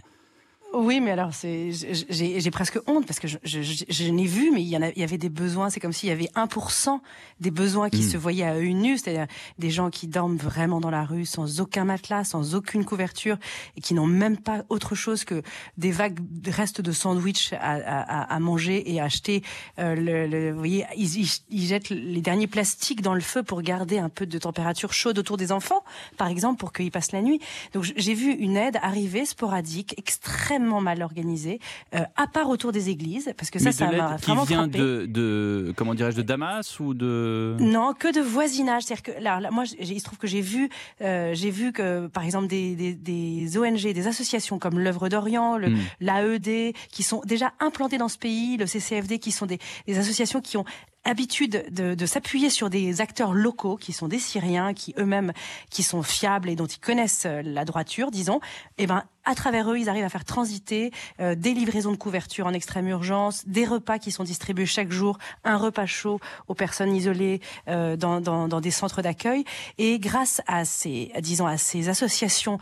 Oui, mais alors c'est, j'ai presque honte parce que je, je, je, n'ai vu, mais il y, en a, il y avait des besoins. C'est comme s'il y avait 1% des besoins qui hmm. se voyaient à œil nu, c'est-à-dire des gens qui dorment vraiment dans la rue sans aucun matelas, sans aucune couverture et qui n'ont même pas autre chose que des vagues restes de sandwich à, à, à manger et à acheter. Euh, le, vous voyez, ils, ils, jettent les derniers plastiques dans le feu pour garder un peu de température chaude autour des enfants, par exemple, pour qu'ils passent la nuit. Donc j'ai vu une aide arriver sporadique, extrêmement mal organisé, euh, à part autour des églises, parce que ça, ça m'a vraiment qui vient de, de, comment dirais-je, de Damas ou de Non, que de voisinage. C'est-à-dire que là, moi, il se trouve que j'ai vu, euh, j'ai vu que, par exemple, des, des, des, ONG, des associations comme l'œuvre d'Orient, hmm. l'AED, qui sont déjà implantées dans ce pays, le CCFD, qui sont des, des associations qui ont habitude de, de s'appuyer sur des acteurs locaux qui sont des Syriens, qui eux-mêmes qui sont fiables et dont ils connaissent euh, la droiture, disons. Eh ben à travers eux, ils arrivent à faire transiter euh, des livraisons de couverture en extrême urgence, des repas qui sont distribués chaque jour, un repas chaud aux personnes isolées euh, dans, dans, dans, des centres d'accueil. Et grâce à ces, disons, à ces associations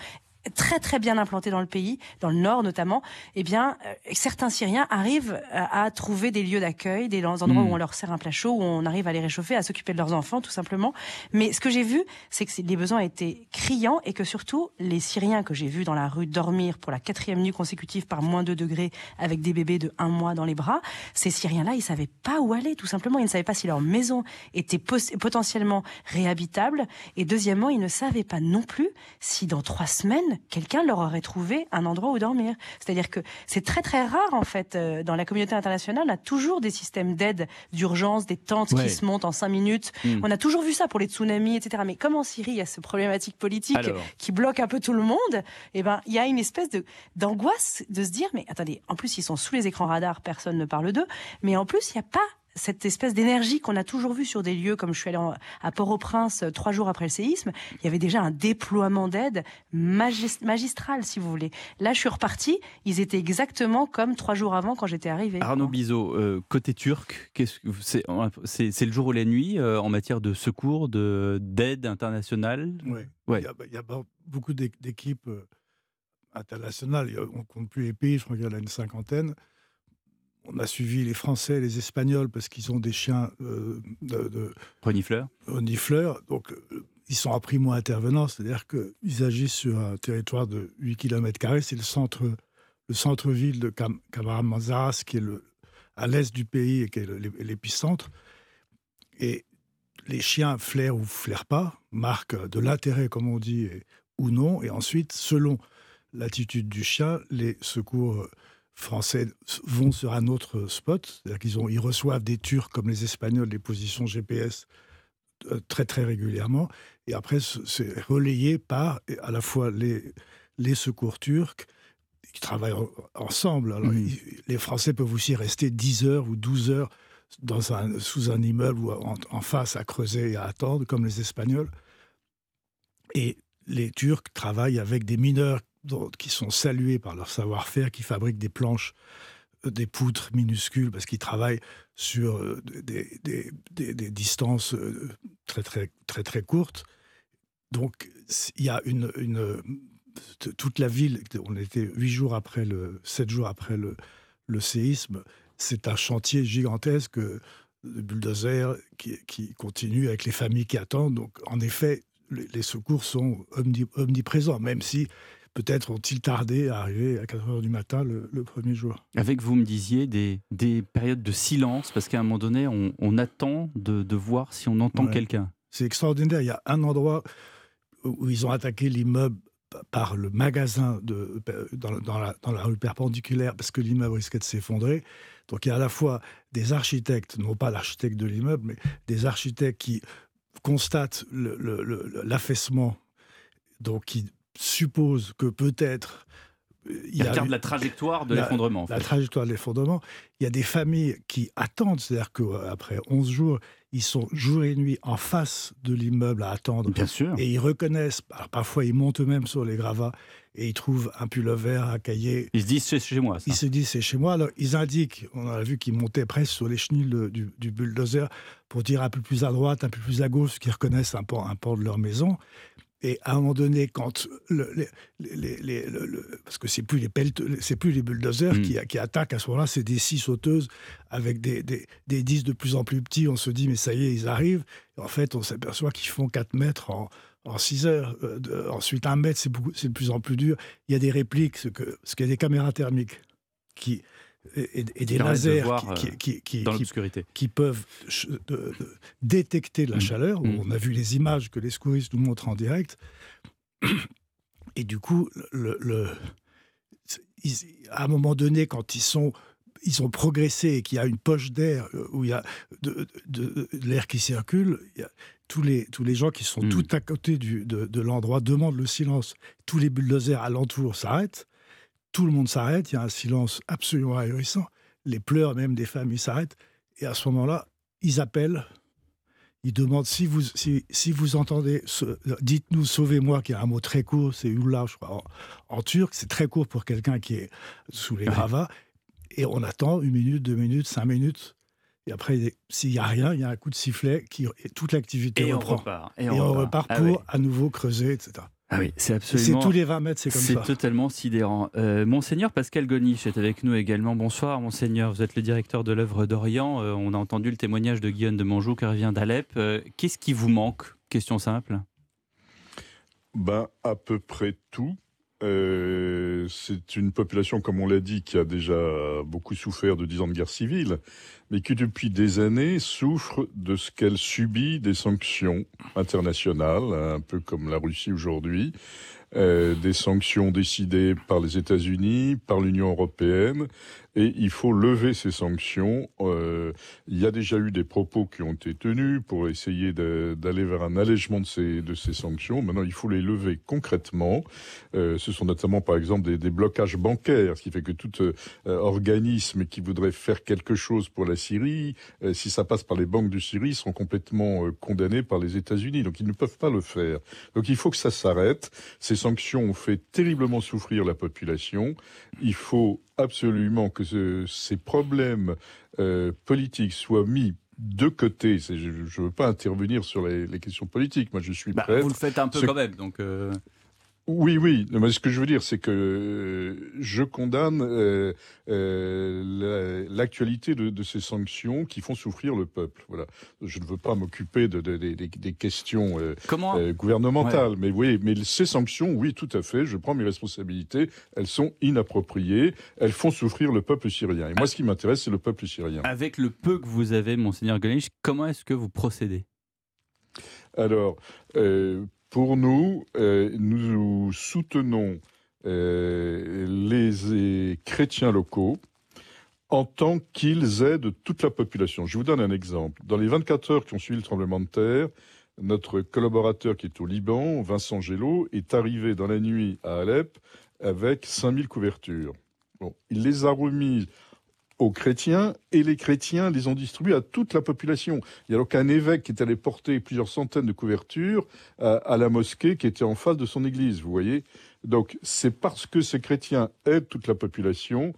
très très bien implantés dans le pays, dans le nord notamment, eh bien euh, certains Syriens arrivent à, trouver des lieux d'accueil, des endroits où hmm. on leur sert un plat chaud, où on arrive à les réchauffer, à s'occuper de leurs enfants tout simplement. Mais ce que j'ai vu, c'est que les besoins étaient criants et que surtout les Syriens que j'ai vus dans la rue dormir pour la quatrième nuit consécutive par moins 2 degrés avec des bébés de un mois dans les bras, ces Syriens-là, ils savaient pas où aller tout simplement. Ils ne savaient pas si leur maison était potentiellement réhabitable et deuxièmement, ils ne savaient pas non plus si dans trois semaines quelqu'un leur aurait trouvé un endroit où dormir. C'est-à-dire que c'est très très rare en fait euh, dans la communauté internationale. On a toujours des systèmes d'aide d'urgence, des tentes qui se montent en cinq minutes. Hmm. On a toujours vu ça pour les tsunamis, etc. Mais comme en Syrie, il y a ce problématique politique qui bloque un peu tout le monde? Eh ben, il y a une espèce de d'angoisse de se dire mais attendez, en plus ils sont sous les écrans radars, personne ne parle d'eux. Mais en plus, il n'y a pas cette espèce d'énergie qu'on a toujours vue sur des lieux comme je suis allée à Port-au-Prince euh, trois jours après le séisme, il y avait déjà un déploiement d'aide magistral, si vous voulez. Là, je suis repartie, ils étaient exactement comme trois jours avant quand j'étais arrivée. Arnaud Bizot, euh, côté turc, c'est le jour ou la nuit euh, en matière de secours, d'aide internationale? Oui, ouais. il, y a, beaucoup d'équipes internationales, on ne compte plus les pays, je crois qu'il y en a une cinquantaine on a suivi les Français, les Espagnols, parce qu'ils ont des chiens euh, de, de renifleurs. Donc, euh, ils sont à primo intervenants, c'est-à-dire qu'ils agissent sur un territoire de 8 km. C'est le centre, le centre-ville de Cam qui est le, à l'est du pays et qui est l'épicentre. Et les chiens flairent ou flairent pas, marquent de l'intérêt, comme on dit, ou non. Et ensuite, selon l'attitude du chien, les secours français vont sur un autre spot. C'est-à-dire qu'ils ils reçoivent des Turcs comme les Espagnols, des positions GPS euh, très très régulièrement. Et après, c'est relayé par à la fois les, les secours turcs qui travaillent ensemble. les Français peuvent aussi rester 10 heures ou 12 heures dans un, sous un immeuble ou en, face à creuser et à attendre, comme les Espagnols. Et les Turcs travaillent avec des mineurs qui sont salués par leur savoir-faire, qui fabriquent des planches, euh, des poutres minuscules, parce qu'ils travaillent sur euh, des, distances euh, très, très, très, très courtes. Donc, il y a une, toute la ville, on était huit jours après le, sept jours après le séisme, c'est un chantier gigantesque de bulldozer qui, qui, continue avec les familles qui attendent. Donc, en effet, les, secours sont omniprésents, même si peut-être ont-ils tardé à arriver à 4 heures du matin le, premier jour. Avec, vous me disiez, des, des périodes de silence, parce qu'à un moment donné, on, attend de, de, voir si on entend quelqu'un. C'est extraordinaire. Il y a un endroit où ils ont attaqué l'immeuble par le magasin de, dans, dans, la, dans, la, rue perpendiculaire parce que l'immeuble risquait de s'effondrer. Donc il y a à la fois des architectes, non pas l'architecte de l'immeuble, mais des architectes qui constatent l'affaissement, donc qui supposent que peut-être il y a la trajectoire de l'effondrement. La, trajectoire de l'effondrement. Il y a des familles qui attendent, c'est-à-dire qu'après 11 jours, ils sont jour et nuit en face de l'immeuble à attendre. Bien sûr. Et ils reconnaissent, parfois ils montent eux-mêmes sur les gravats et ils trouvent un vert à cahier. Ils se disent c'est chez moi. Ça. Ils se disent c'est chez moi. Alors ils indiquent, on a vu qu'ils montaient presque sur les chenilles du, du, bulldozer pour dire un peu plus à droite, un peu plus à gauche, qu'ils reconnaissent un port, un port de leur maison. Et à un moment donné, quand le, les, parce que c'est plus les c'est plus les bulldozers hmm. qui, qui, attaquent à ce moment-là, c'est des six sauteuses avec des, des, des, disques de plus en plus petits. On se dit mais ça y est, ils arrivent. en fait, on s'aperçoit qu'ils font 4 mètres en, en 6 heures. Euh, ensuite, un mètre, c'est c'est de plus en plus dur. Il y a des répliques, ce que, ce qu'il y a des caméras thermiques qui et, des lasers qui, qui, qui, peuvent détecter la mm. chaleur. Mm. On a vu les images que les secouristes nous montrent en direct. Et du coup, le, à un moment donné, quand ils sont ils ont progressé et qu'il y a une poche d'air euh, où il y a de, l'air qui circule, il y a tous, les, tous les gens qui sont mm. tout à côté du, de, de l'endroit demandent le silence. Tous les bulldozers alentour s'arrêtent tout le monde s'arrête, il y a un silence absolument ahurissant. Les pleurs même des familles s'arrêtent. Et à ce moment-là, ils appellent, ils demandent si vous, si, vous entendez, dites-nous sauvez-moi, qui est un mot très court, c'est Ullah, je crois, en, turc, c'est très court pour quelqu'un qui est sous les gravats. Et on attend une minute, deux minutes, cinq minutes. Et après, s'il n'y a rien, il y a un coup de sifflet qui et toute l'activité reprend. On repart, et on, repart, ah pour à nouveau creuser, etc. Ah oui, c'est absolument. C'est tous les 20 mètres, c'est comme ça. C'est totalement sidérant. Euh, Monseigneur Pascal Goniche est avec nous également. Bonsoir, Monseigneur. Vous êtes le directeur de l'œuvre d'Orient. Euh, on a entendu le témoignage de Guillaume de Monjou qui revient d'Alep. Euh, qu'est-ce qui vous manque? Question simple. Ben, à peu près tout. Euh, c'est une population, comme on l'a dit, qui a déjà beaucoup souffert de dix ans de guerre civile, mais qui depuis des années souffre de ce qu'elle subit des sanctions internationales, un peu comme la Russie aujourd'hui, euh, des sanctions décidées par les États-Unis, par l'Union européenne, et il faut lever ces sanctions. Euh, il y a déjà eu des propos qui ont été tenus pour essayer d'aller vers un allègement de ces, de ces sanctions. Maintenant, il faut les lever concrètement. Euh, ce sont notamment, par exemple, des, blocages bancaires, ce qui fait que tout euh, organisme qui voudrait faire quelque chose pour la Syrie, si ça passe par les banques de Syrie, sont complètement condamnés par les États-Unis. Donc, ils ne peuvent pas le faire. Donc, il faut que ça s'arrête. Ces sanctions ont fait terriblement souffrir la population. Il faut absolument que ces problèmes euh, politiques soient mis de côté. Je ne veux pas intervenir sur les, questions politiques. Moi, je suis bah, prêt. Vous le faites un peu quand même, donc. Euh, oui, oui. Mais ce que je veux dire, c'est que je condamne euh, euh, l'actualité de, ces sanctions qui font souffrir le peuple. Voilà. Je ne veux pas m'occuper de, des questions euh, gouvernementales, mais oui, mais ces sanctions, oui, tout à fait. Je prends mes responsabilités. Elles sont inappropriées. Elles font souffrir le peuple syrien. Et moi, ce qui m'intéresse, c'est le peuple syrien. Avec le peu que vous avez, monseigneur Galich, comment est-ce que vous procédez? Alors. Pour nous, euh, nous soutenons euh, les chrétiens locaux en tant qu'ils aident toute la population. Je vous donne un exemple. Dans les 24 heures qui ont suivi le tremblement de terre, notre collaborateur qui est au Liban, Vincent Gello, est arrivé dans la nuit à Alep avec 5000 couvertures. Bon, il les a remises aux chrétiens et les chrétiens les ont distribués à toute la population. Il y a donc un évêque qui est allé porter plusieurs centaines de couvertures à, à la mosquée qui était en face de son église, vous voyez. Donc c'est parce que ces chrétiens aident toute la population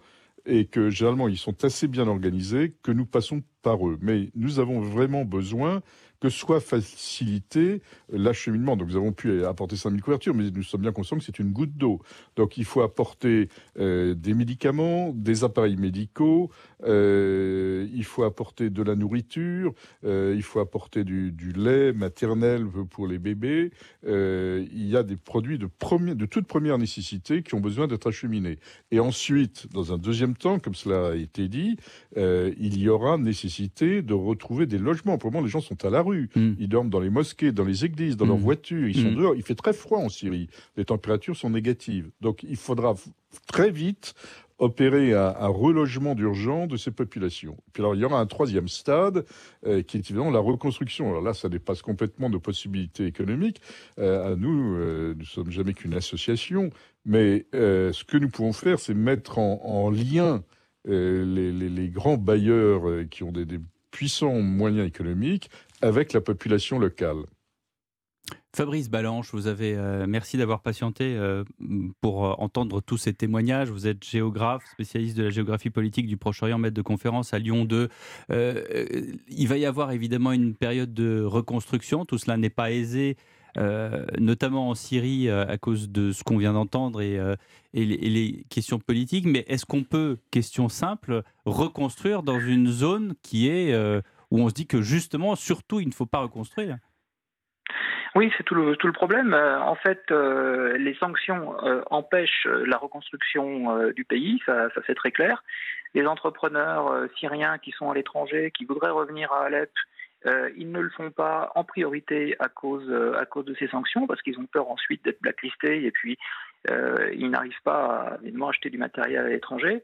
et que généralement ils sont assez bien organisés que nous passons par eux. Mais nous avons vraiment besoin que soit facilité l'acheminement. Donc nous avons pu apporter 5000 couvertures, mais nous sommes bien conscients que c'est une goutte d'eau. Donc il faut apporter euh, des médicaments, des appareils médicaux, euh, il faut apporter de la nourriture, euh, il faut apporter du, lait maternel pour les bébés. il y a des produits de, toute première nécessité qui ont besoin d'être acheminés. Et ensuite, dans un deuxième temps, comme cela a été dit, il y aura nécessité de retrouver des logements. Pour les gens sont à la rue. Hmm. Ils dorment dans les mosquées, dans les églises, dans leurs hmm. voitures. Ils sont hmm. dehors. Il fait très froid en Syrie. Les températures sont négatives. Donc il faudra très vite opérer un, relogement d'urgence de ces populations. Puis alors, il y aura un troisième stade, euh, qui est évidemment la reconstruction. Alors là, ça dépasse complètement nos possibilités économiques. Euh, à nous, euh, nous ne sommes jamais qu'une association, mais ce que nous pouvons faire, c'est mettre en, lien les, grands bailleurs qui ont des puissants moyens économiques avec la population locale. Fabrice Balanche, vous avez euh, merci d'avoir patienté euh, pour euh, entendre tous ces témoignages. Vous êtes géographe, spécialiste de la géographie politique du Proche-Orient, maître de conférence à Lyon 2. il va y avoir évidemment une période de reconstruction. Tout cela n'est pas aisé, notamment en Syrie à cause de ce qu'on vient d'entendre et, et, les, questions politiques. Mais est-ce qu'on peut, question simple, reconstruire dans une zone qui est où on se dit que justement, surtout, il ne faut pas reconstruire oui, c'est tout le, problème. Euh, en fait, euh, les sanctions euh, empêchent la reconstruction du pays, ça, c'est très clair. Les entrepreneurs syriens qui sont à l'étranger, qui voudraient revenir à Alep, ils ne le font pas en priorité à cause, à de ces sanctions, parce qu'ils ont peur ensuite d'être blacklistés et puis ils n'arrivent pas à acheter du matériel à l'étranger.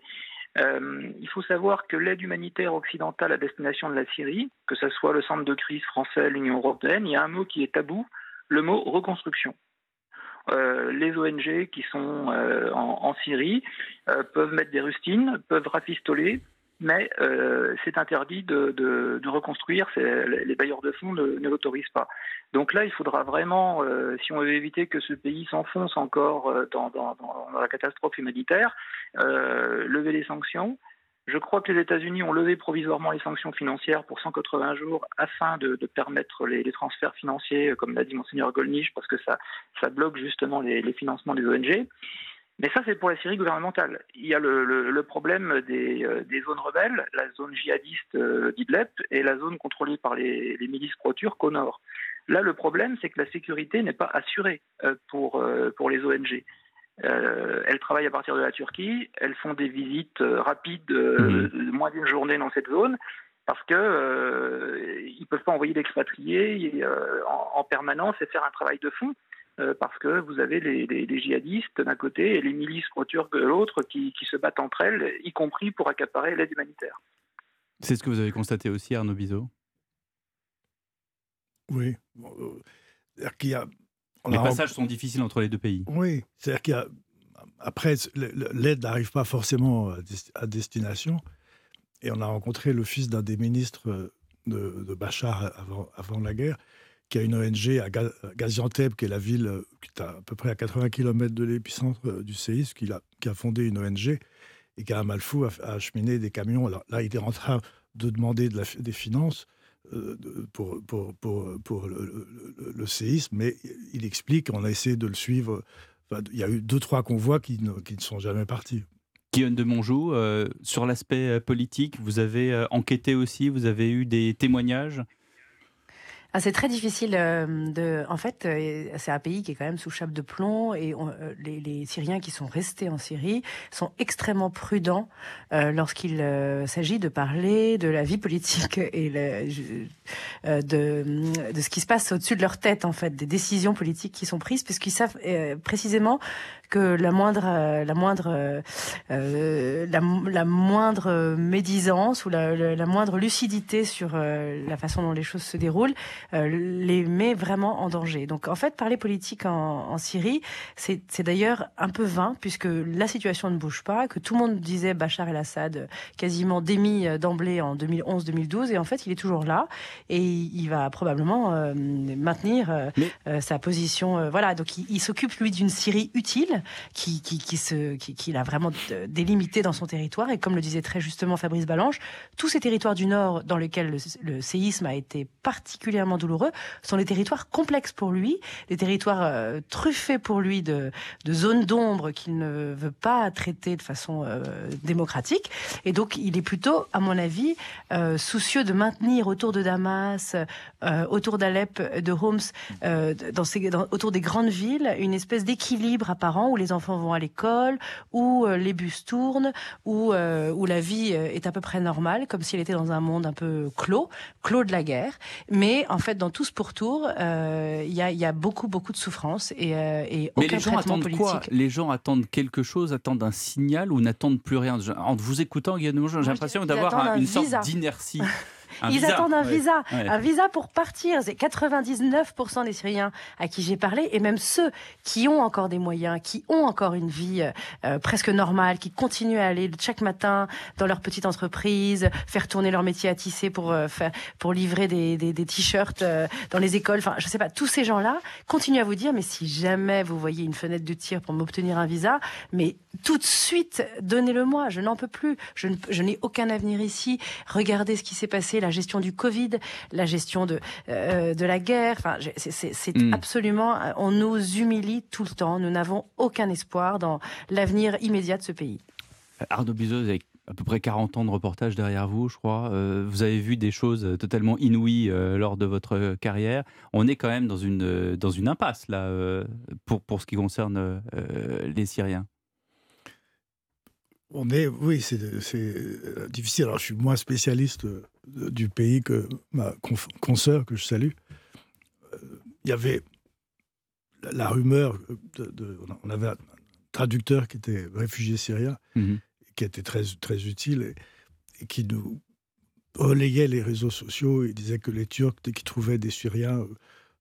Euh, il faut savoir que l'aide humanitaire occidentale à destination de la Syrie, que ce soit le centre de crise français, l'Union européenne, il y a un mot qui est tabou, le mot reconstruction. Euh, les ONG qui sont euh, en, Syrie peuvent mettre des rustines, peuvent rafistoler, mais c'est interdit de, reconstruire, les bailleurs de fonds ne, l'autorisent pas. Donc là, il faudra vraiment, si on veut éviter que ce pays s'enfonce encore dans, la catastrophe humanitaire, lever les sanctions, je crois que les États-Unis ont levé provisoirement les sanctions financières pour 180 jours afin de, permettre les, transferts financiers, comme l'a dit Monseigneur Golnisch, parce que ça, ça bloque justement les, financements des ONG. Mais ça, c'est pour la Syrie gouvernementale. Il y a le, problème des, zones rebelles, la zone djihadiste euh, d'Idleb et la zone contrôlée par les, milices pro-turques au nord. Là, le problème, c'est que la sécurité n'est pas assurée euh, pour, euh, pour les ONG. Euh, elles travaillent à partir de la Turquie, elles font des visites euh, rapides euh, de moins d'une journée dans cette zone parce qu'ils ne peuvent pas envoyer d'expatriés en, permanence et faire un travail de fond parce que vous avez les, djihadistes d'un côté et les milices pro-turques de l'autre qui, se battent entre elles, y compris pour accaparer l'aide humanitaire. C'est ce que vous avez constaté aussi, Arnaud Bizot? Oui. Y a les passages sont difficiles entre les deux pays. Oui, c'est-à-dire qu'il après, l'aide n'arrive pas forcément à destination. Et on a rencontré le fils d'un des ministres de, Bachar avant, la guerre, qui a une ONG à Gaziantep, qui est la ville qui est à, peu près à 80 km de l'épicentre euh, du séisme, qui a, a, fondé une ONG et qui a un malfou à, acheminer des camions. Alors là, il est en train de demander des finances. Euh, pour, pour, pour, le, séisme, mais il explique, on a essayé de le suivre. il y a eu deux, trois convois qui ne, qui ne sont jamais partis. Guillaume de Monjou, euh, sur l'aspect euh, politique, vous avez enquêté aussi, vous avez eu des témoignages? Ah, c'est très difficile euh, de. En fait, euh, c'est un pays qui est quand même sous chape de plomb et euh, les, les, Syriens qui sont restés en Syrie sont extrêmement prudents lorsqu'il s'agit de parler de la vie politique et le, de, de ce qui se passe au-dessus de leur tête, en fait, des décisions politiques qui sont prises, puisqu'ils savent précisément que la moindre, la moindre, la, moindre médisance ou la, moindre lucidité sur la façon dont les choses se déroulent les met vraiment en danger. Donc en fait, parler politique en, Syrie, c'est d'ailleurs un peu vain puisque la situation ne bouge pas, que tout le monde disait Bachar el-Assad quasiment démis d'emblée en 2011-2012 et en fait il est toujours là et il va probablement euh, maintenir euh, euh, sa position. voilà, donc il, s'occupe lui d'une Syrie utile qui, qui, qui se, qui, a vraiment délimité dans son territoire. Et comme le disait très justement Fabrice Balanche, tous ces territoires du Nord dans lesquels le, séisme a été particulièrement douloureux sont des territoires complexes pour lui, des territoires truffés pour lui de, zones d'ombre qu'il ne veut pas traiter de façon démocratique. Et donc il est plutôt, à mon avis, soucieux de maintenir autour de Damas, euh, autour d'Alep, de Homs, euh, autour des grandes villes, une espèce d'équilibre apparent où les enfants vont à l'école, où euh, les bus tournent, où, où la vie est à peu près normale, comme si elle était dans un monde un peu clos, clos de la guerre. Mais en fait, dans tout ce pourtour, il y a, y, a, beaucoup, beaucoup de souffrance et, et Mais les gens attendent quoi? Les gens attendent quelque chose, attendent un signal ou n'attendent plus rien? En vous écoutant, Guillaume, j'ai l'impression d'avoir une sorte d'inertie. Ils attendent un visa, un visa pour partir. C'est 99% des Syriens à qui j'ai parlé, et même ceux qui ont encore des moyens, qui ont encore une vie euh, euh, presque normale, qui continuent à aller chaque matin dans leur petite entreprise, faire tourner leur métier à tisser pour euh, faire, pour livrer des, des, des t-shirts dans les écoles. Enfin, je sais pas. Tous ces gens-là continuent à vous dire, mais si jamais vous voyez une fenêtre de tir pour m'obtenir un visa, mais tout de suite, donnez-le-moi. Je n'en peux plus. Je n'ai aucun avenir ici. Regardez ce qui s'est passé la gestion du Covid, la gestion de, euh, de la guerre. Enfin, c'est hmm. absolument. On nous humilie tout le temps. Nous n'avons aucun espoir dans l'avenir immédiat de ce pays. Arnaud Bizot, vous avez à peu près 40 ans de reportage derrière vous, je crois. Euh, vous avez vu des choses totalement inouïes euh, lors de votre carrière. On est quand même dans une, dans une impasse, là, pour, pour ce qui concerne les Syriens. On est, oui, c'est difficile. Alors, je suis moins spécialiste du pays que ma consoeur, que je salue, euh, il y avait la, rumeur, de, on avait un traducteur qui était réfugié syrien, mhm. qui était très, très utile et, qui nous relayait les réseaux sociaux et disait que les Turcs, dès qu'ils trouvaient des Syriens euh,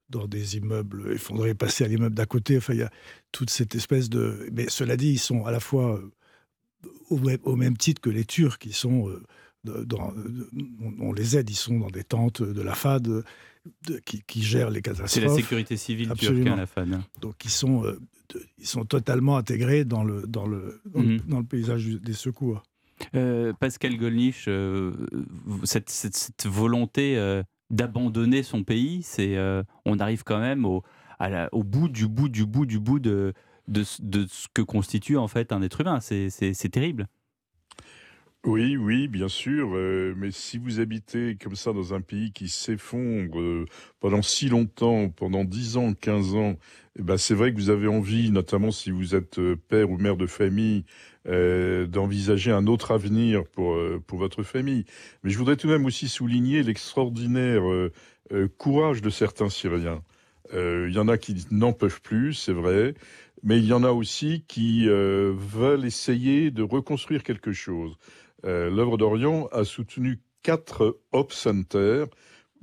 dans des immeubles effondrés, passaient à l'immeuble d'à côté. Enfin, il y a toute cette espèce de. Mais cela dit, ils sont à la fois euh, au même, titre que les Turcs, qui sont dans, on les aide, ils sont dans des tentes de la FAD qui, gèrent les catastrophes. C'est la sécurité civile turque, hein, la FAD. Donc ils sont, euh, ils sont totalement intégrés dans le, dans le, dans, le, mhm. paysage des secours. Euh, Pascal Golnisch, euh, cette, cette, volonté d'abandonner son pays, c'est, on arrive quand même au, au bout du bout du bout du bout de, de, ce que constitue en fait un être humain. C'est terrible. Oui, oui, bien sûr. Euh, mais si vous habitez comme ça dans un pays qui s'effondre euh, pendant si longtemps, pendant 10 ans, 15 ans, eh ben c'est vrai que vous avez envie, notamment si vous êtes euh, père ou mère de famille, d'envisager un autre avenir pour, pour votre famille. Mais je voudrais tout de même aussi souligner l'extraordinaire courage de certains Syriens. Il y en a qui n'en peuvent plus, c'est vrai, mais il y en a aussi qui veulent essayer de reconstruire quelque chose. Euh, l'œuvre d'Orient a soutenu quatre Hop Centers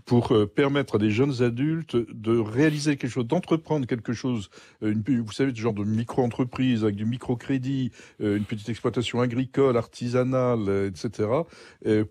pour euh, permettre à des jeunes adultes de réaliser quelque chose, d'entreprendre quelque chose, euh, une, vous savez, ce genre de micro-entreprise avec du microcrédit, une petite exploitation agricole, artisanale, etc.,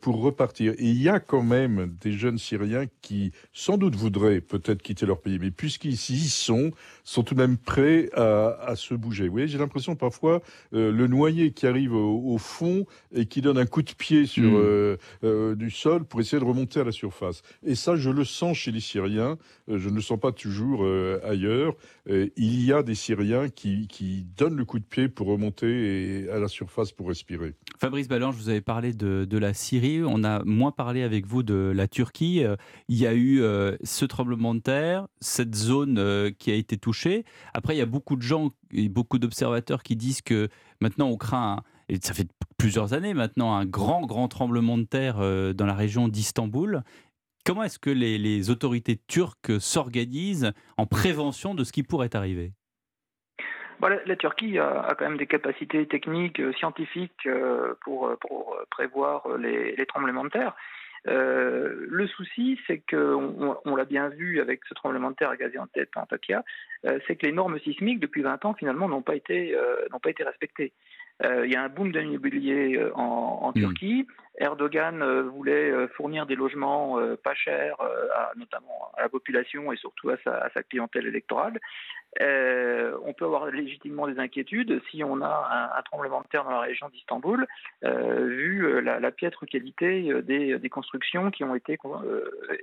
pour repartir. Et il y a quand même des jeunes Syriens qui, sans doute, voudraient peut-être quitter leur pays, mais puisqu'ils y sont, sont tout de même prêts à, se bouger. Vous voyez, j'ai l'impression parfois euh, le noyer qui arrive au, fond et qui donne un coup de pied sur hmm. euh, euh, du sol pour essayer de remonter à la surface. Et ça, je le sens chez les Syriens. je ne le sens pas toujours ailleurs. il y a des Syriens qui, qui, donnent le coup de pied pour remonter à la surface pour respirer. Fabrice Ballange, vous avez parlé de, de, la Syrie. On a moins parlé avec vous de la Turquie. Il y a eu ce tremblement de terre, cette zone qui a été touchée après, il y a beaucoup de gens et beaucoup d'observateurs qui disent que maintenant on craint, et ça fait plusieurs années maintenant, un grand, grand tremblement de terre euh, dans la région d'Istanbul. Comment est-ce que les, autorités turques s'organisent en prévention de ce qui pourrait arriver? La, Turquie a, quand même des capacités techniques, scientifiques pour, pour prévoir les, tremblements de terre. Euh, le souci, c'est que on, l'a bien vu avec ce tremblement de terre à Gaziantep, en Antakya, euh, c'est que les normes sismiques depuis 20 ans finalement euh, n'ont pas été respectées. Il y a un boom de l'immobilier en, en, hmm. Turquie. Erdogan voulait fournir des logements pas chers, à, notamment à la population et surtout à sa, à sa clientèle électorale. Euh, on peut avoir légitimement des inquiétudes si on a un, tremblement de terre dans la région d'Istanbul, euh, vu euh, la, piètre qualité des, constructions qui ont été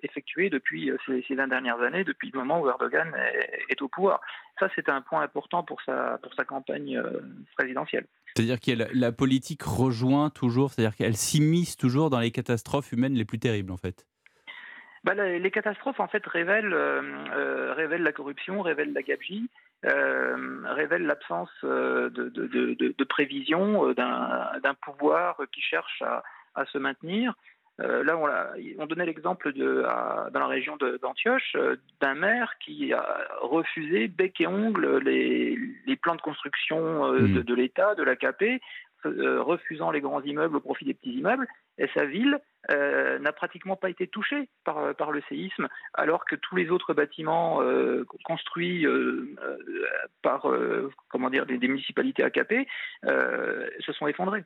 effectuées depuis ces, 20 dernières années, depuis le moment où Erdogan est, au pouvoir. Ça, c'est un point important pour sa, pour sa campagne présidentielle. C'est-à-dire que la, politique rejoint toujours, c'est-à-dire qu'elle s'immisce toujours dans les catastrophes humaines les plus terribles, en fait. Bah, les catastrophes en fait révèlent, euh, euh, révèlent la corruption, révèlent la gabegie, euh, révèlent l'absence de, prévision d'un pouvoir qui cherche à se maintenir. Là, on, on donnait l'exemple dans la région d'Antioche d'un maire qui a refusé bec et ongle les, les plans de construction mmh. de, l'État, de l'AKP, refusant les grands immeubles au profit des petits immeubles et sa ville euh, n'a pratiquement pas été touchée par, par, le séisme, alors que tous les autres bâtiments euh, construits euh, par comment dire, des, municipalités AKP se sont effondrés.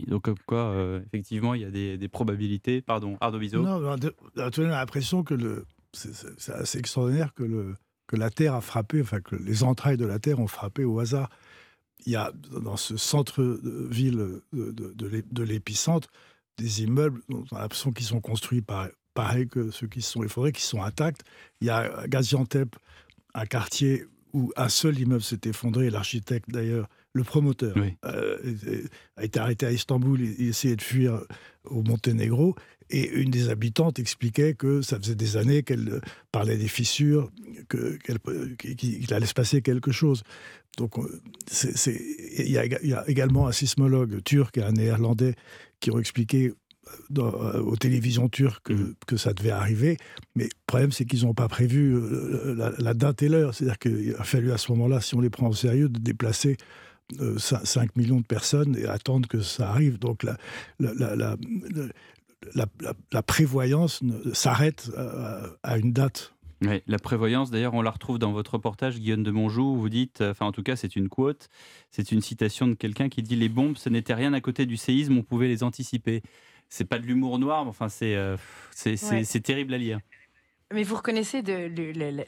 Donc quoi, effectivement, il y a des, probabilités. Pardon, Arnaud Bizot. Non, on a l'impression que le, c'est, assez extraordinaire que, le, que la Terre a frappé, enfin que les entrailles de la Terre ont frappé au hasard. Il y a dans ce centre-ville de, l'épicentre des immeubles, on a l'impression qu'ils sont construits pareil, que ceux qui se sont effondrés, qui sont intacts. Il y a Gaziantep, un quartier où un seul immeuble s'est effondré, l'architecte d'ailleurs, le promoteur, euh, a été arrêté à Istanbul, il essayait de fuir au Monténégro, et une des habitantes expliquait que ça faisait des années qu'elle parlait des fissures, qu'il allait se passer quelque chose. Donc, euh, il y, a également un sismologue turc et un néerlandais qui ont expliqué euh, aux télévisions turques mm. que, ça devait arriver. Mais le problème, c'est qu'ils n'ont pas prévu euh, la, date et l'heure. C'est-à-dire qu'il a fallu à ce moment-là, si on les prend au sérieux, de déplacer 5 euh, millions de personnes et attendre que ça arrive. Donc la, la, la prévoyance s'arrête à une date la prévoyance, d'ailleurs, on la retrouve dans votre reportage, Guillaume de Monjou, où vous dites, euh, enfin en tout cas c'est une quote, c'est une citation de quelqu'un qui dit Les bombes, ce n'était rien à côté du séisme, on pouvait les anticiper. C'est pas de l'humour noir, mais enfin c'est euh, c'est terrible à lire. Mais vous reconnaissez de,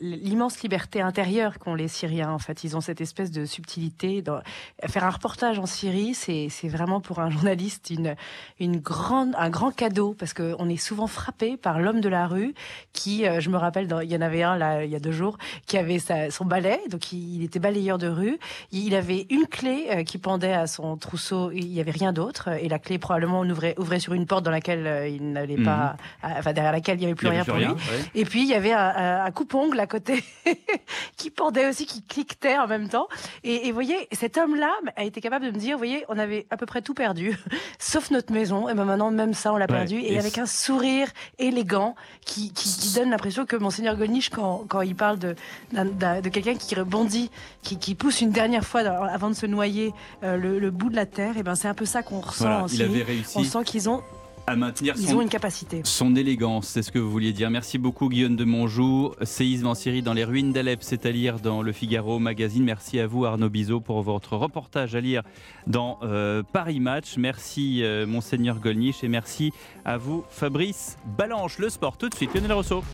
l'immense liberté intérieure qu'ont les Syriens. En fait, ils ont cette espèce de subtilité. Dans... Faire un reportage en Syrie, c'est vraiment pour un journaliste une, une grande, un grand cadeau parce qu'on est souvent frappé par l'homme de la rue qui, euh, je me rappelle, il y en avait un là il y a deux jours qui avait son balai, donc il, était balayeur de rue. Il avait une clé euh, qui pendait à son trousseau. Il n'y avait rien d'autre et la clé probablement ouvrait, ouvrait sur une porte dans laquelle euh, il n'allait pas, mhm. enfin derrière laquelle il n'y avait plus rien pour lui. Et puis il y avait un, coupe-ongle à côté qui pendait aussi, qui cliquetait en même temps. Et, vous voyez, cet homme-là a été capable de me dire, vous voyez, on avait à peu près tout perdu, sauf notre maison. Et ben maintenant, même ça, on l'a perdu. Et, avec un sourire élégant qui, donne l'impression que Monseigneur Goniche, quand, quand il parle de, de quelqu'un qui rebondit, qui, pousse une dernière fois avant de se noyer euh, le, bout de la terre, et ben c'est un peu ça qu'on ressent il avait réussi. On sent qu'ils ont à maintenir Ils son, ont une capacité. son élégance, c'est ce que vous vouliez dire. Merci beaucoup Guillaume de Monjou. Séisme en Syrie dans les ruines d'Alep, c'est à lire dans le Figaro magazine. Merci à vous Arnaud Bizot pour votre reportage à lire dans euh, Paris Match. Merci euh, Monseigneur Golnisch et merci à vous Fabrice Balanche. Le sport tout de suite, Lionel Rousseau.